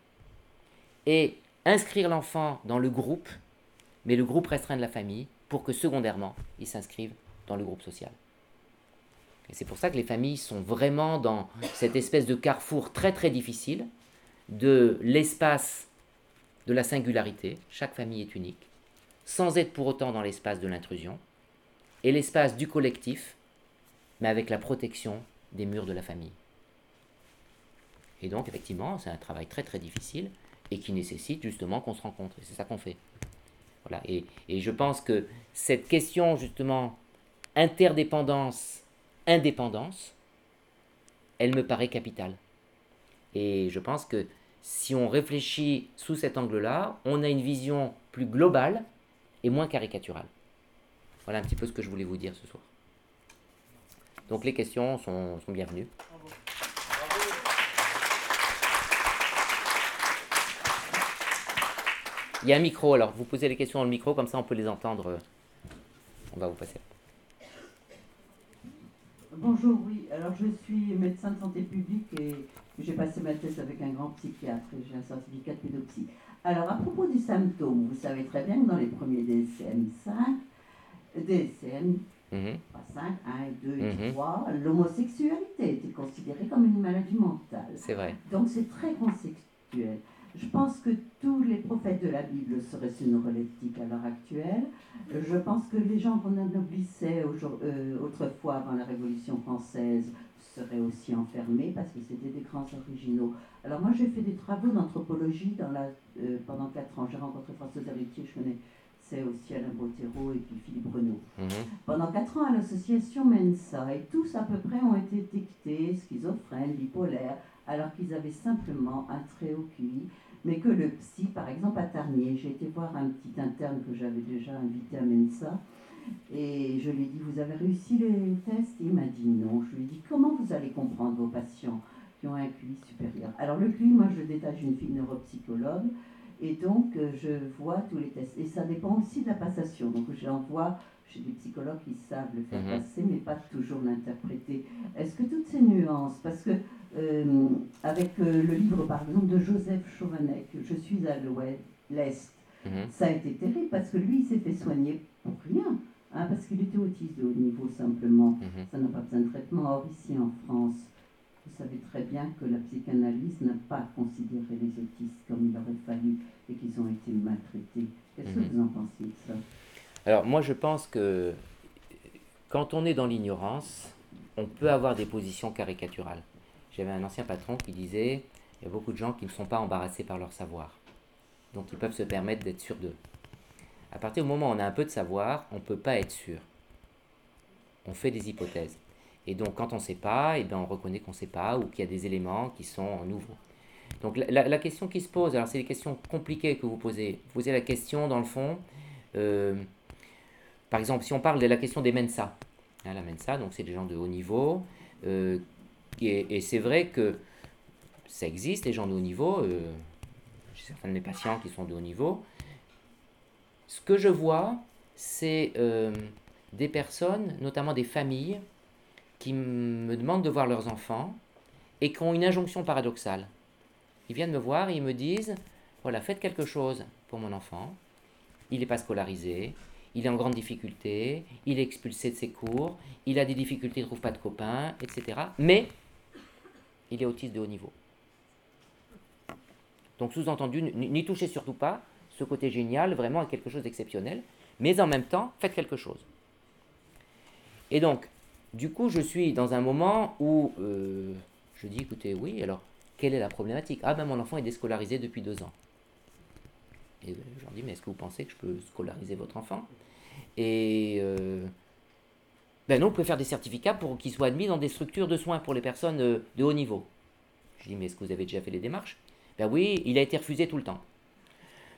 et inscrire l'enfant dans le groupe, mais le groupe restreint de la famille pour que secondairement il s'inscrive dans le groupe social. Et c'est pour ça que les familles sont vraiment dans cette espèce de carrefour très très difficile de l'espace de la singularité, chaque famille est unique, sans être pour autant dans l'espace de l'intrusion, et l'espace du collectif, mais avec la protection des murs de la famille. Et donc, effectivement, c'est un travail très très difficile et qui nécessite justement qu'on se rencontre. Et c'est ça qu'on fait. Voilà. Et, et, je pense que cette question, justement, interdépendance, indépendance, elle me paraît capitale. Et je pense que si on réfléchit sous cet angle-là, on a une vision plus globale et moins caricaturale. Voilà un petit peu ce que je voulais vous dire ce soir. Donc les questions sont, sont bienvenues. Il y a un micro, alors vous posez les questions dans le micro, comme ça on peut les entendre. On va vous passer. Bonjour, oui. Alors je suis médecin de santé publique et j'ai passé ma thèse avec un grand psychiatre et j'ai un certificat de pédopsie. Alors à propos du symptôme, vous savez très bien que dans les premiers DSM-5, DSM, Mhm. pas 5, 1, 2 et Mhm. 3, l'homosexualité était considérée comme une maladie mentale. C'est vrai. Donc c'est très conceptuel. Je pense que tous les prophètes de la Bible seraient neuroleptiques à l'heure actuelle. Je pense que les gens qu'on anoblissait euh, autrefois avant la Révolution française seraient aussi enfermés parce que c'était des grands originaux. Alors moi j'ai fait des travaux d'anthropologie euh, pendant 4 ans. J'ai rencontré Françoise Héritier, je connais c'est aussi Alain Bottero et puis Philippe Renaud Mhm. pendant quatre ans à l'association Mensa et tous à peu près ont été étiquetés schizophrènes, bipolaires, alors qu'ils avaient simplement un très haut QI, mais que le psy, par exemple à Tarnier, j'ai été voir un petit interne que j'avais déjà invité à Mensa, et je lui ai dit, vous avez réussi les tests Il m'a dit non. Je lui ai dit, comment vous allez comprendre vos patients qui ont un QI supérieur? Alors le QI, moi je détache une fille neuropsychologue, et donc, euh, je vois tous les tests. Et ça dépend aussi de la passation. Donc, j'envoie chez des psychologues qui savent le faire Mhm. passer, mais pas toujours l'interpréter. Est-ce que toutes ces nuances, parce que euh, avec euh, le livre, par exemple, de Joseph Chauvenec, Je suis à l'ouest, l'Est, Mhm. ça a été terrible parce que lui, il s'est fait soigner pour rien. hein, parce qu'il était autiste de haut niveau simplement. Mhm. Ça n'a pas besoin de traitement. Or, ici en France, vous savez très bien que la psychanalyse n'a pas considéré les autistes comme il aurait fallu et qu'ils ont été maltraités. Qu'est-ce que Mhm. vous en pensez de ça? Alors moi je pense que quand on est dans l'ignorance, on peut avoir des positions caricaturales. J'avais un ancien patron qui disait, il y a beaucoup de gens qui ne sont pas embarrassés par leur savoir. Donc ils peuvent se permettre d'être sûrs d'eux. À partir du moment où on a un peu de savoir, on ne peut pas être sûr. On fait des hypothèses. Et donc quand on ne sait pas, eh ben, on reconnaît qu'on ne sait pas ou qu'il y a des éléments qui sont nouveaux. Donc la question qui se pose, alors c'est des questions compliquées que vous posez. Vous posez la question dans le fond, euh, par exemple, si on parle de la question des Mensa, hein, la Mensa, donc c'est des gens de haut niveau, euh, et, c'est vrai que ça existe, les gens de haut niveau, euh, j'ai certains de mes patients qui sont de haut niveau. Ce que je vois, c'est euh, des personnes, notamment des familles, qui me demandent de voir leurs enfants et qui ont une injonction paradoxale. Ils viennent me voir et ils me disent, voilà, faites quelque chose pour mon enfant, il n'est pas scolarisé, il est en grande difficulté, il est expulsé de ses cours, il a des difficultés, il ne trouve pas de copains, etc. Mais il est autiste de haut niveau. Donc sous-entendu, n'y touchez surtout pas, ce côté génial vraiment est quelque chose d'exceptionnel, mais en même temps, faites quelque chose. Et donc, du coup, je suis dans un moment où euh, je dis, écoutez, oui, alors, quelle est la problématique? Ah ben mon enfant est déscolarisé depuis deux ans. Et euh, je leur dis, mais est-ce que vous pensez que je peux scolariser votre enfant? Et euh, ben non, vous pouvez faire des certificats pour qu'il soit admis dans des structures de soins pour les personnes euh, de haut niveau. Je dis, mais est-ce que vous avez déjà fait les démarches? Ben oui, il a été refusé tout le temps.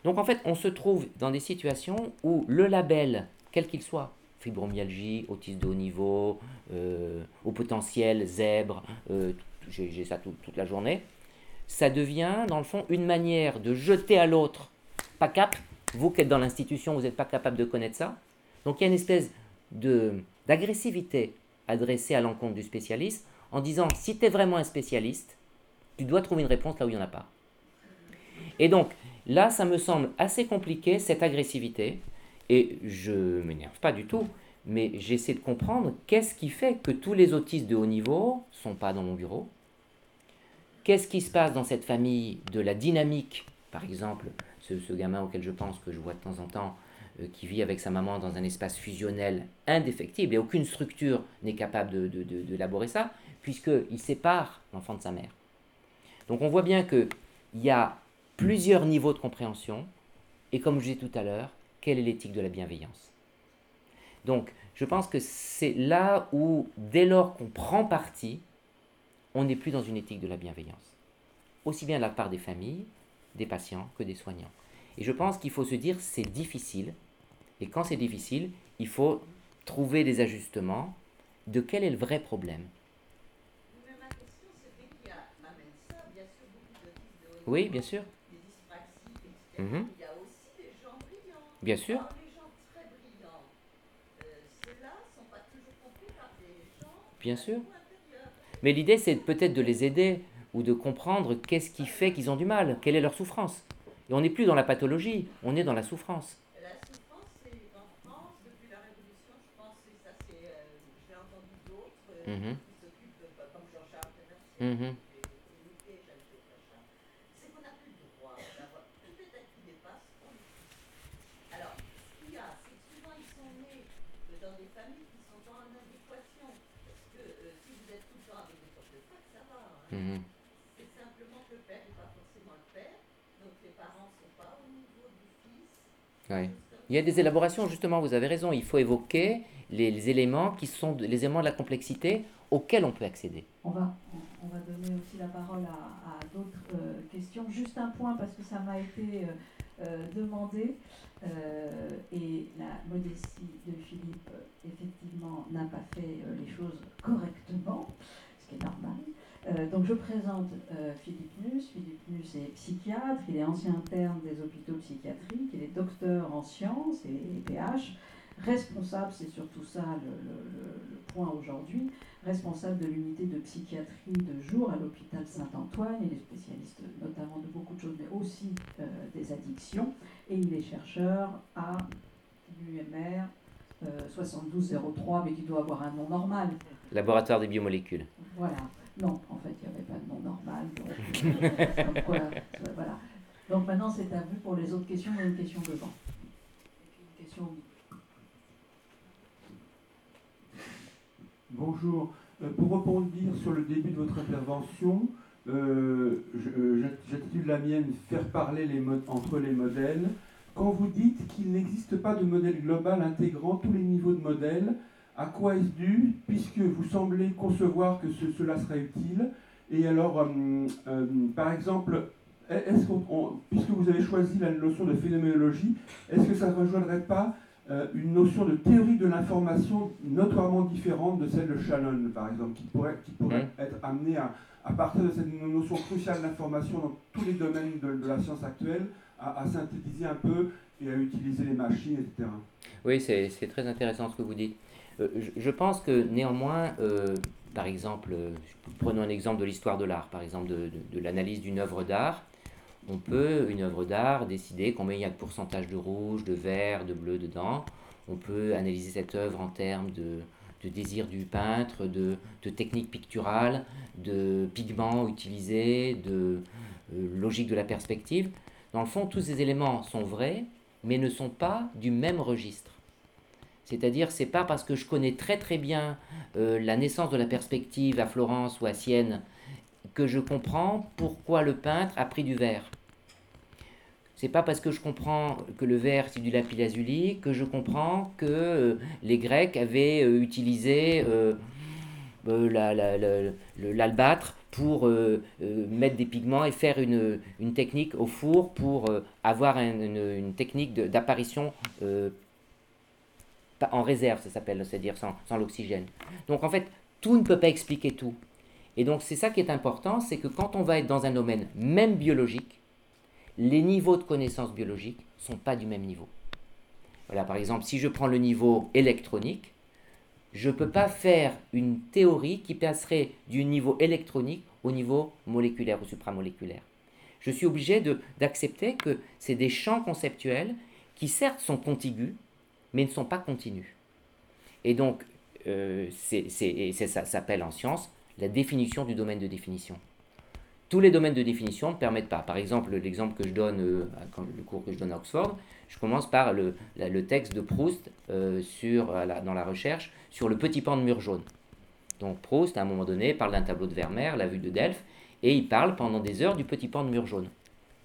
Donc en fait, on se trouve dans des situations où le label, quel qu'il soit, fibromyalgie, autisme de haut niveau, euh, au potentiel, zèbre, euh, j'ai ça tout- toute la journée, ça devient, dans le fond, une manière de jeter à l'autre, pas cap, vous qui êtes dans l'institution, vous n'êtes pas capable de connaître ça. Donc il y a une espèce d'agressivité adressée à l'encontre du spécialiste en disant, si tu es vraiment un spécialiste, tu dois trouver une réponse là où il n'y en a pas. Et donc, là, ça me semble assez compliqué, cette agressivité, et je ne m'énerve pas du tout, mais j'essaie de comprendre qu'est-ce qui fait que tous les autistes de haut niveau sont pas dans mon bureau. Qu'est-ce qui se passe dans cette famille de la dynamique, par exemple, ce, gamin auquel je pense, que je vois de temps en temps, qui vit avec sa maman dans un espace fusionnel indéfectible, et aucune structure n'est capable d'élaborer de, ça, puisqu'il sépare l'enfant de sa mère. Donc on voit bien qu'il y a plusieurs niveaux de compréhension, et comme je disais tout à l'heure, quelle est l'éthique de la bienveillance? Donc, je pense que c'est là où, dès lors qu'on prend parti, on n'est plus dans une éthique de la bienveillance. Aussi bien de la part des familles, des patients que des soignants. Et je pense qu'il faut se dire c'est difficile. Et quand c'est difficile, il faut trouver des ajustements de quel est le vrai problème? Oui, bien sûr. Il y a aussi des gens brillants. Bien sûr. Ceux-là ne sont pas toujours compris par des gens. Bien sûr. Mais l'idée, c'est peut-être de les aider ou de comprendre qu'est-ce qui fait qu'ils ont du mal, quelle est leur souffrance. Et on n'est plus dans la pathologie, on est dans. La souffrance, c'est en France, depuis la Révolution, je pense, que ça c'est, euh, j'ai entendu d'autres euh, mm -hmm. qui s'occupent, comme Jean-Charles Thénardier, mm -hmm. Mhm. C'est simplement que le père n'est pas forcément le père, donc les parents ne sont pas au niveau du fils. Il y a des élaborations, justement, vous avez raison, il faut évoquer les, éléments qui sont les éléments de la complexité auxquels on peut accéder. On va, on va donner aussi la parole à, d'autres euh, questions. Juste un point, parce que ça m'a été euh, euh, demandé, et la modestie de Philippe, effectivement, n'a pas fait les choses correctement, ce qui est normal. Euh, donc je présente euh, Philippe Nuss. Philippe Nuss est psychiatre, il est ancien interne des hôpitaux psychiatriques, il est docteur en sciences et, PH, responsable, c'est surtout ça le, point aujourd'hui, responsable de l'unité de psychiatrie de jour à l'hôpital Saint-Antoine. Il est spécialiste notamment de beaucoup de choses, mais aussi euh, des addictions. Et il est chercheur à l'UMR 7203, mais qui doit avoir un nom normal. Laboratoire des biomolécules. Voilà. Non, en fait, il n'y avait pas de nom normal. Donc, euh, voilà. donc maintenant, c'est à vous pour les autres questions. Il y a une question devant. Une question. Bonjour. Euh, pour rebondir sur le début de votre intervention, euh, j'attitule la mienne Faire parler les entre les modèles. Quand vous dites qu'il n'existe pas de modèle global intégrant tous les niveaux de modèles, à quoi est-ce dû Puisque vous semblez concevoir que cela serait utile. Et alors, euh, euh, par exemple, est-ce puisque vous avez choisi la notion de phénoménologie, est-ce que ça ne rejoindrait pas euh, une notion de théorie de l'information notoirement différente de celle de Shannon, par exemple, qui pourrait, qui pourrait mmh. être amenée à, à partir de cette notion cruciale d'information dans tous les domaines de, la science actuelle, à, à, synthétiser un peu et à utiliser les machines, etc. Oui, c'est très intéressant ce que vous dites. Euh, je pense que néanmoins, euh, par exemple, euh, prenons un exemple de l'histoire de l'art, par exemple de, l'analyse d'une œuvre d'art. On peut, une œuvre d'art, décider combien il y a de pourcentage de rouge, de vert, de bleu dedans. On peut analyser cette œuvre en termes de, désir du peintre, de, de technique picturale, de pigments utilisés, de logique de la perspective. Dans le fond, tous ces éléments sont vrais, mais ne sont pas du même registre. C'est-à-dire, c'est pas parce que je connais très très bien euh, la naissance de la perspective à Florence ou à Sienne que je comprends pourquoi le peintre a pris du verre. C'est pas parce que je comprends que le verre c'est du lapis lazuli que je comprends que euh, les Grecs avaient euh, utilisé l'albâtre pour mettre des pigments et faire une, technique au four pour avoir une, technique d'apparition en réserve, ça s'appelle, c'est-à-dire sans, l'oxygène. Donc en fait, tout ne peut pas expliquer tout. Et donc c'est ça qui est important, c'est que quand on va être dans un domaine même biologique, les niveaux de connaissances biologiques ne sont pas du même niveau. Voilà, par exemple, si je prends le niveau électronique, je ne peux pas faire une théorie qui passerait du niveau électronique au niveau moléculaire ou supramoléculaire. Je suis obligé d'accepter que c'est des champs conceptuels qui certes sont contigus, mais ne sont pas continus. Et donc, euh, ça s'appelle en science la définition du domaine de définition. Tous les domaines de définition ne permettent pas. Par exemple, l'exemple que je donne, euh, le cours que je donne à Oxford, je commence par le, le texte de Proust euh, sur, dans la recherche sur le petit pan de mur jaune. Donc Proust, à un moment donné, parle d'un tableau de Vermeer, La vue de Delphes, et il parle pendant des heures du petit pan de mur jaune.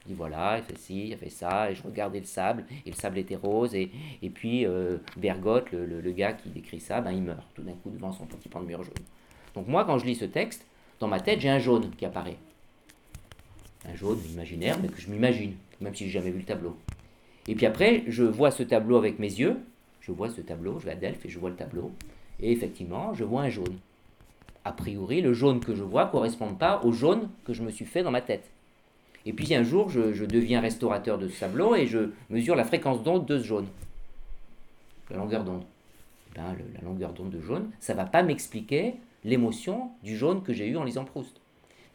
Il dit voilà, il fait ci, il fait ça, et je regardais le sable, et le sable était rose, et, et puis euh, Bergotte, le, le, gars qui décrit ça, ben, il meurt tout d'un coup devant son petit pan de mur jaune. Donc moi, quand je lis ce texte, dans ma tête, j'ai un jaune qui apparaît. Un jaune imaginaire, mais que je m'imagine, même si j'ai jamais vu le tableau. Et puis après, je vois ce tableau avec mes yeux, je vois ce tableau, je vais à Delphes et je vois le tableau, et effectivement, je vois un jaune. A priori, le jaune que je vois ne correspond pas au jaune que je me suis fait dans ma tête. Et puis un jour, je, deviens restaurateur de tableau et je mesure la fréquence d'onde de ce jaune. La longueur d'onde. Ben, la longueur d'onde de jaune, ça va pas m'expliquer l'émotion du jaune que j'ai eu en lisant Proust.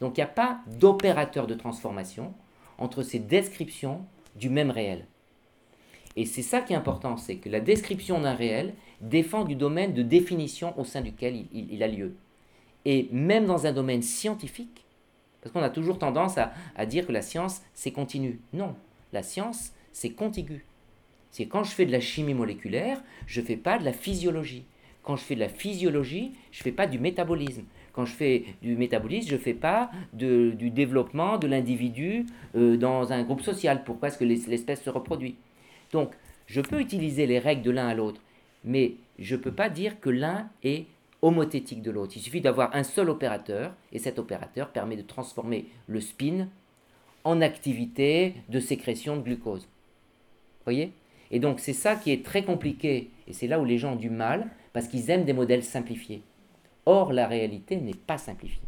Donc il n'y a pas d'opérateur de transformation entre ces descriptions du même réel. Et c'est ça qui est important, c'est que la description d'un réel défend du domaine de définition au sein duquel il, a lieu. Et même dans un domaine scientifique, parce qu'on a toujours tendance à, dire que la science, c'est continu. Non, la science, c'est contigu. C'est quand je fais de la chimie moléculaire, je ne fais pas de la physiologie. Quand je fais de la physiologie, je ne fais pas du métabolisme. Quand je fais du métabolisme, je ne fais pas du développement de l'individu euh, dans un groupe social. Pourquoi est-ce que l'espèce se reproduit? Donc, je peux utiliser les règles de l'un à l'autre, mais je ne peux pas dire que l'un est homothétique de l'autre. Il suffit d'avoir un seul opérateur, et cet opérateur permet de transformer le spin en activité de sécrétion de glucose. Voyez? Et donc c'est ça qui est très compliqué, et c'est là où les gens ont du mal, parce qu'ils aiment des modèles simplifiés. Or, la réalité n'est pas simplifiée.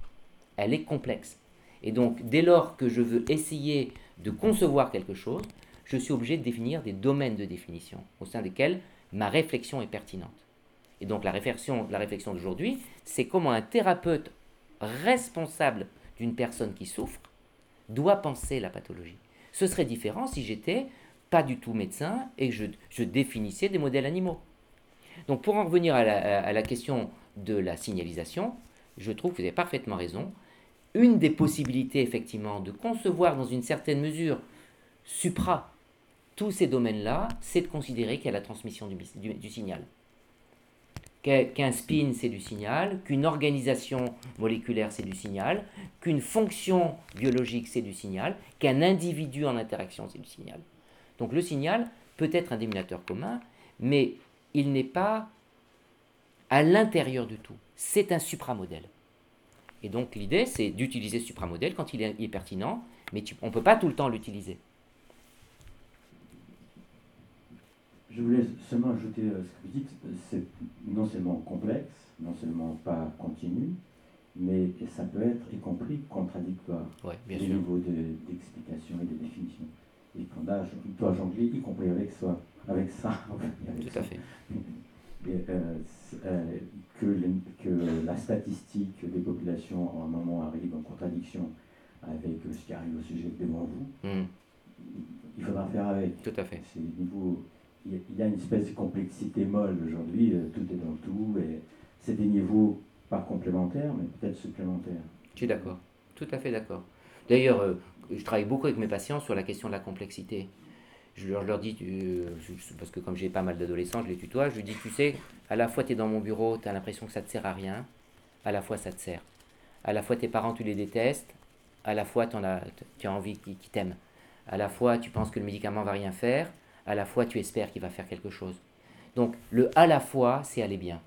Elle est complexe. Et donc, dès lors que je veux essayer de concevoir quelque chose, je suis obligé de définir des domaines de définition au sein desquels ma réflexion est pertinente. Et donc la réflexion, d'aujourd'hui, c'est comment un thérapeute responsable d'une personne qui souffre doit penser la pathologie. Ce serait différent si j'étais pas du tout médecin et je, définissais des modèles animaux. Donc pour en revenir à la, à la question de la signalisation, je trouve que vous avez parfaitement raison. Une des possibilités effectivement de concevoir dans une certaine mesure supra tous ces domaines-là, c'est de considérer qu'il y a la transmission du, signal. Qu'un spin, c'est du signal, qu'une organisation moléculaire, c'est du signal, qu'une fonction biologique, c'est du signal, qu'un individu en interaction, c'est du signal. Donc le signal peut être un déminateur commun, mais il n'est pas à l'intérieur de tout. C'est un supramodèle. Et donc l'idée, c'est d'utiliser ce supramodèle quand il est, pertinent, mais on ne peut pas tout le temps l'utiliser. Je voulais seulement ajouter euh, ce que vous dites, c'est non seulement complexe, non seulement pas continu, mais ça peut être y compris contradictoire ouais, au niveau d'explication et de définition. Et qu'on doit jongler, y compris avec soi, avec ça. Tout à fait. Euh, euh, que, que, la statistique des populations en un moment arrive en contradiction avec ce qui arrive au sujet devant vous, hmm. il faudra faire avec. Tout à fait. C'est niveau il y a une espèce de complexité molle aujourd'hui, euh, tout est dans tout, et c'est des niveaux pas complémentaires, mais peut-être supplémentaires. Je suis d'accord, tout à fait d'accord. D'ailleurs, euh, je travaille beaucoup avec mes patients sur la question de la complexité. Je leur, leur dis, parce que comme j'ai pas mal d'adolescents, je les tutoie, je dis, tu sais, à la fois tu es dans mon bureau, tu as l'impression que ça te sert à rien, à la fois ça te sert. À la fois tes parents, tu les détestes, à la fois tu as envie qu'ils t'aiment. À la fois tu penses que le médicament va rien faire, à la fois tu espères qu'il va faire quelque chose. Donc le à la fois, c'est aller bien.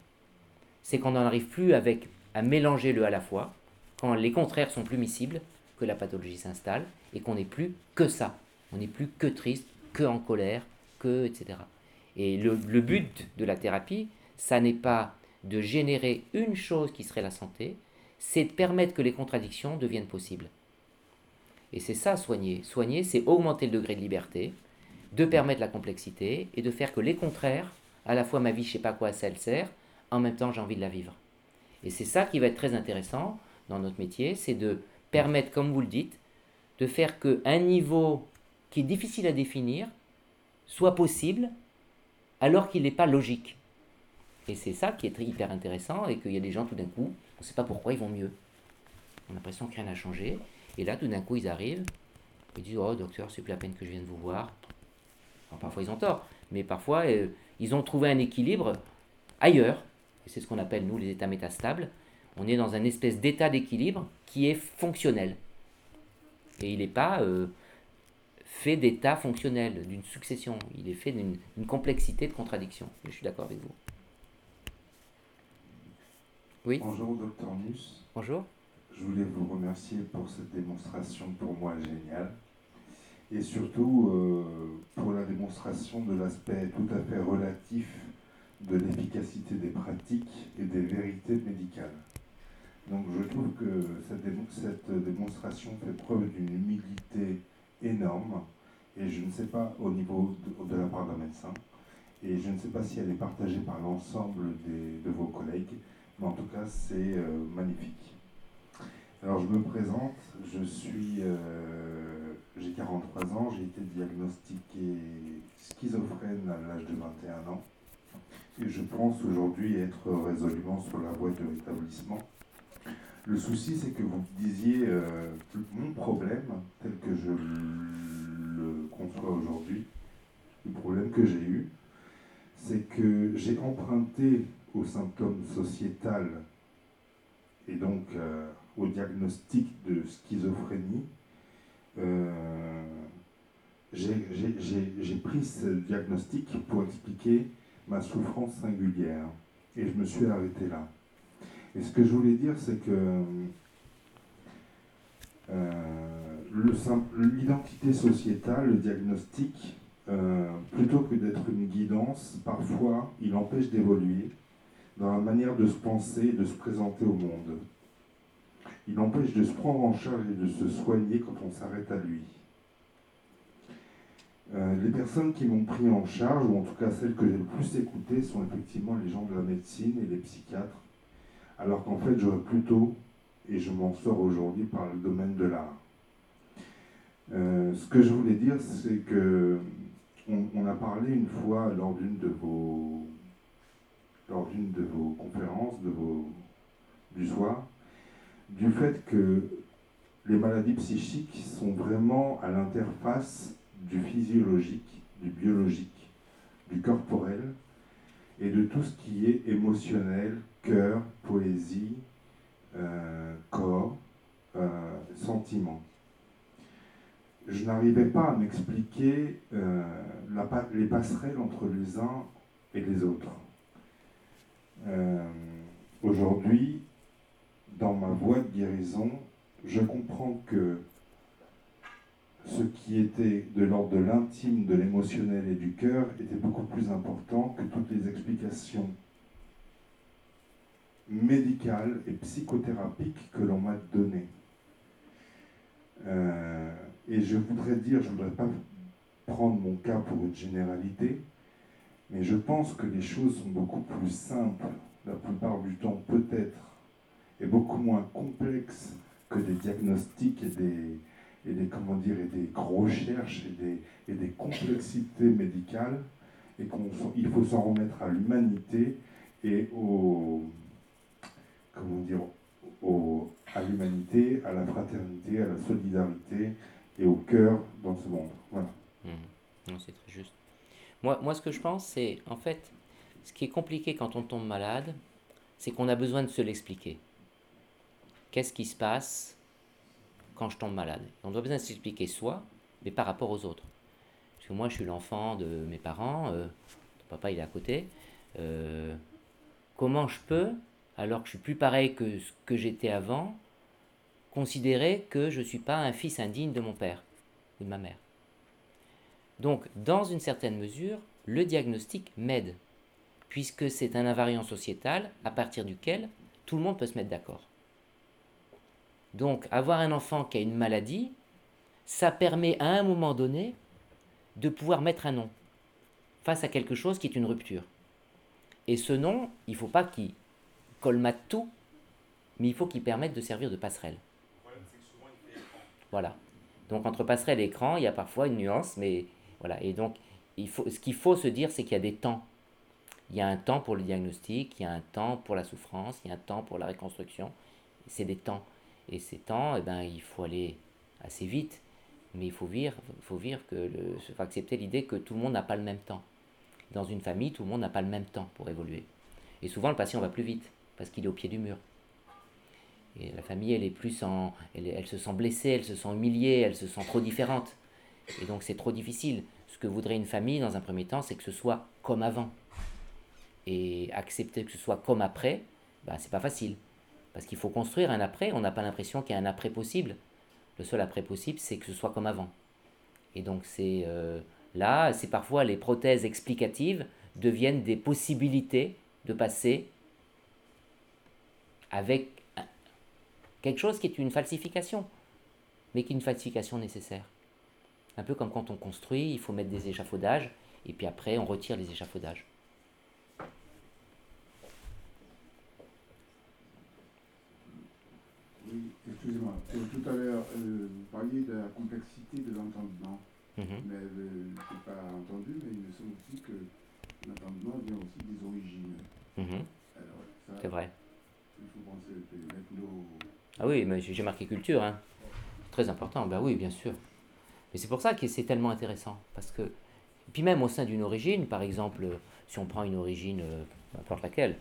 C'est qu'on n'en arrive plus avec, à mélanger le à la fois, quand les contraires sont plus miscibles, que la pathologie s'installe, et qu'on n'est plus que ça. On n'est plus que triste, que en colère, que etc. Et le, le but de la thérapie, ça n'est pas de générer une chose qui serait la santé, c'est de permettre que les contradictions deviennent possibles. Et c'est ça, soigner. Soigner, c'est augmenter le degré de liberté, de permettre la complexité et de faire que les contraires, à la fois ma vie, je sais pas quoi ça elle sert, en même temps j'ai envie de la vivre. Et c'est ça qui va être très intéressant dans notre métier, c'est de permettre, comme vous le dites, de faire qu'un niveau qui est difficile à définir soit possible alors qu'il n'est pas logique. Et c'est ça qui est hyper intéressant et qu'il y a des gens tout d'un coup, on ne sait pas pourquoi ils vont mieux. On a l'impression que rien n'a changé. Et là, tout d'un coup, ils arrivent, ils disent Oh, docteur, c'est plus la peine que je vienne vous voir. Parfois, ils ont tort, mais parfois, euh, ils ont trouvé un équilibre ailleurs. Et c'est ce qu'on appelle, nous, les états métastables. On est dans un espèce d'état d'équilibre qui est fonctionnel. Et il n'est pas euh, fait d'états fonctionnels, d'une succession. Il est fait d'une complexité de contradictions. Je suis d'accord avec vous. Oui Bonjour, docteur Nus. Bonjour. Je voulais vous remercier pour cette démonstration pour moi géniale. Et surtout euh, pour la démonstration de l'aspect tout à fait relatif de l'efficacité des pratiques et des vérités médicales. Donc je trouve que cette, démonstration fait preuve d'une humilité énorme, et je ne sais pas au niveau de, la part d'un médecin, et je ne sais pas si elle est partagée par l'ensemble de vos collègues, mais en tout cas c'est euh, magnifique. Alors je me présente, je suis, euh, j'ai 43 ans, j'ai été diagnostiqué schizophrène à l'âge de 21 ans, et je pense aujourd'hui être résolument sur la voie de rétablissement. Le souci, c'est que vous disiez euh, mon problème, tel que je le conçois aujourd'hui, le problème que j'ai eu, c'est que j'ai emprunté aux symptômes sociétals et donc euh, au diagnostic de schizophrénie. Euh, j'ai pris ce diagnostic pour expliquer ma souffrance singulière et je me suis arrêté là. Et ce que je voulais dire, c'est que euh, l'identité sociétale, le diagnostic, euh, plutôt que d'être une guidance, parfois il empêche d'évoluer dans la manière de se penser et de se présenter au monde. Il empêche de se prendre en charge et de se soigner quand on s'arrête à lui. Euh, les personnes qui m'ont pris en charge, ou en tout cas celles que j'ai le plus écoutées, sont effectivement les gens de la médecine et les psychiatres alors qu'en fait j'aurais plutôt, et je m'en sors aujourd'hui par le domaine de l'art. Euh, ce que je voulais dire, c'est que on, a parlé une fois lors d'une de vos d'une de vos conférences de vos, du soir du fait que les maladies psychiques sont vraiment à l'interface du physiologique, du biologique, du corporel et de tout ce qui est émotionnel, cœur, poésie, euh, corps, euh, sentiment. Je n'arrivais pas à m'expliquer euh, les passerelles entre les uns et les autres. Aujourd'hui, dans ma voie de guérison, je comprends que ce qui était de l'ordre de l'intime, de l'émotionnel et du cœur était beaucoup plus important que toutes les explications médicales et psychothérapiques que l'on m'a données. Euh, et je voudrais dire, je ne voudrais pas prendre mon cas pour une généralité, mais je pense que les choses sont beaucoup plus simples, la plupart du temps peut-être, et beaucoup moins complexes que des diagnostics et des, et des, comment dire, et des recherches et des, et des complexités médicales, et qu'il faut s'en remettre à l'humanité et au, comment dire, au, à l'humanité, à la fraternité, à la solidarité et au cœur dans ce monde. Voilà. Mmh. C'est très juste. Moi, moi, ce que je pense, c'est, en fait, ce qui est compliqué quand on tombe malade, c'est qu'on a besoin de se l'expliquer. Qu'est-ce qui se passe quand je tombe malade. On doit bien s'expliquer soi, mais par rapport aux autres. Parce que moi, je suis l'enfant de mes parents, euh, papa il est à côté. Euh, comment je peux, alors que je suis plus pareil que ce que j'étais avant, considérer que je ne suis pas un fils indigne de mon père ou de ma mère? Donc, dans une certaine mesure, le diagnostic m'aide, puisque c'est un invariant sociétal à partir duquel tout le monde peut se mettre d'accord. Donc, avoir un enfant qui a une maladie, ça permet à un moment donné de pouvoir mettre un nom face à quelque chose qui est une rupture. Et ce nom, il ne faut pas qu'il colmate tout, mais il faut qu'il permette de servir de passerelle. Voilà. Donc entre passerelle et écran, il y a parfois une nuance, mais voilà. Et donc, il faut, ce qu'il faut se dire, c'est qu'il y a des temps. Il y a un temps pour le diagnostic, il y a un temps pour la souffrance, il y a un temps pour la reconstruction. C'est des temps. Et ces temps, eh ben, il faut aller assez vite, mais il faut vivre, faut vivre que le, faut accepter l'idée que tout le monde n'a pas le même temps. Dans une famille, tout le monde n'a pas le même temps pour évoluer. Et souvent, le patient va plus vite parce qu'il est au pied du mur. Et la famille, elle est plus en, elle, elle se sent blessée, elle se sent humiliée, elle se sent trop différente. Et donc, c'est trop difficile. Ce que voudrait une famille, dans un premier temps, c'est que ce soit comme avant. Et accepter que ce soit comme après, bah, c'est pas facile. Parce qu'il faut construire un après, on n'a pas l'impression qu'il y a un après possible. Le seul après possible, c'est que ce soit comme avant. Et donc c'est euh, là, c'est parfois les prothèses explicatives deviennent des possibilités de passer avec quelque chose qui est une falsification, mais qui est une falsification nécessaire. Un peu comme quand on construit, il faut mettre des échafaudages, et puis après on retire les échafaudages. Excusez-moi. Tout à l'heure, euh, vous parliez de la complexité de l'entendement. Mhm. Mais euh, je n'ai pas entendu, mais il me semble aussi que l'entendement vient aussi des origines. Mhm. C'est vrai. Il faut penser Ah oui, mais j'ai marqué culture, hein. Très important, ben oui, bien sûr. Mais c'est pour ça que c'est tellement intéressant. Parce que, puis même au sein d'une origine, par exemple, si on prend une origine, euh, n'importe laquelle,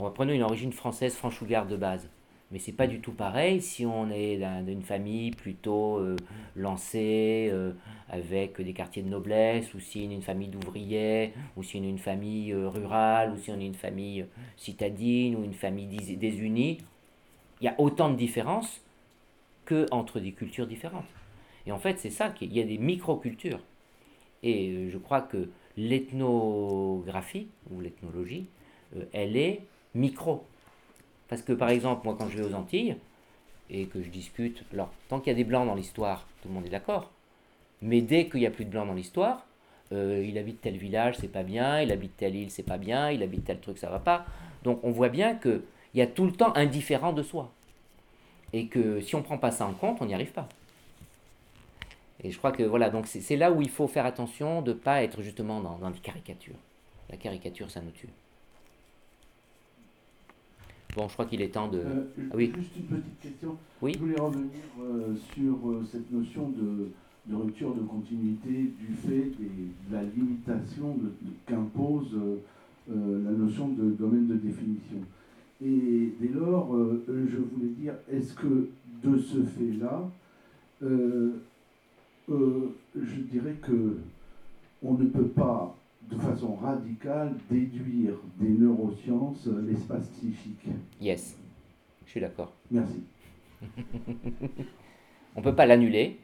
on va prendre une origine française franchougarde de base. Mais c'est pas du tout pareil si on est d'une famille plutôt euh, lancée, euh, avec des quartiers de noblesse, ou si on est une famille d'ouvriers, ou si on est une famille euh, rurale, ou si on est une famille citadine, ou une famille désunie. Il y a autant de différences que entre des cultures différentes. Et en fait, c'est ça qu'il y a des micro-cultures. Et je crois que l'ethnographie, ou l'ethnologie, elle est micro. Parce que par exemple, moi quand je vais aux Antilles et que je discute, alors tant qu'il y a des blancs dans l'histoire, tout le monde est d'accord. Mais dès qu'il n'y a plus de blancs dans l'histoire, euh, il habite tel village, c'est pas bien, il habite telle île, c'est pas bien, il habite tel truc, ça va pas. Donc on voit bien qu'il y a tout le temps un différent de soi. Et que si on ne prend pas ça en compte, on n'y arrive pas. Et je crois que voilà, donc c'est là où il faut faire attention de ne pas être justement dans, dans des caricatures. La caricature, ça nous tue. Bon, je crois qu'il est temps de. Euh, ah oui. Juste une petite question. Oui. Je voulais revenir euh, sur euh, cette notion de, rupture de continuité du fait de la limitation qu'impose la notion de domaine de définition. Et dès lors, je voulais dire, est-ce que de ce fait-là, je dirais que on ne peut pas de façon radicale déduire des neurosciences l'espace psychique. Yes, je suis d'accord. Merci. on ne peut pas l'annuler,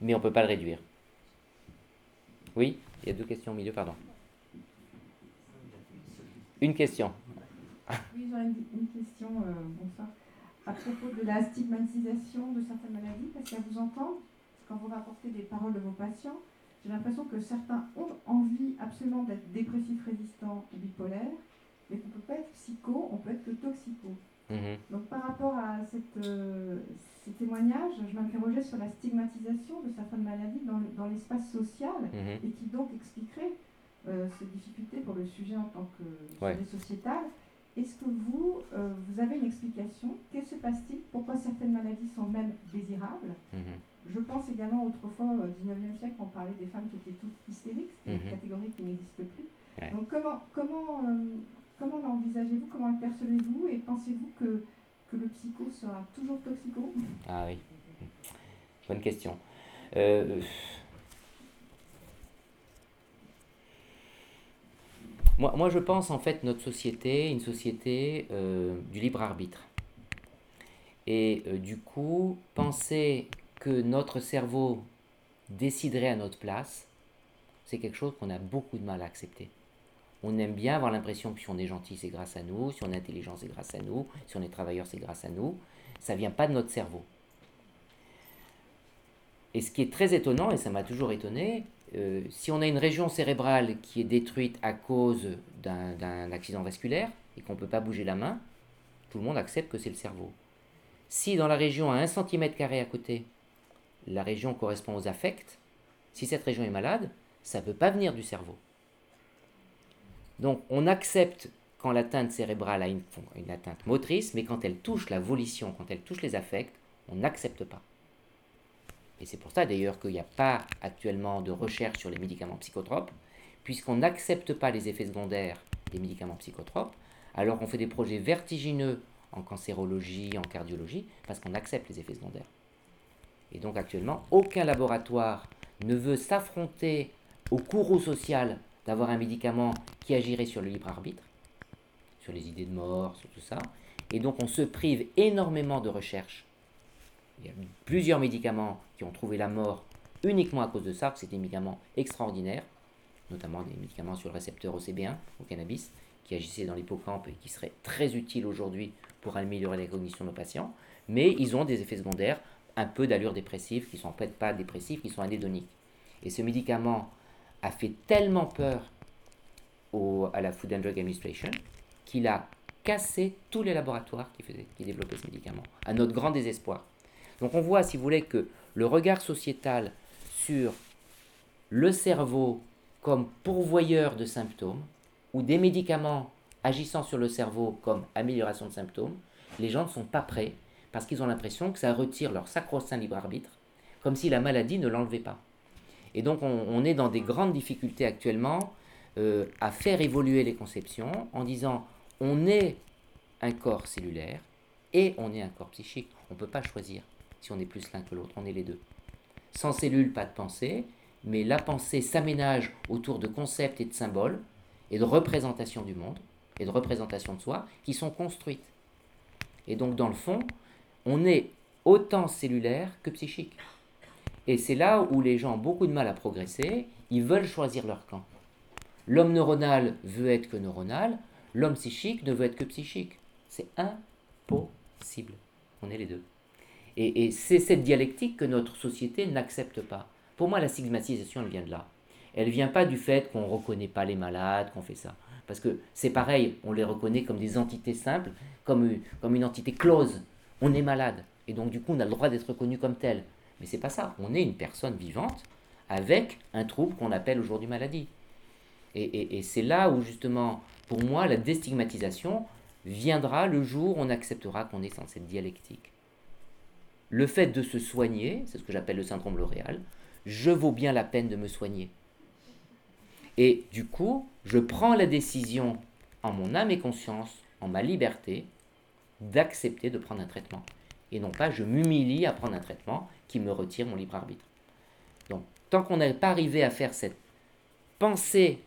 mais on ne peut pas le réduire. Oui, il y a deux questions au milieu, pardon. Une question. Oui, j'aurais une, question, euh, bonsoir. À propos de la stigmatisation de certaines maladies, parce qu'à vous entendre, quand vous rapportez des paroles de vos patients, j'ai l'impression que certains ont envie absolument d'être dépressifs résistants ou bipolaires, mais qu'on ne peut pas être psycho, on peut être que toxico. Mhm. Donc par rapport à cette, euh, ces témoignages, je m'interrogeais sur la stigmatisation de certaines maladies dans, l'espace social mhm. et qui donc expliquerait euh, ces difficultés pour le sujet en tant que sujet sociétal. Est-ce que vous, euh, vous avez une explication? Qu'est-ce qui se passe-t-il? Pourquoi certaines maladies sont même désirables? Mhm. Je pense également autrefois, au 19e siècle, on parlait des femmes qui étaient toutes hystériques, c'est une mhm. catégorie qui n'existe plus. Donc comment, comment, euh, comment l'envisagez-vous, comment le percevez-vous et pensez-vous que, que le psycho sera toujours toxico? Ah oui, bonne question. Euh, moi, moi, je pense en fait notre société, une société euh, du libre arbitre. Et du coup, penser que notre cerveau déciderait à notre place, c'est quelque chose qu'on a beaucoup de mal à accepter. On aime bien avoir l'impression que si on est gentil, c'est grâce à nous, si on est intelligent, c'est grâce à nous, si on est travailleur, c'est grâce à nous. Ça ne vient pas de notre cerveau. Et ce qui est très étonnant, et ça m'a toujours étonné, euh, si on a une région cérébrale qui est détruite à cause d'un accident vasculaire et qu'on ne peut pas bouger la main, tout le monde accepte que c'est le cerveau. Si dans la région à 1 cm à côté, la région correspond aux affects, si cette région est malade, ça ne peut pas venir du cerveau. Donc on accepte quand l'atteinte cérébrale a une, atteinte motrice, mais quand elle touche la volition, quand elle touche les affects, on n'accepte pas. Et c'est pour ça d'ailleurs qu'il n'y a pas actuellement de recherche sur les médicaments psychotropes, puisqu'on n'accepte pas les effets secondaires des médicaments psychotropes, alors qu'on fait des projets vertigineux en cancérologie, en cardiologie, parce qu'on accepte les effets secondaires. Et donc actuellement, aucun laboratoire ne veut s'affronter au courroux social d'avoir un médicament qui agirait sur le libre arbitre, sur les idées de mort, sur tout ça. Et donc on se prive énormément de recherche. Il y a plusieurs médicaments qui ont trouvé la mort uniquement à cause de ça, c'est des médicaments extraordinaires, notamment des médicaments sur le récepteur OCB1 au cannabis, qui agissaient dans l'hippocampe et qui seraient très utiles aujourd'hui pour améliorer la cognition de nos patients, mais ils ont des effets secondaires, un peu d'allure dépressive, qui sont peut-être pas dépressifs, qui sont anédoniques. Et ce médicament a fait tellement peur au, à la Food and Drug Administration qu'il a cassé tous les laboratoires qui, faisaient, qui développaient ce médicament, à notre grand désespoir. Donc on voit, si vous voulez, que le regard sociétal sur le cerveau comme pourvoyeur de symptômes, ou des médicaments agissant sur le cerveau comme amélioration de symptômes, les gens ne sont pas prêts parce qu'ils ont l'impression que ça retire leur sacro-saint libre arbitre, comme si la maladie ne l'enlevait pas. Et donc on, est dans des grandes difficultés actuellement euh, à faire évoluer les conceptions en disant on est un corps cellulaire et on est un corps psychique. On ne peut pas choisir si on est plus l'un que l'autre, on est les deux. Sans cellules, pas de pensée, mais la pensée s'aménage autour de concepts et de symboles et de représentations du monde et de représentations de soi qui sont construites. Et donc dans le fond, on est autant cellulaire que psychique. Et c'est là où les gens ont beaucoup de mal à progresser, ils veulent choisir leur camp. L'homme neuronal veut être que neuronal, l'homme psychique ne veut être que psychique. C'est impossible. On est les deux. Et, et c'est cette dialectique que notre société n'accepte pas. Pour moi, la stigmatisation, elle vient de là. Elle vient pas du fait qu'on ne reconnaît pas les malades, qu'on fait ça. Parce que c'est pareil, on les reconnaît comme des entités simples, comme, comme une entité close. On est malade. Et donc, du coup, on a le droit d'être reconnu comme tel. Mais c'est pas ça. On est une personne vivante avec un trouble qu'on appelle aujourd'hui maladie. Et, c'est là où justement, pour moi, la déstigmatisation viendra le jour où on acceptera qu'on est dans cette dialectique. Le fait de se soigner, c'est ce que j'appelle le syndrome L'Oréal, je vaux bien la peine de me soigner. Et du coup, je prends la décision en mon âme et conscience, en ma liberté, d'accepter de prendre un traitement. Et non pas je m'humilie à prendre un traitement qui me retire mon libre arbitre. Donc, tant qu'on n'est pas arrivé à faire cette pensée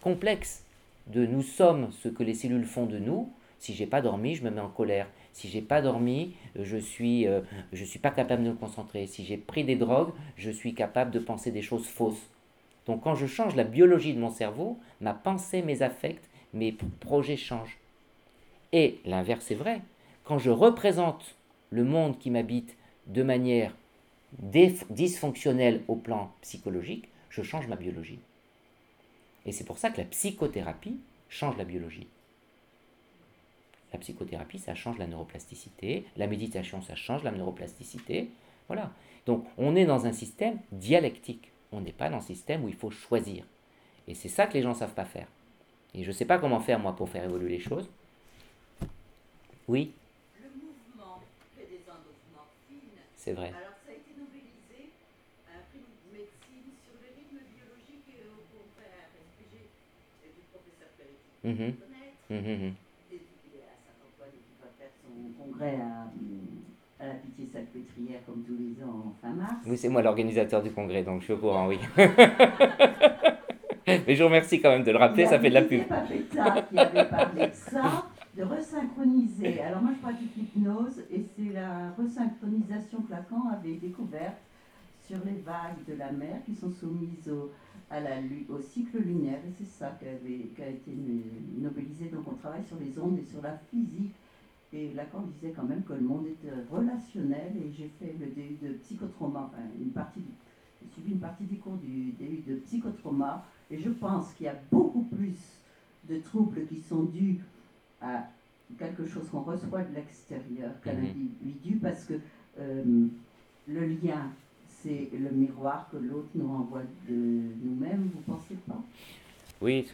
complexe de nous sommes ce que les cellules font de nous, si j'ai pas dormi, je me mets en colère. Si j'ai pas dormi, je suis euh, je suis pas capable de me concentrer. Si j'ai pris des drogues, je suis capable de penser des choses fausses. Donc quand je change la biologie de mon cerveau, ma pensée, mes affects, mes projets changent. Et l'inverse est vrai. Quand je représente le monde qui m'habite de manière dysfonctionnelle au plan psychologique, je change ma biologie. Et c'est pour ça que la psychothérapie change la biologie. La psychothérapie, ça change la neuroplasticité. La méditation, ça change la neuroplasticité. Voilà. Donc, on est dans un système dialectique. On n'est pas dans un système où il faut choisir. Et c'est ça que les gens ne savent pas faire. Et je ne sais pas comment faire, moi, pour faire évoluer les choses. Oui Le mouvement fait des endorphines. C'est vrai. Mmh. Mmh. Mmh. Et il est à Saint-Antoine et il va faire son congrès à, à la Pitié-Salpêtrière comme tous les ans en fin mars. Oui, c'est moi l'organisateur du congrès, donc je suis au courant, oui. Mais je vous remercie quand même de le rappeler, ça fait de la pub. qui avait parlé de ça, de resynchroniser. Alors moi je pratique l'hypnose et c'est la resynchronisation que Lacan avait découverte sur les vagues de la mer qui sont soumises au, cycle lunaire, et c'est ça qui, avait, qui a été nobelisé. Donc on travaille sur les ondes et sur la physique Et Lacan disait quand même que le monde était relationnel et j'ai fait le DU de psychotrauma, enfin une partie j'ai suivi une partie des cours du DU de psychotrauma et je pense qu'il y a beaucoup plus de troubles qui sont dus à quelque chose qu'on reçoit de l'extérieur qu'à mhm. l'individu parce que euh, le lien, c'est le miroir que l'autre nous renvoie de nous-mêmes, vous pensez pas? Oui,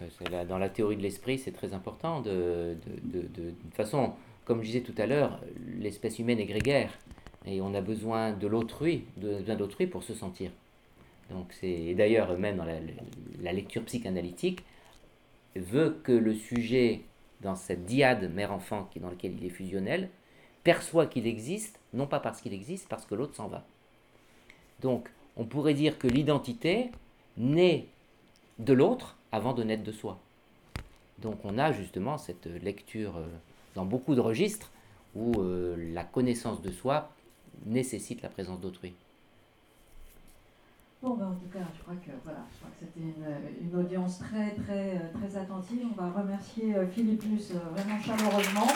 dans la théorie de l'esprit, c'est très important. De, de, de, de, façon, comme je disais tout à l'heure, l'espèce humaine est grégaire et on a besoin de l'autrui, besoin d'autrui pour se sentir. Donc c'est d'ailleurs même dans la, la, lecture psychanalytique veut que le sujet dans cette diade mère-enfant dans laquelle il est fusionnel perçoit qu'il existe, non pas parce qu'il existe, parce que l'autre s'en va. Donc on pourrait dire que l'identité naît de l'autre avant de naître de soi. Donc on a justement cette lecture euh, dans beaucoup de registres où euh, la connaissance de soi nécessite la présence d'autrui. Bon, ben, en tout cas, je crois que voilà, je crois que c'était une, une, audience très, très, très attentive. On va remercier euh, Philippe Luce vraiment chaleureusement.